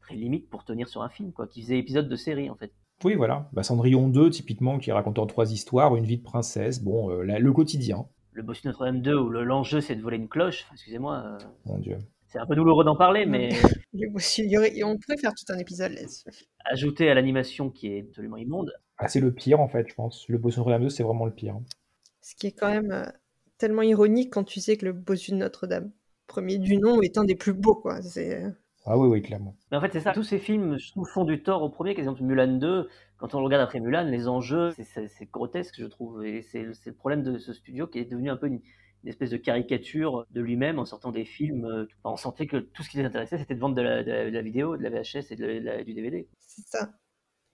très limites pour tenir sur un film, quoi, qui faisait épisode de série en fait. Oui, voilà. Bah, Cendrillon 2, typiquement, qui raconte en trois histoires, une vie de princesse, bon, euh, la, le quotidien. Le Bossu Notre-Dame 2, où l'enjeu c'est de voler une cloche, excusez-moi. Euh... Mon Dieu. C'est un peu douloureux d'en parler, mais. on pourrait faire tout un épisode là-dessus. Ajouté à l'animation qui est absolument immonde. Ah, c'est le pire en fait, je pense. Le Bossu Notre-Dame 2, c'est vraiment le pire. Ce qui est quand même euh, tellement ironique quand tu sais que le Bossu de Notre-Dame, premier du nom, est un des plus beaux, quoi. C'est. Ah oui, oui, clairement. Mais en fait, c'est ça. Tous ces films, je trouve, font du tort au premier. Par exemple, Mulan 2, quand on le regarde après Mulan, les enjeux, c'est grotesque, je trouve. Et c'est le problème de ce studio qui est devenu un peu une, une espèce de caricature de lui-même en sortant des films. On sentait que tout ce qui les intéressait, c'était de vendre de la, de, la, de la, vidéo, de la VHS et de la, du DVD. C'est ça.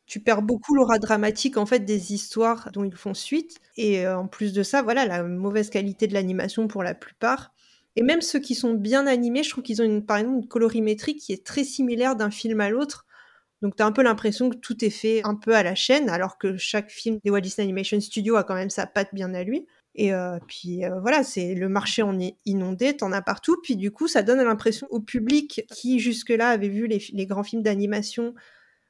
Tu perds beaucoup l'aura dramatique en fait des histoires dont ils font suite. Et euh, en plus de ça, voilà, la mauvaise qualité de l'animation pour la plupart. Et même ceux qui sont bien animés, je trouve qu'ils ont une, par exemple une colorimétrie qui est très similaire d'un film à l'autre. Donc tu as un peu l'impression que tout est fait un peu à la chaîne, alors que chaque film des Walt Disney Animation Studio a quand même sa patte bien à lui. Et euh, puis euh, voilà, c'est le marché en est inondé, t'en as partout. Puis du coup, ça donne l'impression au public qui jusque-là avait vu les, grands films d'animation.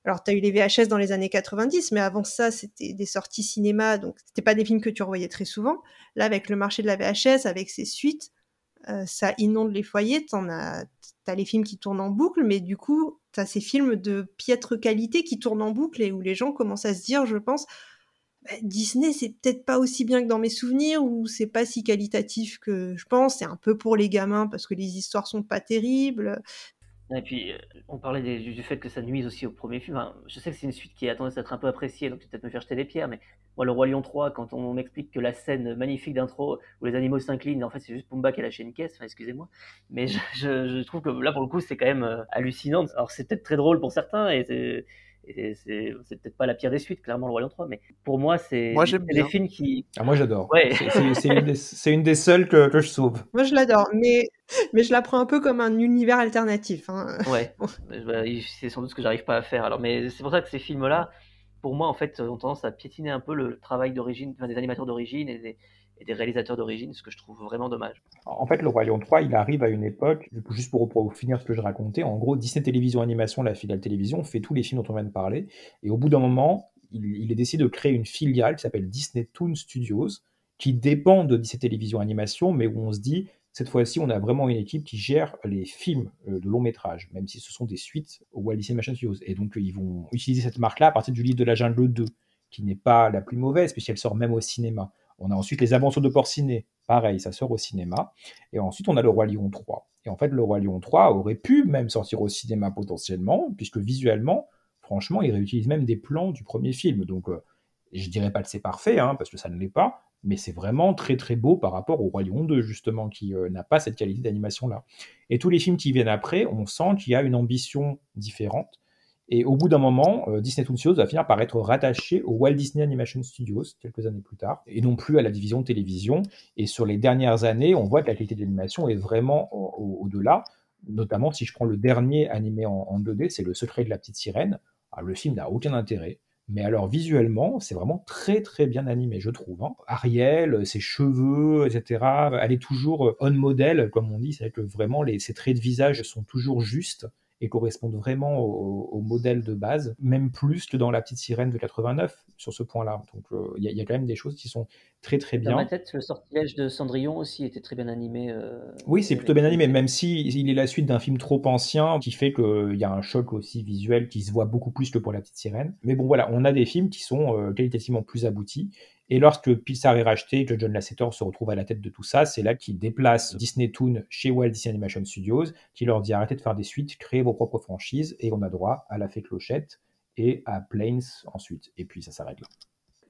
Alors, tu as eu les VHS dans les années 90, mais avant ça, c'était des sorties cinéma, donc c'était pas des films que tu revoyais très souvent. Là, avec le marché de la VHS, avec ses suites, euh, ça inonde les foyers. T'en as, t'as les films qui tournent en boucle, mais du coup, t'as ces films de piètre qualité qui tournent en boucle et où les gens commencent à se dire, je pense, bah, Disney, c'est peut-être pas aussi bien que dans mes souvenirs ou c'est pas si qualitatif que je pense. C'est un peu pour les gamins parce que les histoires sont pas terribles. Et puis, euh, on parlait du, fait que ça nuise aussi au premier film. Je sais que c'est une suite qui a tendance à être un peu appréciée, donc peut-être me faire jeter des pierres, mais moi, Le Roi Lion 3, quand on m'explique que la scène magnifique d'intro où les animaux s'inclinent, en fait, c'est juste Pumba qui a lâché une caisse, enfin, excusez-moi, mais je, je, trouve que là, pour le coup, c'est quand même euh, hallucinant. Alors, c'est peut-être très drôle pour certains, et et c'est peut-être pas la pire des suites, clairement, Le Roi Lion 3, mais pour moi, c'est des films qui. Ah, moi, j'adore. Ouais. C'est une, une, des seules que, que je sauve. Moi, je l'adore, mais, mais je la prends un peu comme un univers alternatif. Hein. Ouais, c'est sans doute ce que j'arrive pas à faire. Alors, mais c'est pour ça que ces films-là, pour moi, en fait, ont tendance à piétiner un peu le travail d'origine, enfin, des animateurs d'origine et des, et des réalisateurs d'origine, ce que je trouve vraiment dommage. En fait, le Roi Lion 3, il arrive à une époque, juste pour, pour, finir ce que je racontais, en gros, Disney Télévision Animation, la filiale télévision, fait tous les films dont on vient de parler, et au bout d'un moment, il, il est décidé de créer une filiale qui s'appelle Disney Toon Studios, qui dépend de Disney Télévision Animation, mais où on se dit, cette fois-ci, on a vraiment une équipe qui gère les films de long métrage, même si ce sont des suites au Walt Disney Animation Studios. Et donc, ils vont utiliser cette marque-là à partir du livre de la jungle 2, qui n'est pas la plus mauvaise, puisqu'elle sort même au cinéma. On a ensuite les aventures de Porcinet, pareil, ça sort au cinéma. Et ensuite, on a le Roi Lion 3. Et en fait, le Roi Lion 3 aurait pu même sortir au cinéma potentiellement, puisque visuellement, franchement, il réutilise même des plans du premier film. Donc, euh, je dirais pas que c'est parfait, hein, parce que ça ne l'est pas, mais c'est vraiment très très beau par rapport au Roi Lion 2, justement, qui euh, n'a pas cette qualité d'animation-là. Et tous les films qui viennent après, on sent qu'il y a une ambition différente. Et au bout d'un moment, euh, Disney Toon Studios va finir par être rattaché au Walt Disney Animation Studios quelques années plus tard, et non plus à la division télévision. Et sur les dernières années, on voit que la qualité de l'animation est vraiment au-delà. Au Notamment, si je prends le dernier animé en, en 2D, c'est Le Secret de la Petite Sirène. Alors, le film n'a aucun intérêt. Mais alors visuellement, c'est vraiment très très bien animé, je trouve. Hein. Ariel, ses cheveux, etc. Elle est toujours on model, comme on dit, c'est que vraiment les, ses traits de visage sont toujours justes et correspondent vraiment au, modèle de base, même plus que dans La Petite Sirène de 89 sur ce point-là. Donc euh, il y, a quand même des choses qui sont très très bien. Dans ma tête, le sortilège de Cendrillon aussi était très bien animé. Euh, oui, c'est plutôt bien animé, même si il est la suite d'un film trop ancien qui fait qu'il y a un choc aussi visuel qui se voit beaucoup plus que pour La Petite Sirène. Mais bon voilà, on a des films qui sont euh, qualitativement plus aboutis et lorsque Pixar est racheté, que John Lasseter se retrouve à la tête de tout ça, c'est là qu'il déplace Disney Toon chez Walt Disney Animation Studios, qui leur dit arrêtez de faire des suites, créez vos propres franchises, et on a droit à La Fée Clochette et à Planes ensuite. Et puis ça s'arrête là.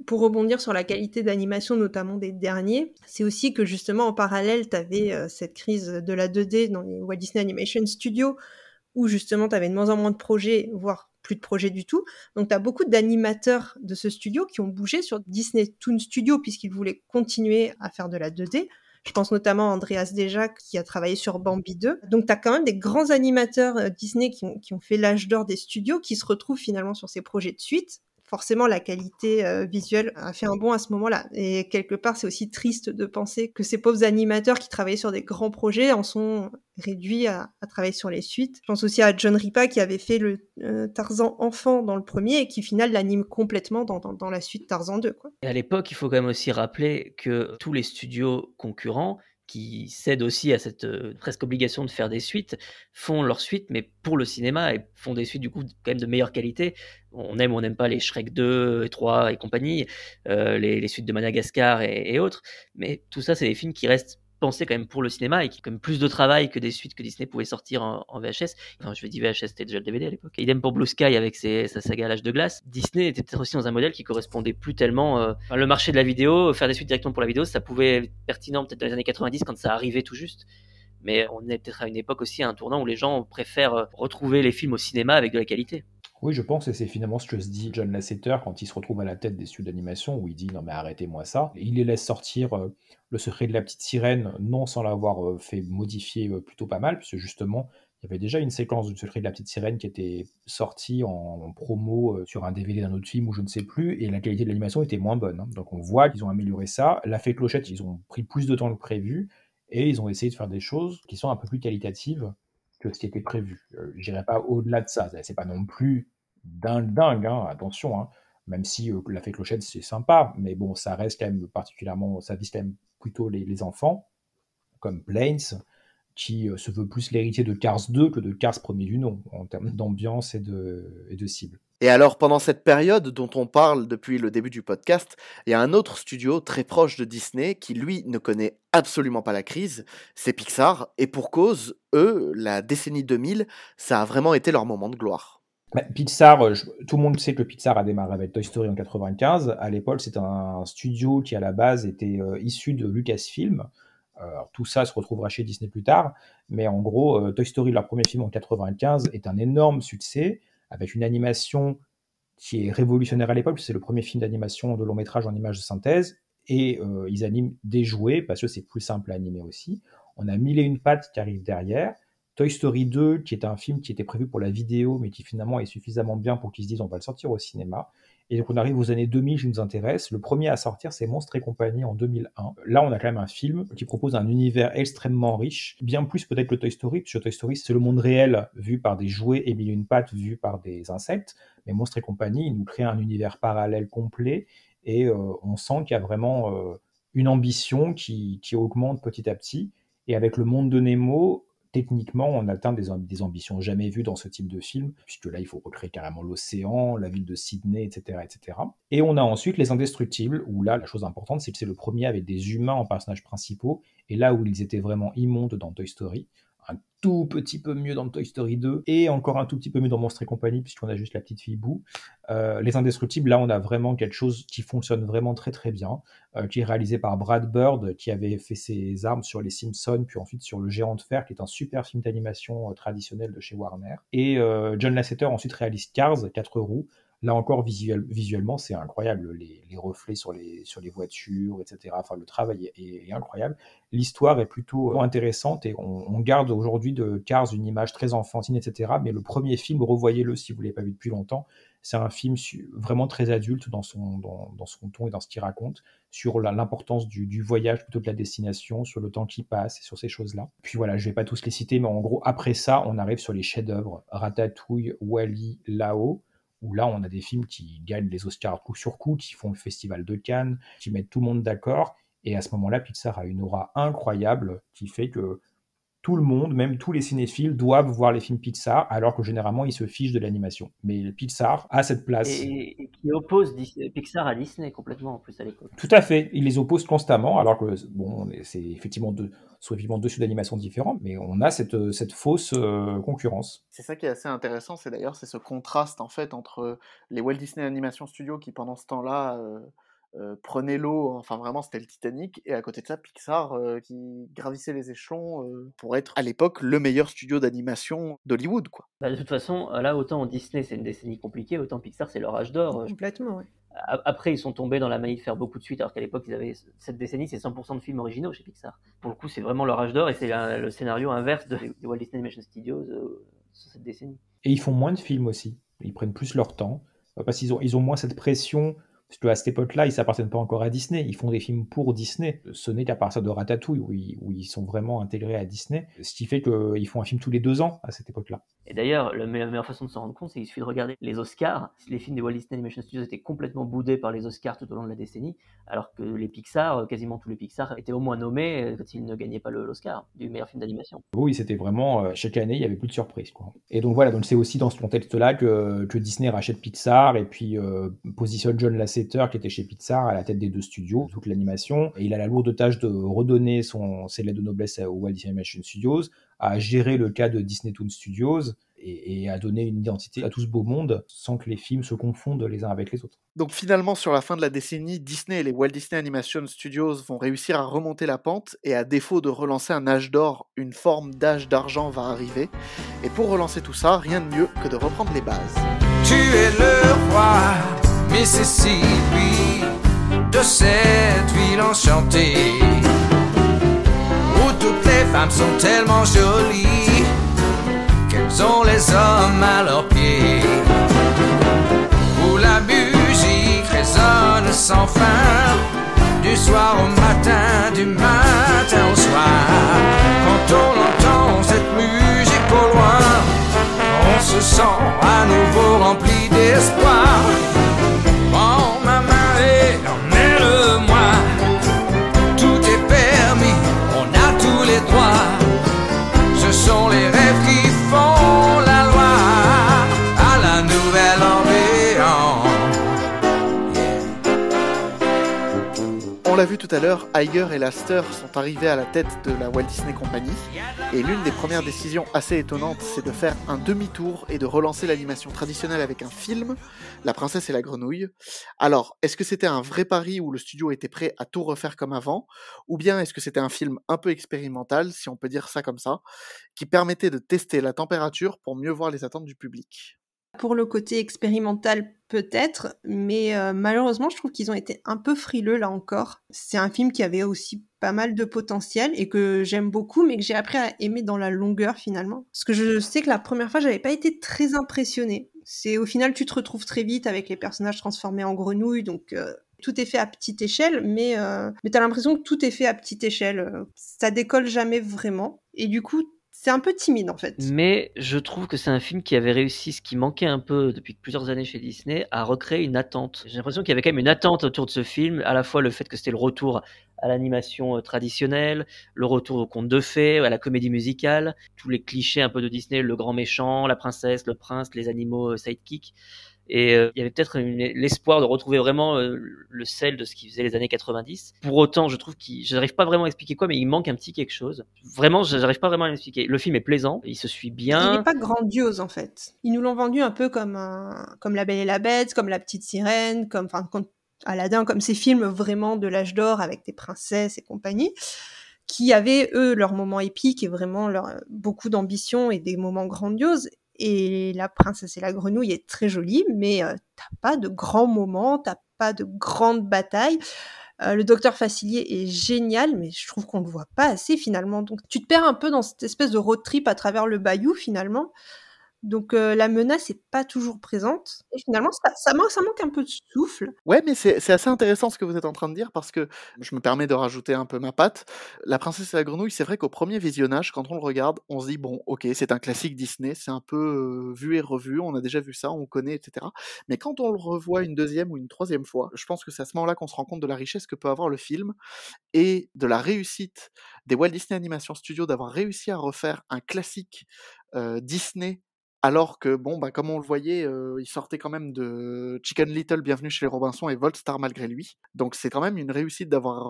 Pour rebondir sur la qualité d'animation, notamment des derniers, c'est aussi que justement en parallèle, tu avais euh, cette crise de la 2D dans les Walt Disney Animation Studios, où justement tu avais de moins en moins de projets, voire plus de projets du tout. Donc tu as beaucoup d'animateurs de ce studio qui ont bougé sur Disney Toon Studio puisqu'ils voulaient continuer à faire de la 2D. Je pense notamment à Andreas Deja qui a travaillé sur Bambi 2. Donc tu as quand même des grands animateurs euh, Disney qui ont, qui ont fait l'âge d'or des studios qui se retrouvent finalement sur ces projets de suite forcément la qualité euh, visuelle a fait un bond à ce moment-là. Et quelque part, c'est aussi triste de penser que ces pauvres animateurs qui travaillaient sur des grands projets en sont réduits à, travailler sur les suites. Je pense aussi à John Ripa qui avait fait le euh, Tarzan enfant dans le premier et qui, final, l'anime complètement dans, dans, la suite Tarzan 2. Quoi. Et à l'époque, il faut quand même aussi rappeler que tous les studios concurrents qui cèdent aussi à cette presque obligation de faire des suites, font leurs suites, mais pour le cinéma, et font des suites du coup quand même de meilleure qualité. On aime ou on n'aime pas les Shrek 2 et 3 et compagnie, les, suites de Madagascar et autres, mais tout ça, c'est des films qui restent pensé quand même pour le cinéma et qui quand même plus de travail que des suites que Disney pouvait sortir en, VHS. Enfin, je dire VHS, c'était déjà le DVD à l'époque. Idem pour Blue Sky avec ses, sa saga l'âge de glace. Disney était peut-être aussi dans un modèle qui correspondait plus tellement euh, le marché de la vidéo, faire des suites directement pour la vidéo, ça pouvait être pertinent peut-être dans les années 90 quand ça arrivait tout juste. Mais on est peut-être à une époque aussi à un tournant où les gens préfèrent euh, retrouver les films au cinéma avec de la qualité. Oui, je pense que c'est finalement ce que se dit John Lasseter quand il se retrouve à la tête des studios d'animation, où il dit non mais arrêtez-moi ça. il les laisse sortir euh, le secret de la petite sirène, non sans l'avoir euh, fait modifier euh, plutôt pas mal, puisque justement il y avait déjà une séquence du secret de la petite sirène qui était sortie en, promo sur un DVD d'un autre film ou je ne sais plus, et la qualité de l'animation était moins bonne. Hein. Donc on voit qu'ils ont amélioré ça. La fée clochette, ils ont pris plus de temps que prévu, et ils ont essayé de faire des choses qui sont un peu plus qualitatives que ce qui était prévu. Euh, J'irai pas au-delà de ça. C'est pas non plus dingue, dingue, hein, attention. Hein. Même si euh, la fée clochette, c'est sympa, mais bon, ça reste quand même particulièrement, ça vise quand même plutôt les, enfants, comme Planes, qui euh, se veut plus l'héritier de Cars 2 que de Cars premier du nom, en termes d'ambiance et de, et de cible. Et alors, pendant cette période dont on parle depuis le début du podcast, il y a un autre studio très proche de Disney qui, lui, ne connaît absolument pas la crise, c'est Pixar. Et pour cause, eux, la décennie 2000, ça a vraiment été leur moment de gloire. Bah, Pixar, euh, tout le monde sait que Pixar a démarré avec Toy Story en 95. À l'époque, c'est un studio qui, à la base, était euh, issu de Lucasfilm. tout ça se retrouvera chez Disney plus tard. Mais en gros, euh, Toy Story, leur premier film en 95, est un énorme succès avec une animation qui est révolutionnaire à l'époque, c'est le premier film d'animation de long métrage en images de synthèse, et euh, ils animent des jouets, parce que c'est plus simple à animer aussi. On a Mille et une pattes qui arrive derrière, Toy Story 2, qui est un film qui était prévu pour la vidéo, mais qui finalement est suffisamment bien pour qu'ils se disent on va le sortir au cinéma. Et donc on arrive aux années 2000 qui nous intéresse. Le premier à sortir, c'est Monstres et compagnie en 2001. Là, on a quand même un film qui propose un univers extrêmement riche, bien plus peut-être que Toy Story, puisque Toy Story, c'est le monde réel vu par des jouets et mille une pattes vu par des insectes. Mais Monstres et compagnie, il nous crée un univers parallèle complet et euh, on sent qu'il y a vraiment euh, une ambition qui, qui augmente petit à petit. Et avec le monde de Nemo, techniquement, on atteint des, ambitions jamais vues dans ce type de film, puisque là, il faut recréer carrément l'océan, la ville de Sydney, etc., etc. Et on a ensuite Les Indestructibles, où là, la chose importante, c'est que c'est le premier avec des humains en personnages principaux, et là où ils étaient vraiment immondes dans Toy Story un tout petit peu mieux dans Toy Story 2 et encore un tout petit peu mieux dans Monstre et compagnie puisqu'on a juste la petite fille Boo. Euh, les Indestructibles, là on a vraiment quelque chose qui fonctionne vraiment très très bien, euh, qui est réalisé par Brad Bird qui avait fait ses armes sur les Simpsons puis ensuite sur Le Géant de Fer qui est un super film d'animation euh, traditionnel de chez Warner. Et John Lasseter ensuite réalise Cars, 4 roues, Là encore, visuel, visuellement, c'est incroyable. Les, reflets sur les, sur les voitures, etc. Enfin, le travail est, incroyable. L'histoire est plutôt intéressante et on, garde aujourd'hui de Cars une image très enfantine, etc. Mais le premier film, revoyez-le si vous ne l'avez pas vu depuis longtemps. C'est un film vraiment très adulte dans son, dans son ton et dans ce qu'il raconte, sur l'importance du, du, voyage plutôt que de la destination, sur le temps qui passe et sur ces choses-là. Puis voilà, je ne vais pas tous les citer, mais en gros, après ça, on arrive sur les chefs-d'œuvre Ratatouille, Wally, Lao où là, on a des films qui gagnent les Oscars coup sur coup, qui font le festival de Cannes, qui mettent tout le monde d'accord. Et à ce moment-là, Pixar a une aura incroyable qui fait que tout le monde, même tous les cinéphiles, doivent voir les films Pixar, alors que généralement ils se fichent de l'animation. Mais Pixar a cette place. Et, et qui oppose Pixar à Disney complètement en plus à l'époque. Tout à fait, il les oppose constamment, alors que bon, c'est effectivement deux, soit évidemment deux d'animation différents, mais on a cette, cette fausse euh, concurrence. C'est ça qui est assez intéressant, c'est d'ailleurs c'est ce contraste en fait entre les Walt Disney Animation Studios qui pendant ce temps-là euh, euh, prenait l'eau, enfin vraiment c'était le Titanic, et à côté de ça Pixar euh, qui gravissait les échelons euh, pour être à l'époque le meilleur studio d'animation d'Hollywood. quoi. Bah, de toute façon, là autant Disney c'est une décennie compliquée, autant Pixar c'est leur âge d'or. Complètement, ouais. Après, ils sont tombés dans la manie de faire beaucoup de suites, alors qu'à l'époque, ils avaient cette décennie, c'est 100% de films originaux chez Pixar. Pour le coup, c'est vraiment leur âge d'or et c'est le scénario inverse de, de Walt Disney Animation Studios sur cette décennie. Et ils font moins de films aussi. Ils prennent plus leur temps parce qu'ils ont, ils ont moins cette pression parce qu'à cette époque-là, ils s'appartiennent pas encore à Disney. Ils font des films pour Disney. Ce n'est qu'à partir de Ratatouille où ils, où ils, sont vraiment intégrés à Disney. Ce qui fait qu'ils font un film tous les deux ans à cette époque-là. Et d'ailleurs, la meilleure façon de s'en rendre compte, c'est qu'il suffit de regarder les Oscars. Les films des Walt Disney Animation Studios étaient complètement boudés par les Oscars tout au long de la décennie, alors que les Pixar, quasiment tous les Pixar, étaient au moins nommés quand ils ne gagnaient pas l'Oscar du meilleur film d'animation. Oui, c'était vraiment chaque année, il y avait plus de surprises. Quoi. Et donc voilà, donc c'est aussi dans ce contexte-là que, que, Disney rachète Pixar et puis euh, positionne John Lasseter qui était chez Pixar à la tête des deux studios, toute l'animation. Et il a la lourde tâche de redonner son, ses lettres de noblesse au Walt Disney Animation Studios, à gérer le cas de Disney Toon Studios et, et, à donner une identité à tout ce beau monde sans que les films se confondent les uns avec les autres. Donc finalement, sur la fin de la décennie, Disney et les Walt Disney Animation Studios vont réussir à remonter la pente et à défaut de relancer un âge d'or, une forme d'âge d'argent va arriver. Et pour relancer tout ça, rien de mieux que de reprendre les bases. Tu es le roi, Mississippi, de cette ville enchantée, où toutes les femmes sont tellement jolies qu'elles ont les hommes à leurs pieds. Où la musique résonne sans fin, du soir au matin, du matin au soir. Quand on entend cette musique au loin, on se sent à nouveau rempli d'espoir. L'a vu tout à l'heure, Iger et Laster sont arrivés à la tête de la Walt Disney Company, et l'une des premières décisions assez étonnantes, c'est de faire un demi-tour et de relancer l'animation traditionnelle avec un film, La Princesse et la Grenouille. Alors, est-ce que c'était un vrai pari où le studio était prêt à tout refaire comme avant, ou bien est-ce que c'était un film un peu expérimental, si on peut dire ça comme ça, qui permettait de tester la température pour mieux voir les attentes du public? Pour le côté expérimental peut-être, mais euh, malheureusement je trouve qu'ils ont été un peu frileux là encore. C'est un film qui avait aussi pas mal de potentiel et que j'aime beaucoup, mais que j'ai appris à aimer dans la longueur finalement. Parce que je sais que la première fois j'avais pas été très impressionnée. C'est au final tu te retrouves très vite avec les personnages transformés en grenouilles, donc euh, tout est fait à petite échelle, mais, euh, mais t'as l'impression que tout est fait à petite échelle. Ça décolle jamais vraiment. Et du coup, c'est un peu timide en fait. Mais je trouve que c'est un film qui avait réussi ce qui manquait un peu depuis plusieurs années chez Disney, à recréer une attente. J'ai l'impression qu'il y avait quand même une attente autour de ce film, à la fois le fait que c'était le retour à l'animation traditionnelle, le retour au conte de fées, à la comédie musicale, tous les clichés un peu de Disney, le grand méchant, la princesse, le prince, les animaux sidekicks. Et euh, il y avait peut-être l'espoir de retrouver vraiment euh, le sel de ce qui faisait les années 90. Pour autant, je trouve qu'il, j'arrive pas vraiment à expliquer quoi, mais il manque un petit quelque chose. Vraiment, j'arrive pas vraiment à l'expliquer. Le film est plaisant, il se suit bien. Il n'est pas grandiose en fait. Ils nous l'ont vendu un peu comme comme La Belle et la Bête, comme La Petite Sirène, comme, enfin, Aladdin, comme ces films vraiment de l'âge d'or avec des princesses et compagnie qui avaient eux leur moment épique et vraiment leur, beaucoup d'ambition et des moments grandioses Et La princesse et la grenouille est très jolie, mais euh, t'as pas de grands moments, t'as pas de grandes batailles. Euh, le docteur Facilier est génial, mais je trouve qu'on le voit pas assez finalement. Donc tu te perds un peu dans cette espèce de road trip à travers le bayou finalement. Donc la menace est pas toujours présente. Et finalement, ça, manque, un peu de souffle. Ouais, mais c'est assez intéressant ce que vous êtes en train de dire parce que je me permets de rajouter un peu ma patte. La princesse et la grenouille, c'est vrai qu'au premier visionnage, quand on le regarde, on se dit bon, ok, c'est un classique Disney, c'est un peu vu et revu, on a déjà vu ça, on connaît, etc. Mais quand on le revoit une deuxième ou une troisième fois, je pense que c'est à ce moment-là qu'on se rend compte de la richesse que peut avoir le film et de la réussite des Walt Disney Animation Studios d'avoir réussi à refaire un classique Disney alors que, bon, bah, comme on le voyait, il sortait quand même de Chicken Little, Bienvenue chez les Robinson et Voltstar malgré lui. Donc c'est quand même une réussite d'avoir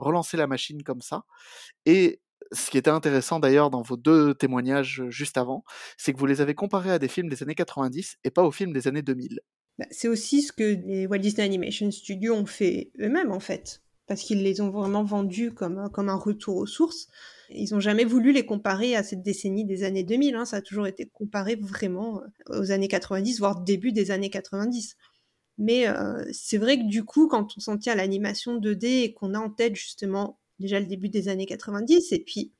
relancé la machine comme ça. Et ce qui était intéressant d'ailleurs dans vos deux témoignages juste avant, c'est que vous les avez comparés à des films des années 90 et pas aux films des années 2000. Bah, c'est aussi ce que les Walt Disney Animation Studios ont fait eux-mêmes en fait, parce qu'ils les ont vraiment vendus comme, comme un retour aux sources. Ils n'ont jamais voulu les comparer à cette décennie des années 2000. Hein. Ça a toujours été comparé vraiment euh, aux années 90, voire début des années 90. Mais euh, c'est vrai que du coup, quand on s'en tient à l'animation 2D et qu'on a en tête justement déjà le début des années 90, et puis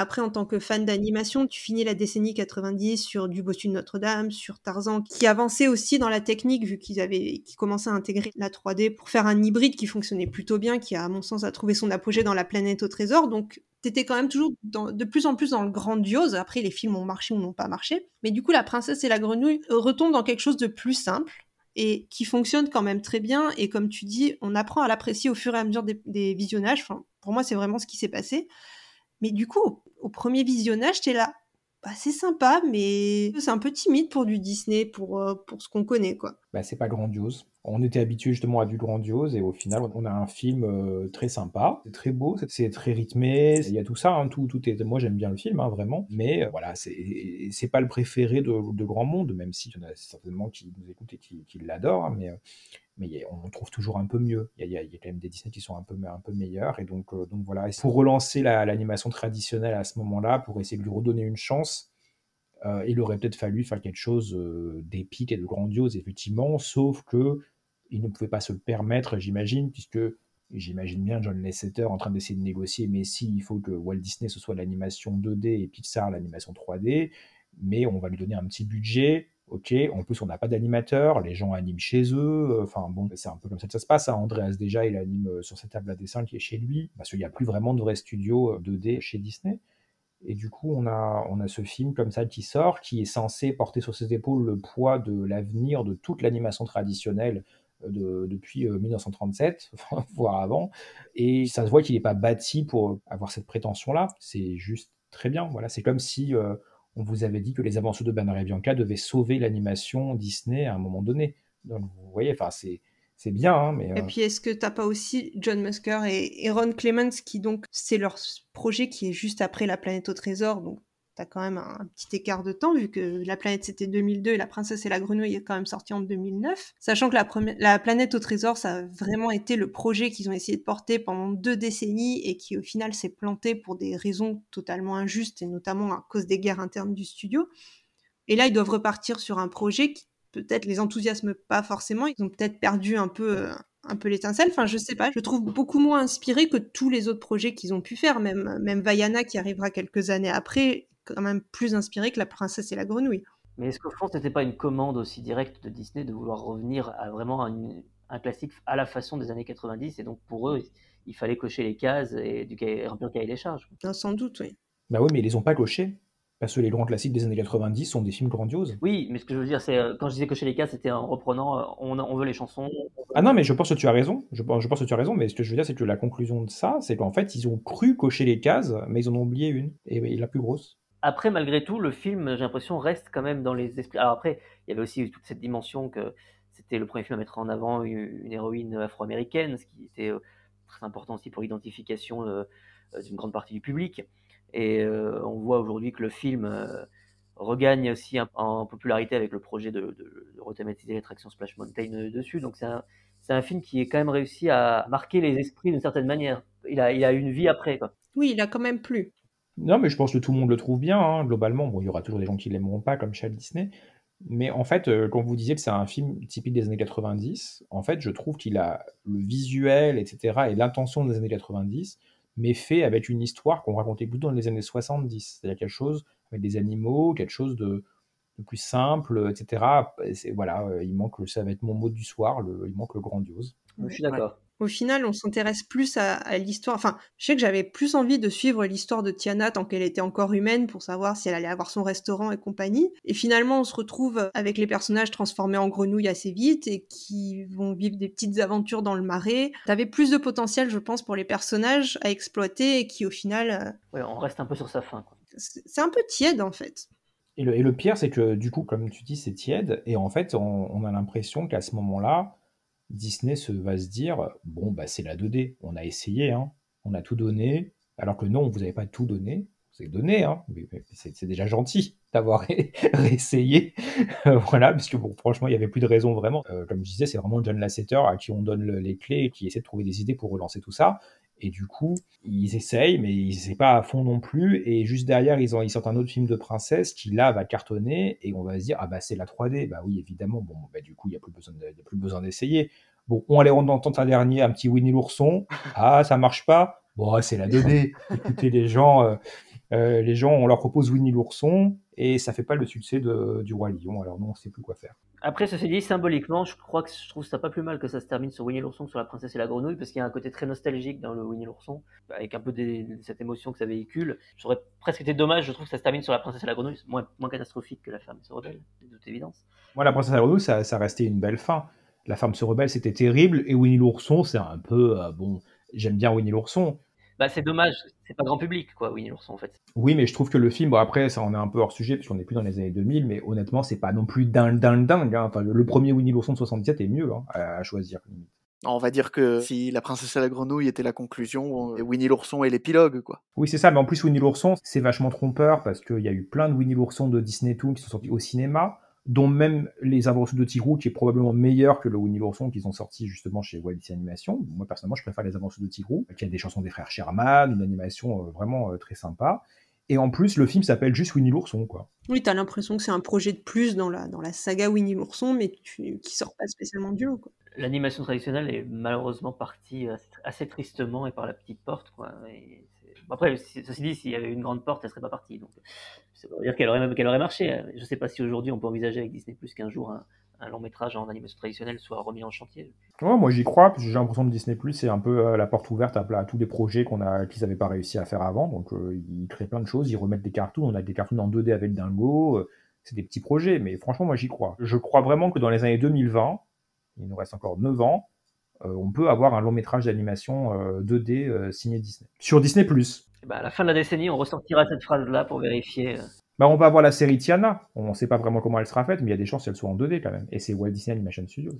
après, en tant que fan d'animation, tu finis la décennie 90 sur du Bossu de Notre-Dame, sur Tarzan, qui avançait aussi dans la technique, vu qu'ils avaient, commençaient à intégrer la 3D pour faire un hybride qui fonctionnait plutôt bien, qui à mon sens, a trouvé son apogée dans la planète au trésor. Donc, t'étais quand même toujours de plus en plus dans le grandiose. Après, les films ont marché ou n'ont pas marché. Mais du coup, La Princesse et la Grenouille retombe dans quelque chose de plus simple et qui fonctionne quand même très bien. Et comme tu dis, on apprend à l'apprécier au fur et à mesure des, visionnages. Pour moi, c'est vraiment ce qui s'est passé. Mais du coup, au premier visionnage, t'es là. Bah, c'est sympa, mais c'est un peu timide pour du Disney, pour, euh, pour ce qu'on connaît, quoi. Bah, c'est pas grandiose. On était habitué justement à du grandiose et au final, on a un film euh, très sympa, c'est très beau, c'est très rythmé, il y a tout ça, hein, tout, tout est. Moi, j'aime bien le film, hein, vraiment, mais euh, voilà, c'est pas le préféré de, de, grand monde, même s'il y en a certainement qui nous écoutent et qui, qui l'adorent, hein, mais mais on trouve toujours un peu mieux. Il y, a, il y, a, quand même des Disney qui sont un peu, un peu meilleurs. Et donc, euh, donc voilà. Et pour relancer l'animation traditionnelle à ce moment-là, pour essayer de lui redonner une chance, euh, il aurait peut-être fallu faire quelque chose euh, d'épique et de grandiose, effectivement, sauf que il ne pouvait pas se le permettre, j'imagine, puisque j'imagine bien John Lasseter en train d'essayer de négocier, mais si, il faut que Walt Disney ce soit l'animation 2D et Pixar l'animation 3D, mais on va lui donner un petit budget, ok, en plus on n'a pas d'animateur, les gens animent chez eux, enfin bon, c'est un peu comme ça que ça se passe. Hein. Andreas déjà, il anime euh, sur cette table à dessin qui est chez lui, parce qu'il n'y a plus vraiment de vrai studio 2D chez Disney. Et du coup, on a, on a ce film comme ça qui sort, qui est censé porter sur ses épaules le poids de l'avenir de toute l'animation traditionnelle euh, de, depuis 1937, euh, voire avant. Et ça se voit qu'il n'est pas bâti pour avoir cette prétention-là. C'est juste très bien. Voilà, c'est comme si on vous avait dit que les aventures de Bernard et Bianca devaient sauver l'animation Disney à un moment donné. Donc vous voyez, enfin c'est c'est bien, hein, mais. Et puis est-ce que t'as pas aussi John Musker et, Ron Clements qui donc c'est leur projet qui est juste après La Planète au Trésor, donc t'as quand même un, petit écart de temps, vu que La planète c'était 2002 et La princesse et la grenouille est quand même sorti en 2009. Sachant que la, la planète au trésor, ça a vraiment été le projet qu'ils ont essayé de porter pendant deux décennies et qui au final s'est planté pour des raisons totalement injustes et notamment à cause des guerres internes du studio. Et là, ils doivent repartir sur un projet qui peut-être les enthousiasme pas forcément. Ils ont peut-être perdu un peu euh, un peu l'étincelle. Enfin, je sais pas. Je trouve beaucoup moins inspiré que tous les autres projets qu'ils ont pu faire. Même, même Vaiana, qui arrivera quelques années après, quand même plus inspiré que La Princesse et la Grenouille. Mais est-ce qu'au fond, c'était pas une commande aussi directe de Disney de vouloir revenir à vraiment un, classique à la façon des années 90 Et donc pour eux, il fallait cocher les cases et du remplir le cahier des charges? sans doute, oui. Bah oui, mais ils les ont pas cochés. Parce que les grands classiques des années 90 sont des films grandioses. Oui, mais ce que je veux dire, c'est euh, quand je disais cocher les cases, c'était en reprenant euh, on, veut les chansons. Ah non, mais je pense que tu as raison. Je, je pense que tu as raison, mais ce que je veux dire, c'est que la conclusion de ça, c'est qu'en fait, ils ont cru cocher les cases, mais ils en ont oublié une, et la plus grosse. Après, malgré tout, le film, j'ai l'impression, reste quand même dans les esprits. Alors après, il y avait aussi toute cette dimension que c'était le premier film à mettre en avant une, héroïne afro-américaine, ce qui était euh, très important aussi pour l'identification d'une grande partie du public. Et euh, on voit aujourd'hui que le film regagne aussi en popularité avec le projet de, de, de rethématiser l'attraction Splash Mountain dessus. Donc c'est un, un, film qui est quand même réussi à marquer les esprits d'une certaine manière. Il a, il a une vie après. Quoi. Oui, il a quand même plu. Non, mais je pense que tout le monde le trouve bien, hein, globalement. Bon, il y aura toujours des gens qui l'aimeront pas, comme Charles Disney. Mais en fait, euh, quand vous disiez que c'est un film typique des années 90, en fait, je trouve qu'il a le visuel, etc., et l'intention des années 90, mais fait avec une histoire qu'on racontait plutôt dans les années 70. C'est-à-dire quelque chose avec des animaux, quelque chose de, de plus simple, etc. Et c'est- voilà, euh, il manque, le- ça va être mon mot du soir, le- il manque le grandiose. Je suis d'accord. Au final, on s'intéresse plus à, à l'histoire. Enfin, je sais que j'avais plus envie de suivre l'histoire de Tiana tant qu'elle était encore humaine pour savoir si elle allait avoir son restaurant et compagnie. Et finalement, on se retrouve avec les personnages transformés en grenouilles assez vite et qui vont vivre des petites aventures dans le marais. T'avais plus de potentiel, je pense, pour les personnages à exploiter et qui, au final, euh, Ouais, on reste un peu sur sa fin. C'est c'est un peu tiède en fait. Et le, et le pire, c'est que du coup, comme tu dis, c'est tiède. Et en fait, on, on a l'impression qu'à ce moment-là, Disney se, va se dire bon, bah, c'est la 2D. On a essayé, hein. on a tout donné. Alors que non, vous n'avez pas tout donné. Vous avez donné, hein. mais, c'est déjà gentil d'avoir essayé. voilà, parce que bon, franchement, il n'y avait plus de raison vraiment. Euh, comme je disais, c'est vraiment John Lasseter à qui on donne le- les clés et qui essaie de trouver des idées pour relancer tout ça. Et du coup, ils essayent, mais ils essaient pas à fond non plus. Et juste derrière, ils, ont, ils sortent un autre film de princesse qui là va cartonner et on va se dire ah bah c'est la 3D. Bah oui, évidemment. Bon, bah du coup, il y a plus besoin, de- il y a plus besoin d'essayer. Bon, on allait entendre un dernier, un petit Winnie l'ourson. Ah, ça marche pas. Bon, c'est la 2D. Écoutez, les gens, euh, euh, les gens, on leur propose Winnie l'ourson et ça fait pas le succès de, du roi lion. Alors non, on sait plus quoi faire. Après, ceci dit, symboliquement, je crois que je trouve ça pas plus mal que ça se termine sur Winnie l'ourson que sur la princesse et la grenouille, parce qu'il y a un côté très nostalgique dans le Winnie l'ourson, avec un peu des- cette émotion que ça véhicule. J'aurais presque été dommage, je trouve que ça se termine sur la princesse et la grenouille, moins catastrophique que la femme se rebelle, de toute évidence. Moi, la princesse et la grenouille, ça, ça restait une belle fin. La femme se rebelle, c'était terrible. Et Winnie l'ourson, c'est un peu euh, bon. J'aime bien Winnie l'ourson. Bah, c'est dommage, c'est pas grand public, quoi, Winnie l'ourson, en fait. Oui, mais je trouve que le film, bon après, ça on est un peu hors sujet, parce qu'on n'est plus dans les années 2000, mais honnêtement, c'est pas non plus dingue, dingue, dingue. hein. Enfin, le, le premier Winnie l'ourson de 77 est mieux hein, à, à choisir. On va dire que si La princesse et la grenouille était la conclusion, Winnie l'ourson est l'épilogue, quoi. Oui, c'est ça, mais en plus, Winnie l'ourson, c'est vachement trompeur, parce qu'il y a eu plein de Winnie l'ourson de Disney Toon qui sont sortis au cinéma, dont même Les Aventures de Tigrou, qui est probablement meilleur que le Winnie l'ourson qu'ils ont sorti justement chez Walt Disney Animation. Moi, personnellement, je préfère Les Aventures de Tigrou, qui a des chansons des frères Sherman, une animation euh, vraiment euh, très sympa. Et en plus, le film s'appelle juste Winnie l'ourson, quoi. Oui, t'as l'impression que c'est un projet de plus dans la, dans la saga Winnie l'ourson, mais tu, qui sort pas spécialement du lot. Quoi. L'animation traditionnelle est malheureusement partie assez, assez tristement et par la petite porte, quoi. Et après, ceci dit, s'il y avait une grande porte, elle serait pas partie, donc ça veut dire qu'elle aurait, qu'elle aurait marché. Je sais pas si aujourd'hui on peut envisager avec Disney Plus qu'un jour un, long métrage en animation traditionnelle soit remis en chantier. Ouais, moi j'y crois, j'ai l'impression que Disney Plus c'est un peu euh, la porte ouverte à, tous les projets qu'on a, qu'ils n'avaient pas réussi à faire avant. Donc euh, ils créent plein de choses, ils remettent des cartoons, on a des cartoons en 2D avec Dingo, euh, c'est des petits projets, mais franchement moi j'y crois. Je crois vraiment que dans les années 2020, il nous reste encore 9 ans, euh, on peut avoir un long métrage d'animation euh, 2D euh, signé Disney. Sur Disney bah, à la fin de la décennie, on ressortira cette phrase-là pour vérifier. euh, Bah, on va avoir la série Tiana. On ne sait pas vraiment comment elle sera faite, mais il y a des chances qu'elle soit en 2D quand même. Et c'est Walt Disney Animation Studios.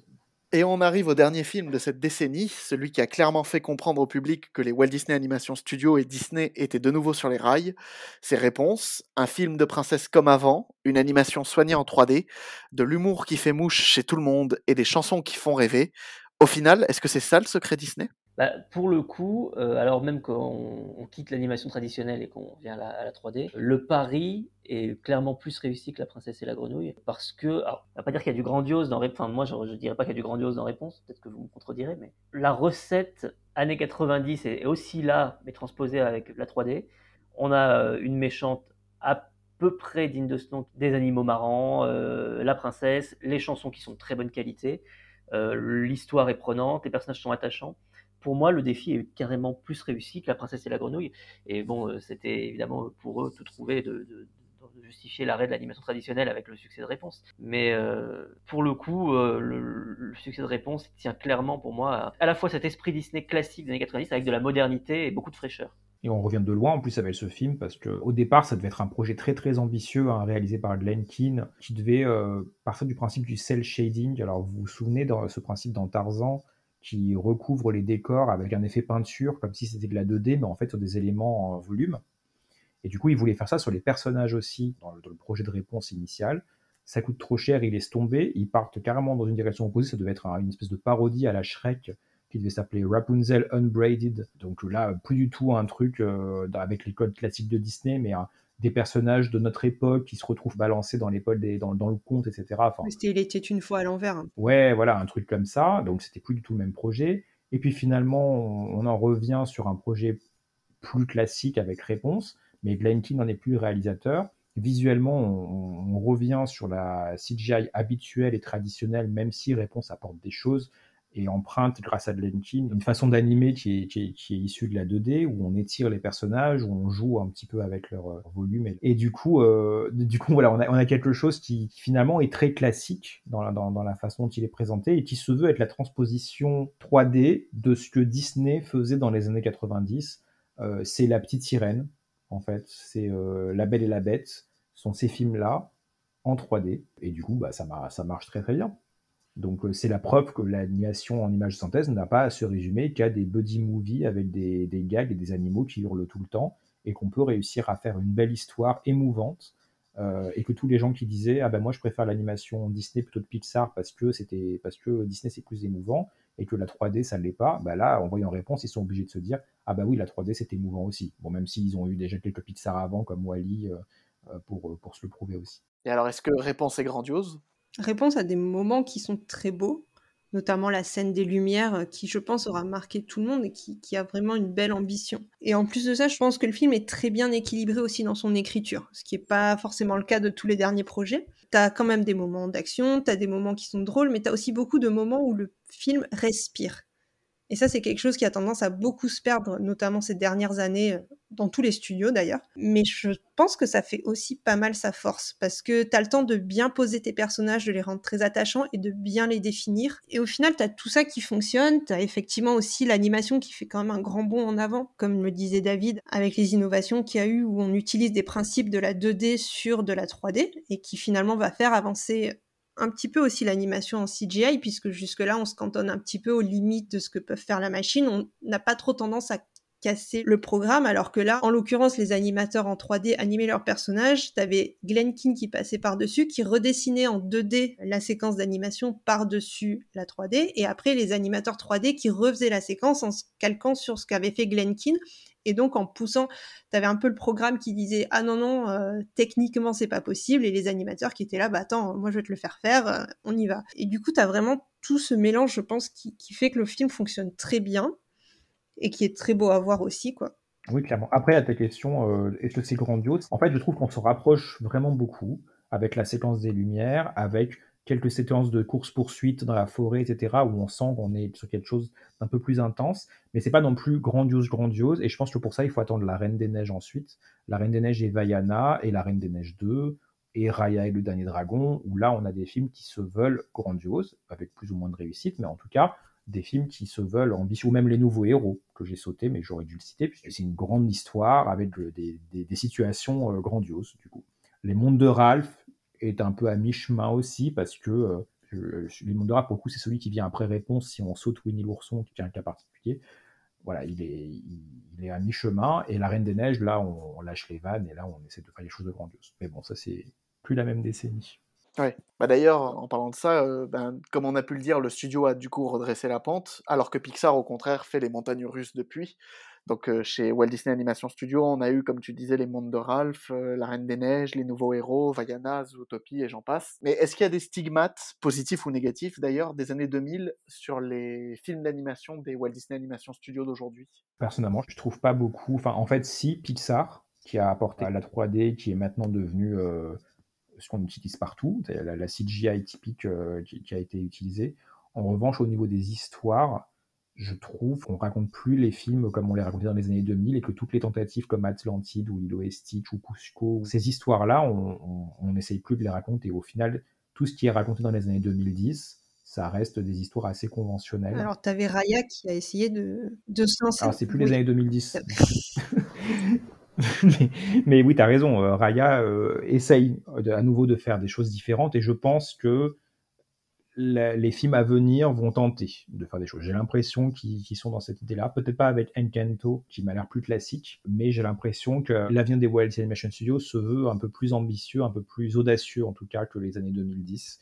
Et on arrive au dernier film de cette décennie, celui qui a clairement fait comprendre au public que les Walt Disney Animation Studios et Disney étaient de nouveau sur les rails. C'est Réponse, un film de princesse comme avant, une animation soignée en 3D, de l'humour qui fait mouche chez tout le monde et des chansons qui font rêver. Au final, est-ce que c'est ça le secret Disney? Bah, pour le coup, euh, alors même qu'on on quitte l'animation traditionnelle et qu'on vient à la, à la 3D, le pari est clairement plus réussi que La Princesse et la Grenouille parce que, alors, on va pas dire qu'il y a du grandiose dans Réponse, enfin moi je, dirais pas qu'il y a du grandiose dans Réponse, peut-être que vous me contredirez, mais la recette années 90 est, aussi là, mais transposée avec la 3D. On a euh, une méchante à peu près digne de ce nom, des animaux marrants, euh, la princesse, les chansons qui sont de très bonne qualité, l'histoire est prenante, les personnages sont attachants pour moi, le défi est carrément plus réussi que La Princesse et la Grenouille. Et bon, euh, c'était évidemment pour eux tout trouver de, justifier l'arrêt de l'animation traditionnelle avec le succès de Réponse. Mais euh, pour le coup, euh, le, le succès de Réponse tient clairement pour moi à, à la fois cet esprit Disney classique des années 90 avec de la modernité et beaucoup de fraîcheur. Et on revient de loin en plus avec ce film parce que au départ ça devait être un projet très très ambitieux hein, réalisé par Glenn Keane qui devait euh, partir du principe du cel shading. Alors vous vous souvenez de ce principe dans Tarzan qui recouvre les décors avec un effet peinture comme si c'était de la 2D mais en fait sur des éléments en volume. Et du coup il voulait faire ça sur les personnages aussi dans le, dans le projet de réponse initial. Ça coûte trop cher, ils laissent tomber, ils partent carrément dans une direction opposée, ça devait être un- une espèce de parodie à la Shrek qui devait s'appeler Rapunzel Unbraided. Donc là, plus du tout un truc euh, avec les codes classiques de Disney, mais un, des personnages de notre époque qui se retrouvent balancés dans l'épaule des, dans, dans, le conte, etc. Enfin, C'était Il était une fois à l'envers. hein. Ouais, voilà, un truc comme ça. Donc c'était plus du tout le même projet. Et puis finalement, on, on en revient sur un projet plus classique avec Réponse, mais Glenn Keane n'en est plus le réalisateur. Visuellement, on, on, revient sur la CGI habituelle et traditionnelle, même si Réponse apporte des choses et emprunte, grâce à Glenn Keane, une façon d'animer qui est, qui, est, issue de la 2D, où on étire les personnages, où on joue un petit peu avec leur, leur volume. Et, du coup, euh, du coup voilà, on a, quelque chose qui, finalement est très classique dans la, dans, la façon dont il est présenté et qui se veut être la transposition 3D de ce que Disney faisait dans les années 90. Euh, c'est La Petite Sirène, en fait. C'est euh, La Belle et la Bête, sont ces films-là en 3D. Et du coup, bah, ça marche très très bien. Donc c'est la preuve que l'animation en image synthèse n'a pas à se résumer qu'à des buddy movies avec des, des, gags et des animaux qui hurlent tout le temps et qu'on peut réussir à faire une belle histoire émouvante euh, et que tous les gens qui disaient ah ben moi je préfère l'animation Disney plutôt que Pixar parce que c'était parce que Disney c'est plus émouvant et que la 3D ça ne l'est pas, bah là en voyant réponse ils sont obligés de se dire ah bah oui la 3D c'est émouvant aussi. Bon même s'ils ont eu déjà quelques Pixar avant comme Wally euh, pour, pour se le prouver aussi. Et alors est-ce que réponse est grandiose? Réponse à des moments qui sont très beaux, notamment la scène des lumières qui, je pense, aura marqué tout le monde et qui, qui, a vraiment une belle ambition. Et en plus de ça, je pense que le film est très bien équilibré aussi dans son écriture, ce qui n'est pas forcément le cas de tous les derniers projets. T'as quand même des moments d'action, t'as des moments qui sont drôles, mais t'as aussi beaucoup de moments où le film respire. Et ça, c'est quelque chose qui a tendance à beaucoup se perdre, notamment ces dernières années, dans tous les studios d'ailleurs. Mais je pense que ça fait aussi pas mal sa force, parce que tu as le temps de bien poser tes personnages, de les rendre très attachants et de bien les définir. Et au final, tu as tout ça qui fonctionne. Tu as effectivement aussi l'animation qui fait quand même un grand bond en avant, comme le disait David, avec les innovations qu'il y a eu où on utilise des principes de la 2D sur de la 3D, et qui finalement va faire avancer un petit peu aussi l'animation en CGI, puisque jusque-là, on se cantonne un petit peu aux limites de ce que peuvent faire la machine. On n'a pas trop tendance à casser le programme, alors que là, en l'occurrence, les animateurs en 3D animaient leurs personnages. T'avais Glenn Keane qui passait par-dessus, qui redessinait en 2D la séquence d'animation par-dessus la 3D, et après les animateurs 3D qui refaisaient la séquence en se calquant sur ce qu'avait fait Glenn Keane, et donc en poussant, tu avais un peu le programme qui disait ah non non euh, techniquement c'est pas possible et les animateurs qui étaient là bah attends moi je vais te le faire faire, euh, on y va. Et du coup tu as vraiment tout ce mélange je pense qui, qui, fait que le film fonctionne très bien et qui est très beau à voir aussi quoi. Oui clairement. Après à ta question euh, est-ce que c'est grandiose? En fait je trouve qu'on se rapproche vraiment beaucoup avec la séquence des lumières, avec quelques séquences de course-poursuite dans la forêt, etc., où on sent qu'on est sur quelque chose d'un peu plus intense, mais c'est pas non plus grandiose, grandiose, et je pense que pour ça, il faut attendre La Reine des Neiges ensuite. La Reine des Neiges et Vaiana, et La Reine des Neiges 2, et Raya et le Dernier Dragon, où là, on a des films qui se veulent grandioses, avec plus ou moins de réussite, mais en tout cas, des films qui se veulent ambitieux, ou même Les Nouveaux Héros, que j'ai sauté, mais j'aurais dû le citer, puisque c'est une grande histoire avec des, des, des situations euh, grandioses, du coup. Les Mondes de Ralph, est un peu à mi-chemin aussi parce que euh, les de rap, pour le coup, c'est celui qui vient après réponse si on saute Winnie l'ourson, qui est un cas particulier. Voilà, il est, il, est à mi-chemin. Et la Reine des Neiges, là, on, on, lâche les vannes et là, on essaie de faire des choses de grandioses. Mais bon, ça, c'est plus la même décennie. Ouais. Bah d'ailleurs, en parlant de ça, euh, ben, comme on a pu le dire, le studio a du coup redressé la pente, alors que Pixar, au contraire, fait les montagnes russes depuis. Donc euh, chez Walt Disney Animation Studio, on a eu, comme tu disais, les mondes de Ralph, euh, La Reine des Neiges, Les Nouveaux Héros, Vaiana, Zootopie et j'en passe. Mais est-ce qu'il y a des stigmates, positifs ou négatifs d'ailleurs, des années 2000 sur les films d'animation des Walt Disney Animation Studio d'aujourd'hui? Personnellement, je trouve pas beaucoup. Enfin, en fait, si, Pixar, qui a apporté la 3D, qui est maintenant devenu euh, ce qu'on utilise partout, la, la, CGI typique euh, qui, qui a été utilisée. En revanche, au niveau des histoires, je trouve qu'on raconte plus les films comme on les racontait dans les années 2000 et que toutes les tentatives comme Atlantide ou Lilo et Stitch ou Cusco, ces histoires-là, on n'essaye plus de les raconter. Et au final, tout ce qui est raconté dans les années 2010, ça reste des histoires assez conventionnelles. Alors, tu avais Raya qui a essayé de, de se lancer. Alors, c'est plus oui. les années 2010. mais, mais, oui, tu as raison. Raya euh, essaye de, à nouveau de faire des choses différentes et je pense que les films à venir vont tenter de faire des choses. J'ai l'impression qu'ils qu sont dans cette idée-là. Peut-être pas avec Encanto, qui m'a l'air plus classique, mais j'ai l'impression que l'avenir des Disney Animation Studios se veut un peu plus ambitieux, un peu plus audacieux en tout cas que les années 2010.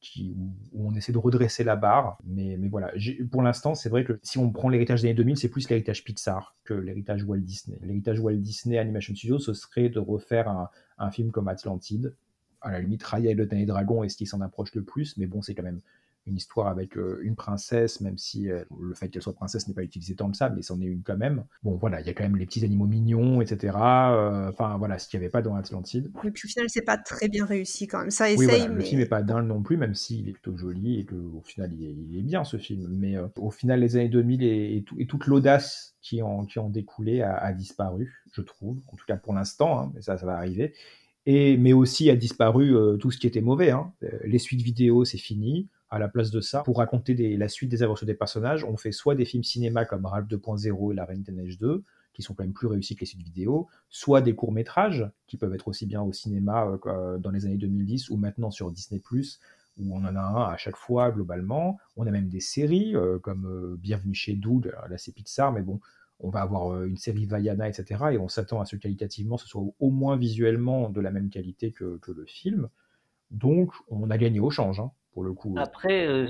qui, où on essaie de redresser la barre. Mais, mais voilà, pour l'instant, c'est vrai que si on prend l'héritage des années 2000, c'est plus l'héritage Pixar que l'héritage Walt Disney. L'héritage Walt Disney Animation Studios, ce serait de refaire un, un film comme Atlantide. À la limite, Raya et le Dernier Dragon est ce qui s'en approche le plus, mais bon, c'est quand même une histoire avec euh, une princesse, même si euh, le fait qu'elle soit princesse n'est pas utilisé tant que ça, mais c'en est une quand même. Bon, voilà, il y a quand même les petits animaux mignons, etc. Euh, enfin, voilà, ce qu'il n'y avait pas dans Atlantide. Et puis au final, c'est pas très bien réussi quand même. Ça essaye, oui, Le film n'est pas dingue non plus, même s'il est plutôt joli et qu'au final, il est, bien ce film. Mais au final, les années 2000 et, et, toute l'audace qui en, qui en découlait a, disparu, je trouve. En tout cas pour l'instant, hein, mais ça, ça va arriver. Mais aussi a disparu tout ce qui était mauvais. Hein. Les suites vidéo, c'est fini à la place de ça, pour raconter la suite des aventures des personnages, on fait soit des films cinéma comme Ralph 2.0 et La Reine des Neiges 2, qui sont quand même plus réussis que les suites vidéo, soit des courts-métrages, qui peuvent être aussi bien au cinéma euh, euh, dans les années 2010 ou maintenant sur Disney ⁇ où on en a un à chaque fois globalement. On a même des séries, euh, comme Bienvenue chez Doug, là c'est Pixar, mais bon, on va avoir une série Vaiana, etc. Et on s'attend à ce qualitativement, ce soit au moins visuellement de la même qualité que, le film. Donc, on a gagné au change. Hein pour le coup. Après, euh,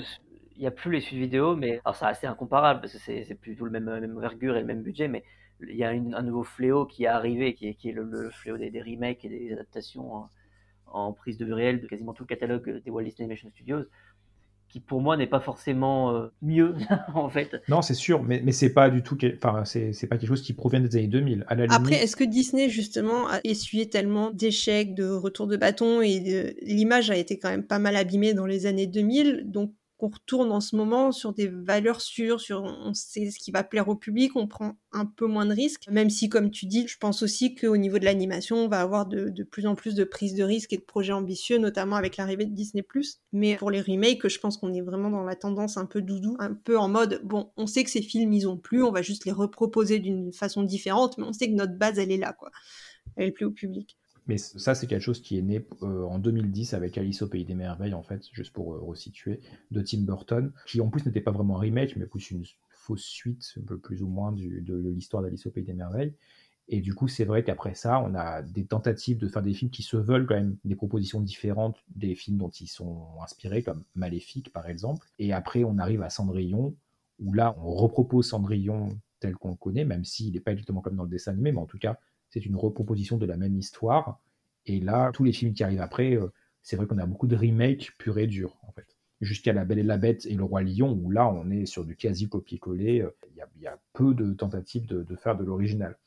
il n'y a plus les suites vidéo, mais alors c'est assez incomparable parce que c'est plutôt le même, même envergure et le même budget, mais il y a un nouveau fléau qui est arrivé, qui est, qui est le, fléau des, remakes et des adaptations en, prise de vue réelle de quasiment tout le catalogue des Walt Disney Animation Studios qui pour moi n'est pas forcément euh, mieux en fait. Non, c'est sûr, mais, mais c'est pas du tout, enfin c'est pas quelque chose qui provient des années 2000. À la Après, est-ce que Disney justement a essuyé tellement d'échecs, de retours de bâton et l'image a été quand même pas mal abîmée dans les années 2000, donc qu'on retourne en ce moment sur des valeurs sûres, sur on sait ce qui va plaire au public, on prend un peu moins de risques, même si comme tu dis, je pense aussi qu'au niveau de l'animation, on va avoir de, plus en plus de prises de risques et de projets ambitieux, notamment avec l'arrivée de Disney+. Mais pour les remakes, je pense qu'on est vraiment dans la tendance un peu doudou, un peu en mode, bon, on sait que ces films, ils ont plus, on va juste les reproposer d'une façon différente, mais on sait que notre base, elle est là, quoi. Elle plaît au public. Mais ça, c'est quelque chose qui est né euh, en 2010 avec Alice au Pays des Merveilles, en fait, juste pour euh, resituer, de Tim Burton, qui en plus n'était pas vraiment un remake, mais plus une fausse suite, un peu plus ou moins, du, de, l'histoire d'Alice au Pays des Merveilles. Et du coup, c'est vrai qu'après ça, on a des tentatives de faire des films qui se veulent quand même des propositions différentes des films dont ils sont inspirés, comme Maléfique par exemple. Et après, on arrive à Cendrillon, où là, on repropose Cendrillon tel qu'on le connaît, même s'il n'est pas exactement comme dans le dessin animé, mais en tout cas, c'est une reproposition de la même histoire. Et là, tous les films qui arrivent après, euh, c'est vrai qu'on a beaucoup de remakes purs et durs, en fait. Jusqu'à La Belle et la Bête et Le Roi Lion, où là, on est sur du quasi copier-coller. Euh, il y, a peu de tentatives de, faire de l'original.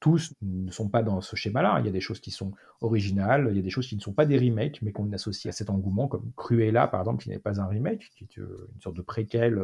tous ne sont pas dans ce schéma-là. Il y a des choses qui sont originales, il y a des choses qui ne sont pas des remakes, mais qu'on associe à cet engouement, comme Cruella, par exemple, qui n'est pas un remake, qui est euh, une sorte de préquel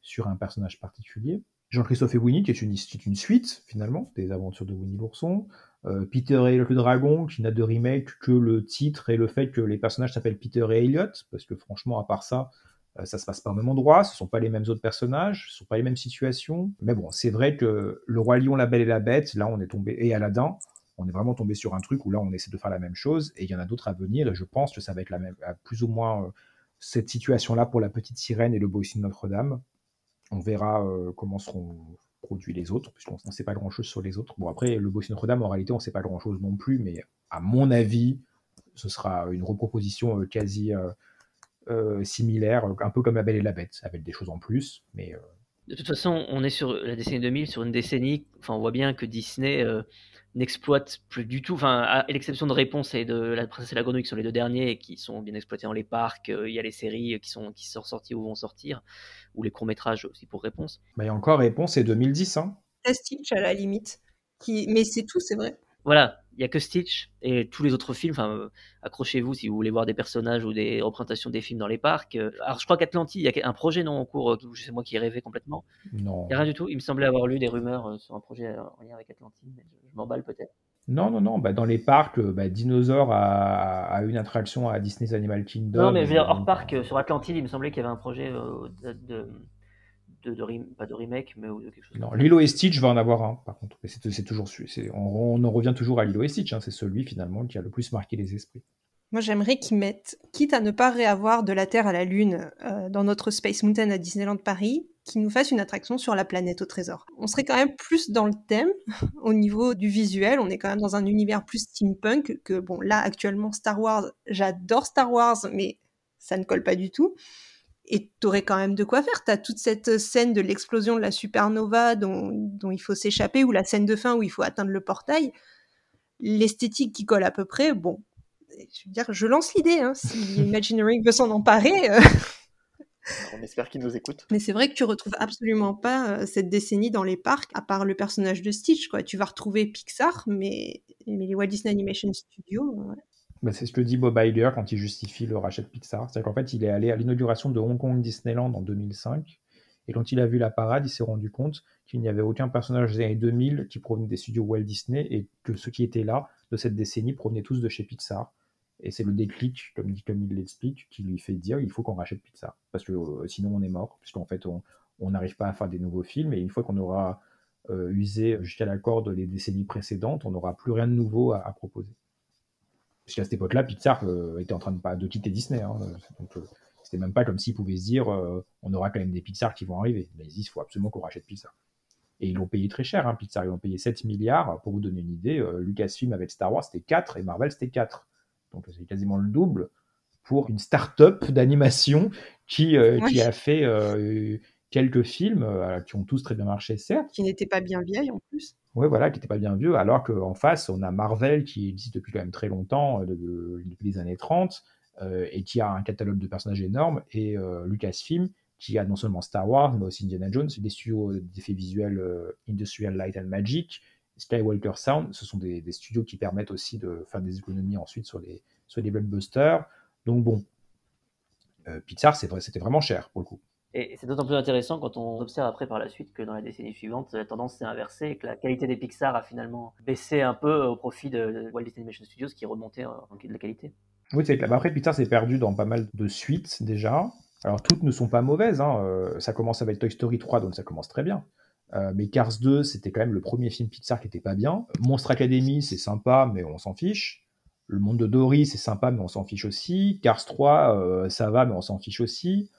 sur un personnage particulier. Jean-Christophe et Winnie, qui est une, suite, finalement, des aventures de Winnie l'ourson. Euh, Peter et le dragon, qui n'a de remake que le titre et le fait que les personnages s'appellent Peter et Elliot, parce que franchement, à part ça, euh, ça se passe pas au même endroit, ce sont pas les mêmes autres personnages, ce sont pas les mêmes situations. Mais bon, c'est vrai que Le Roi Lion, La Belle et la Bête, là, on est tombé, et Aladdin, on est vraiment tombé sur un truc où là, on essaie de faire la même chose, et il y en a d'autres à venir, je pense que ça va être la même, plus ou moins euh, cette situation-là pour La Petite Sirène et Le Beau de Notre-Dame. On verra euh, comment seront produits les autres, puisqu'on ne sait pas grand-chose sur les autres. Bon, après, le Bossie Notre-Dame, en réalité, on ne sait pas grand-chose non plus, mais à mon avis, ce sera une reproposition euh, quasi euh, similaire, un peu comme La Belle et la Bête, avec des choses en plus, mais... De toute façon, on est sur la décennie 2000, sur une décennie, enfin, on voit bien que Disney n'exploite plus du tout, enfin, à l'exception de Réponse et de La Princesse et la Grenouille, qui sont les deux derniers, qui sont bien exploités dans les parcs, il y a les séries qui sont, qui sont sorties ou vont sortir, ou les courts-métrages aussi pour Réponse. Mais il y a encore Réponse, c'est 2010. Hein. Stitch à la limite. Qui... Mais c'est tout, c'est vrai. Voilà, il n'y a que Stitch et tous les autres films. Enfin, euh, accrochez-vous si vous voulez voir des personnages ou des représentations des films dans les parcs. Euh, alors, je crois qu'Atlantis, il y a un projet non en cours, euh, c'est moi qui ai rêvé complètement. Non. Il n'y a rien du tout. Il me semblait avoir lu des rumeurs sur un projet en lien avec Atlantis, mais je, m'emballe peut-être. Non, non, non. Bah, dans les parcs, bah, Dinosaure a, une attraction à Disney's Animal Kingdom. Non, mais je veux dire, hors parc, sur Atlantide, il me semblait qu'il y avait un projet de, de, pas de remake, mais de quelque chose. Non, Lilo et Stitch va en avoir un, par contre. c'est toujours on, on en revient toujours à Lilo et Stitch. Hein, c'est celui finalement qui a le plus marqué les esprits. Moi, j'aimerais qu'ils mettent, quitte à ne pas réavoir de la Terre à la Lune euh, dans notre Space Mountain à Disneyland Paris, qu'ils nous fassent une attraction sur la planète au trésor. On serait quand même plus dans le thème au niveau du visuel. On est quand même dans un univers plus steampunk que, bon, là, actuellement, Star Wars, j'adore Star Wars, mais ça ne colle pas du tout. Et t'aurais quand même de quoi faire. T'as toute cette scène de l'explosion de la supernova dont, dont il faut s'échapper, ou la scène de fin où il faut atteindre le portail. L'esthétique qui colle à peu près, bon, je veux dire, je lance l'idée, hein, si Imagineering veut s'en emparer. euh. On espère qu'ils nous écoutent. Mais c'est vrai que tu retrouves absolument pas euh, cette décennie dans les parcs, à part le personnage de Stitch. Quoi. Tu vas retrouver Pixar, mais, mais les Walt Disney Animation Studios. Bah, c'est ce que dit Bob Iger quand il justifie le rachat de Pixar. C'est qu'en fait, il est allé à l'inauguration de Hong Kong Disneyland en 2005. Et quand il a vu la parade, il s'est rendu compte qu'il n'y avait aucun personnage des années 2000 qui provenait des studios Walt Disney et que ceux qui étaient là de cette décennie provenaient tous de chez Pixar. Et c'est le déclic, comme, dit- comme il l'explique, qui lui fait dire il faut qu'on rachète Pixar. Parce que euh, sinon on est mort, puisqu'en fait on n'arrive pas à faire des nouveaux films. Et une fois qu'on aura euh, usé jusqu'à la corde les décennies précédentes, on n'aura plus rien de nouveau à proposer. Puisqu'à cette époque-là, Pixar euh, était en train de, de quitter Disney. hein. donc euh, c'était même pas comme s'ils pouvaient se dire euh, on aura quand même des Pixar qui vont arriver. Mais ils disent il faut absolument qu'on rachète Pixar. Et ils l'ont payé très cher, hein, Pixar. Ils l'ont payé 7 milliards. Pour vous donner une idée, euh, Lucasfilm avec Star Wars c'était 4 et Marvel c'était 4. Donc c'est quasiment le double pour une start-up d'animation qui, euh, qui a fait quelques films qui ont tous très bien marché, certes. Qui n'était pas bien vieille en plus. Ouais, voilà, qui n'était pas bien vieux, alors qu'en face, on a Marvel qui existe depuis quand même très longtemps, euh, de- de- depuis les années 30, euh, et qui a un catalogue de personnages énorme, et euh, Lucasfilm, qui a non seulement Star Wars, mais aussi Indiana Jones, des studios d'effets visuels Industrial Light and Magic, Skywalker Sound, ce sont des, studios qui permettent aussi de faire des économies ensuite sur les, sur les blockbusters. Donc bon, Pixar, c'était vraiment cher pour le coup. Et c'est d'autant plus intéressant quand on observe après par la suite que dans la décennie suivante, la tendance s'est inversée et que la qualité des Pixar a finalement baissé un peu au profit de Walt Disney Animation Studios qui remontait en de la qualité. Oui, c'est clair. Bah, Après, Pixar s'est perdu dans pas mal de suites déjà. Alors, toutes ne sont pas mauvaises. hein. Euh, ça commence avec Toy Story 3, donc ça commence très bien. Euh, mais Cars 2, c'était quand même le premier film Pixar qui était pas bien. Monstre Academy, c'est sympa, mais on s'en fiche. Le monde de Dory, c'est sympa, mais on s'en fiche aussi. Cars 3, euh, ça va, mais on s'en fiche aussi.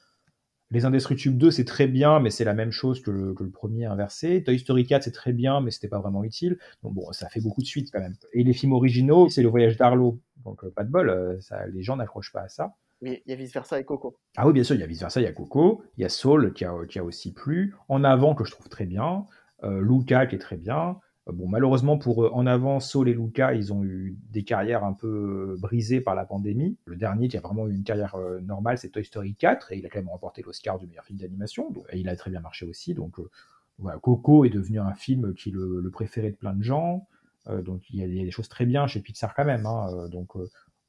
Les Indestructibles 2, c'est très bien, mais c'est la même chose que le, que le premier inversé. Toy Story 4, c'est très bien, mais c'était pas vraiment utile. Donc bon, ça fait beaucoup de suites quand même. Et les films originaux, c'est le voyage d'Arlo. Donc euh, pas de bol, euh, ça, les gens n'accrochent pas à ça. Mais il y a vice versa et Coco. Ah oui, bien sûr, il y a vice versa, il y a Coco, il y a qui a, qui a aussi plu, En avant que je trouve très bien, euh, Luca qui est très bien. Euh, bon, malheureusement pour euh, En avant, Soul et Luca, ils ont eu des carrières un peu euh, brisées par la pandémie. Le dernier qui a vraiment eu une carrière normale, c'est Toy Story 4 et il a quand même remporté l'Oscar du meilleur film d'animation. Et il a très bien marché aussi. Donc Coco est devenu un film qui le, préféré de plein de gens. Donc il y, a, des choses très bien chez Pixar quand même. hein. Donc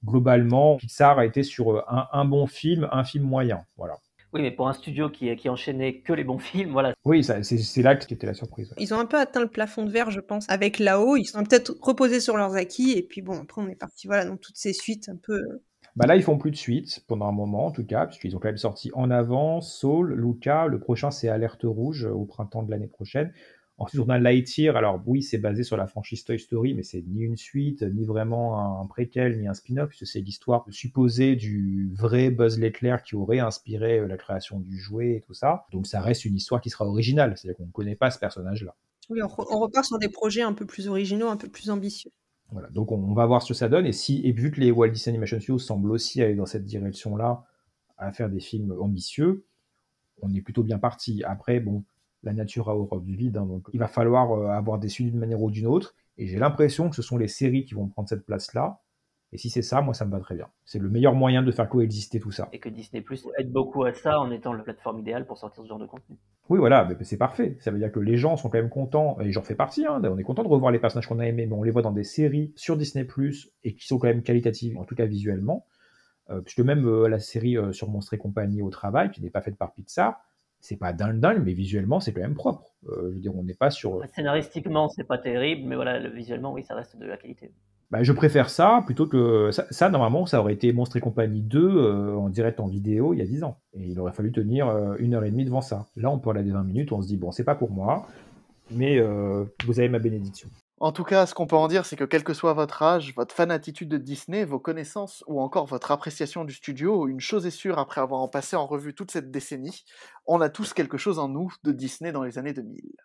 globalement, Pixar a été sur un, un bon film, un film moyen. Voilà. Oui, mais pour un studio qui, qui enchaînait que les bons films, voilà. Oui, c'est là qui était la surprise. ouais. Ils ont un peu atteint le plafond de verre, je pense, avec là-haut. Ils sont peut-être reposés sur leurs acquis. Et puis bon, après, on est parti voilà, dans toutes ces suites un peu. euh, Bah là, ils font plus de suite pendant un moment, en tout cas, puisqu'ils ont quand même sorti En avant, Soul, Luca. Le prochain, c'est Alerte Rouge euh, au printemps de l'année prochaine. Ensuite, on a Lightyear. Alors oui, c'est basé sur la franchise Toy Story, mais c'est ni une suite, ni vraiment un préquel, ni un spin-off, puisque c'est l'histoire supposée du vrai Buzz Lightyear qui aurait inspiré euh, la création du jouet et tout ça. Donc ça reste une histoire qui sera originale, c'est-à-dire qu'on ne connaît pas ce personnage-là. Oui, on, re- on repart sur des projets un peu plus originaux, un peu plus ambitieux. Voilà, donc on, on va voir ce que ça donne. Et, si, et vu que les Walt Disney Animation Studios semblent aussi aller dans cette direction-là, à faire des films ambitieux, on est plutôt bien parti. Après, bon, la nature a horreur du vide, hein, donc il va falloir euh, avoir des suites d'une manière ou d'une autre. Et j'ai l'impression que ce sont les séries qui vont prendre cette place-là. Et si c'est ça, moi, ça me va très bien. C'est le meilleur moyen de faire coexister tout ça. Et que Disney Plus aide beaucoup à ça en étant la plateforme idéale pour sortir ce genre de contenu. Oui, voilà, c'est parfait. Ça veut dire que les gens sont quand même contents, et j'en fais partie, hein, on est content de revoir les personnages qu'on a aimés, mais on les voit dans des séries sur Disney+, et qui sont quand même qualitatives, en tout cas visuellement. Euh, puisque même euh, la série euh, sur Monstres et compagnie au travail, qui n'est pas faite par Pixar, c'est pas dingue dingue, mais visuellement, c'est quand même propre. Euh, je veux dire, on n'est pas sur... Scénaristiquement, c'est pas terrible, mais voilà, le- visuellement, oui, ça reste de la qualité. Bah, je préfère ça plutôt que... Ça, ça, normalement, ça aurait été Monstres et compagnie 2 euh, en direct en vidéo il y a 10 ans. Et il aurait fallu tenir euh, une heure et demie devant ça. Là, on peut aller des 20 minutes, on se dit, bon, c'est pas pour moi, mais vous avez ma bénédiction. En tout cas, ce qu'on peut en dire, c'est que quel que soit votre âge, votre fanatitude de Disney, vos connaissances ou encore votre appréciation du studio, une chose est sûre après avoir en passé en revue toute cette décennie, on a tous quelque chose en nous de Disney dans les années 2000.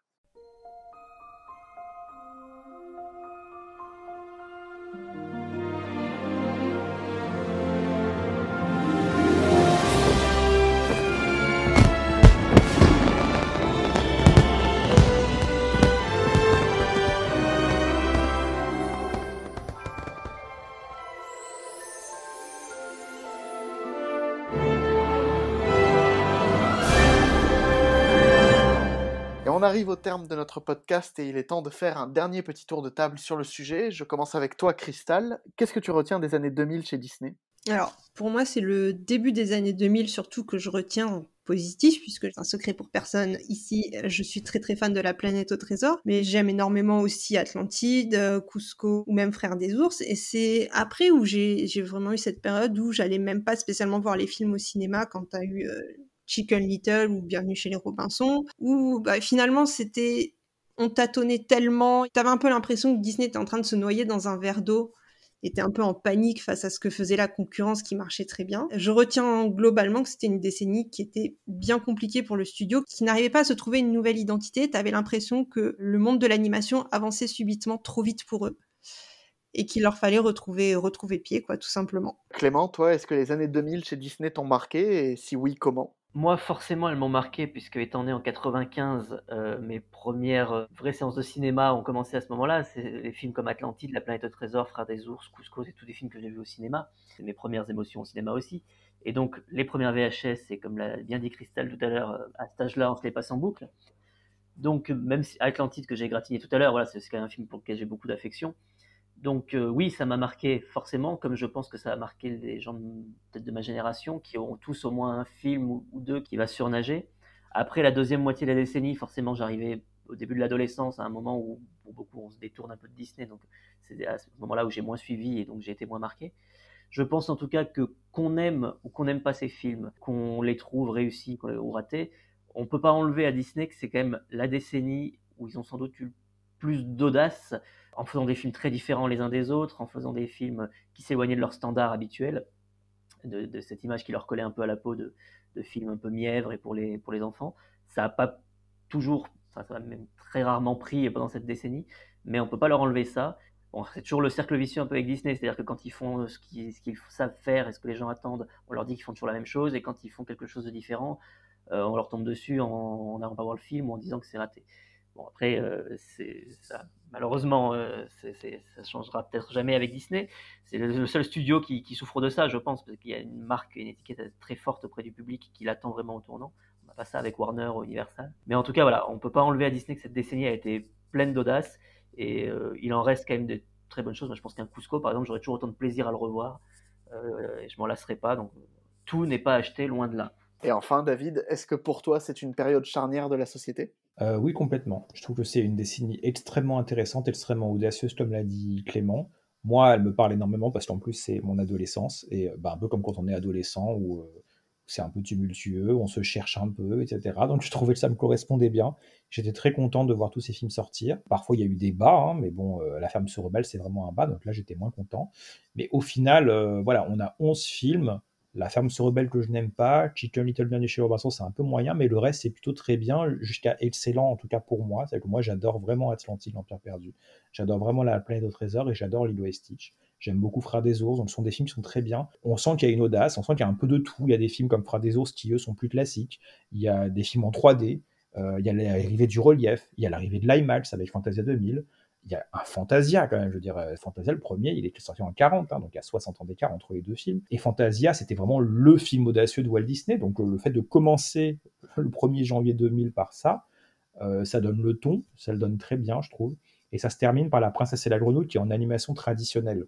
Arrive au terme de notre podcast et il est temps de faire un dernier petit tour de table sur le sujet. Je commence avec toi, Crystal. Qu'est-ce que tu retiens des années 2000 chez Disney? Alors, pour moi, c'est le début des années 2000 surtout que je retiens en positif, puisque c'est un secret pour personne. Ici, je suis très très fan de la planète au trésor, mais j'aime énormément aussi Atlantide, Cusco ou même Frères des ours. Et c'est après où j'ai vraiment eu cette période où j'allais même pas spécialement voir les films au cinéma quand t'as eu euh, Chicken Little ou Bienvenue chez les Robinson, où bah, finalement c'était on tâtonnait tellement, t'avais un peu l'impression que Disney était en train de se noyer dans un verre d'eau, était un peu en panique face à ce que faisait la concurrence qui marchait très bien. Je retiens globalement que c'était une décennie qui était bien compliquée pour le studio, qui n'arrivait pas à se trouver une nouvelle identité. T'avais l'impression que le monde de l'animation avançait subitement trop vite pour eux et qu'il leur fallait retrouver, retrouver pied, quoi, tout simplement. Clément, toi, est-ce que les années 2000 chez Disney t'ont marqué et si oui, comment? Moi, forcément, elles m'ont marqué, puisque étant né en 95, euh, mes premières euh, vraies séances de cinéma ont commencé à ce moment-là. C'est les films comme Atlantide, La planète au trésor, Frères des ours, Cusco, c'est tous des films que j'ai vus au cinéma. C'est mes premières émotions au cinéma aussi. Et donc, les premières VHS, c'est comme l'a bien dit Cristal tout à l'heure, euh, à cet âge-là, on se les passe en boucle. Donc, même si Atlantide, que j'ai gratiné tout à l'heure, voilà, c'est quand même un film pour lequel j'ai beaucoup d'affection. Donc euh, oui, ça m'a marqué forcément, comme je pense que ça a marqué les gens de ma génération, qui auront tous au moins un film ou, deux qui va surnager. Après la deuxième moitié de la décennie, forcément, j'arrivais au début de l'adolescence, à un moment où pour beaucoup on se détourne un peu de Disney, donc c'est à ce moment-là où j'ai moins suivi et donc j'ai été moins marqué. Je pense en tout cas que qu'on aime ou qu'on n'aime pas ces films, qu'on les trouve réussis ou ratés, on peut pas enlever à Disney que c'est quand même la décennie où ils ont sans doute eu plus d'audace en faisant des films très différents les uns des autres, en faisant des films qui s'éloignaient de leur standard habituel, de, cette image qui leur collait un peu à la peau de, films un peu mièvres et pour les, pour les enfants. Ça n'a pas toujours, ça a même très rarement pris pendant cette décennie, mais on ne peut pas leur enlever ça. Bon, c'est toujours le cercle vicieux un peu avec Disney, c'est-à-dire que quand ils font ce qu'ils, savent faire et ce que les gens attendent, on leur dit qu'ils font toujours la même chose, et quand ils font quelque chose de différent, euh, on leur tombe dessus en n'allant pas voir le film ou en disant que c'est raté. Bon, après, euh, malheureusement, euh, ça changera peut-être jamais avec Disney. C'est le, seul studio qui, souffre de ça, je pense, parce qu'il y a une marque, une étiquette très forte auprès du public qui l'attend vraiment au tournant. On n'a pas ça avec Warner ou Universal. Mais en tout cas, voilà, on ne peut pas enlever à Disney que cette décennie a été pleine d'audace et euh, il en reste quand même de très bonnes choses. Moi, je pense qu'un Cusco, par exemple, j'aurais toujours autant de plaisir à le revoir et je m'en lasserai pas. Donc, tout n'est pas acheté, loin de là. Et enfin, David, est-ce que pour toi, c'est une période charnière de la société? Euh, Oui, complètement. Je trouve que c'est une décennie extrêmement intéressante, extrêmement audacieuse, comme l'a dit Clément. Moi, elle me parle énormément parce qu'en plus, c'est mon adolescence. Et bah, un peu comme quand on est adolescent, où euh, c'est un peu tumultueux, on se cherche un peu, etc. Donc je trouvais que ça me correspondait bien. J'étais très content de voir tous ces films sortir. Parfois, il y a eu des bas, hein, mais bon, La femme se rebelle, c'est vraiment un bas. Donc là, j'étais moins content. Mais au final, voilà, on a 11 films la ferme se rebelle que je n'aime pas, Chicken Little Bien chez Robinson, c'est un peu moyen, mais le reste c'est plutôt très bien, jusqu'à excellent en tout cas pour moi. C'est que moi j'adore vraiment Atlantide, l'Empire perdu. J'adore vraiment La planète au trésor et j'adore Lilo et Stitch. J'aime beaucoup Frères des ours, donc ce sont des films qui sont très bien. On sent qu'il y a une audace, on sent qu'il y a un peu de tout. Il y a des films comme Frères des ours qui eux sont plus classiques. Il y a des films en 3D. Euh, il y a l'arrivée du relief, il y a l'arrivée de l'IMAX avec Fantasia 2000 il y a un Fantasia quand même, je veux dire, euh, Fantasia, le premier, il est sorti en 40, hein, donc il y a 60 ans d'écart entre les deux films. Et Fantasia, c'était vraiment le film audacieux de Walt Disney, donc euh, le fait de commencer le 1er janvier 2000 par ça, euh, ça donne le ton, ça le donne très bien, je trouve. Et ça se termine par La Princesse et la Grenouille, qui est en animation traditionnelle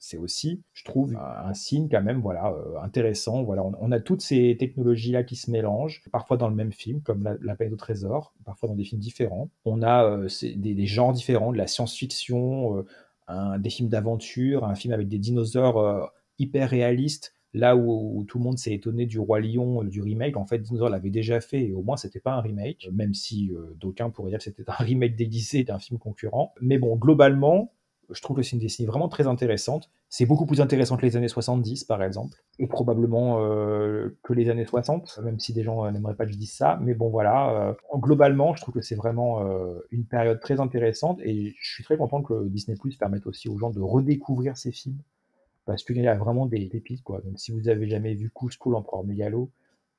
c'est aussi, je trouve, un, signe quand même, voilà, euh, intéressant. Voilà, on, a toutes ces technologies-là qui se mélangent, parfois dans le même film, comme La, la au trésor, parfois dans des films différents. On a euh, des, genres différents, de la science-fiction, euh, des films d'aventure, un film avec des dinosaures hyper réalistes. Là où, tout le monde s'est étonné du Roi Lion, du remake, en fait, Dinosaur l'avait déjà fait et au moins c'était pas un remake, même si d'aucuns pourraient dire que c'était un remake déguisé d'un film concurrent. Mais bon, globalement, je trouve que c'est une décennie vraiment très intéressante. C'est beaucoup plus intéressant que les années 70, par exemple, et probablement euh, que les années 60, même si des gens euh, n'aimeraient pas que je dise ça. Mais bon, voilà, euh, globalement, je trouve que c'est vraiment une période très intéressante, et je suis très content que Disney Plus permette aussi aux gens de redécouvrir ces films, parce qu'il y a vraiment des pépites, quoi. Donc, si vous avez jamais vu Cusco, l'empereur mégalo,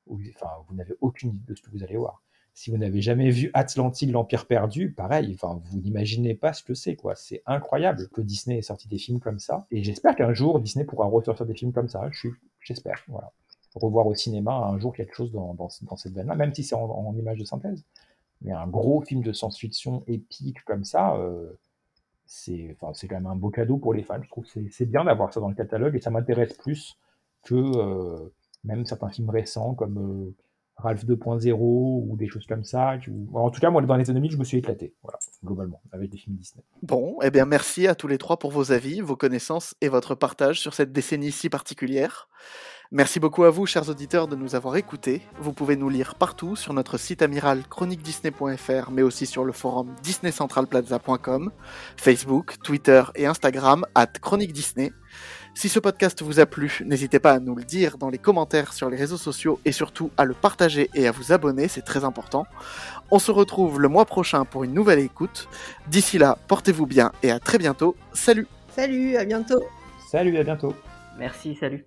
enfin, vous n'avez aucune idée de ce que vous allez voir si vous n'avez jamais vu Atlantide, l'Empire perdu, pareil, enfin, vous n'imaginez pas ce que c'est, quoi. C'est incroyable que Disney ait sorti des films comme ça. Et j'espère qu'un jour, Disney pourra ressortir des films comme ça. Je suis, j'espère, voilà. Revoir au cinéma un jour quelque chose dans, dans, cette veine-là, même si c'est en, image de synthèse. Mais un gros film de science-fiction épique comme ça, euh, c'est enfin, quand même un beau cadeau pour les fans. Je trouve que c'est bien d'avoir ça dans le catalogue et ça m'intéresse plus que euh, même certains films récents comme euh, Ralph 2.0 ou des choses comme ça. En tout cas, moi, dans les années 2000, je me suis éclaté, voilà, globalement, avec des films Disney. Bon, eh bien, merci à tous les trois pour vos avis, vos connaissances et votre partage sur cette décennie si particulière. Merci beaucoup à vous, chers auditeurs, de nous avoir écoutés. Vous pouvez nous lire partout sur notre site amiral chroniquedisney.fr, mais aussi sur le forum disneycentralplaza.com, Facebook, Twitter et Instagram, at Chronique Disney. Si ce podcast vous a plu, n'hésitez pas à nous le dire dans les commentaires sur les réseaux sociaux et surtout à le partager et à vous abonner, c'est très important. On se retrouve le mois prochain pour une nouvelle écoute. D'ici là, portez-vous bien et à très bientôt. Salut Salut, à bientôt Salut, à bientôt Merci, salut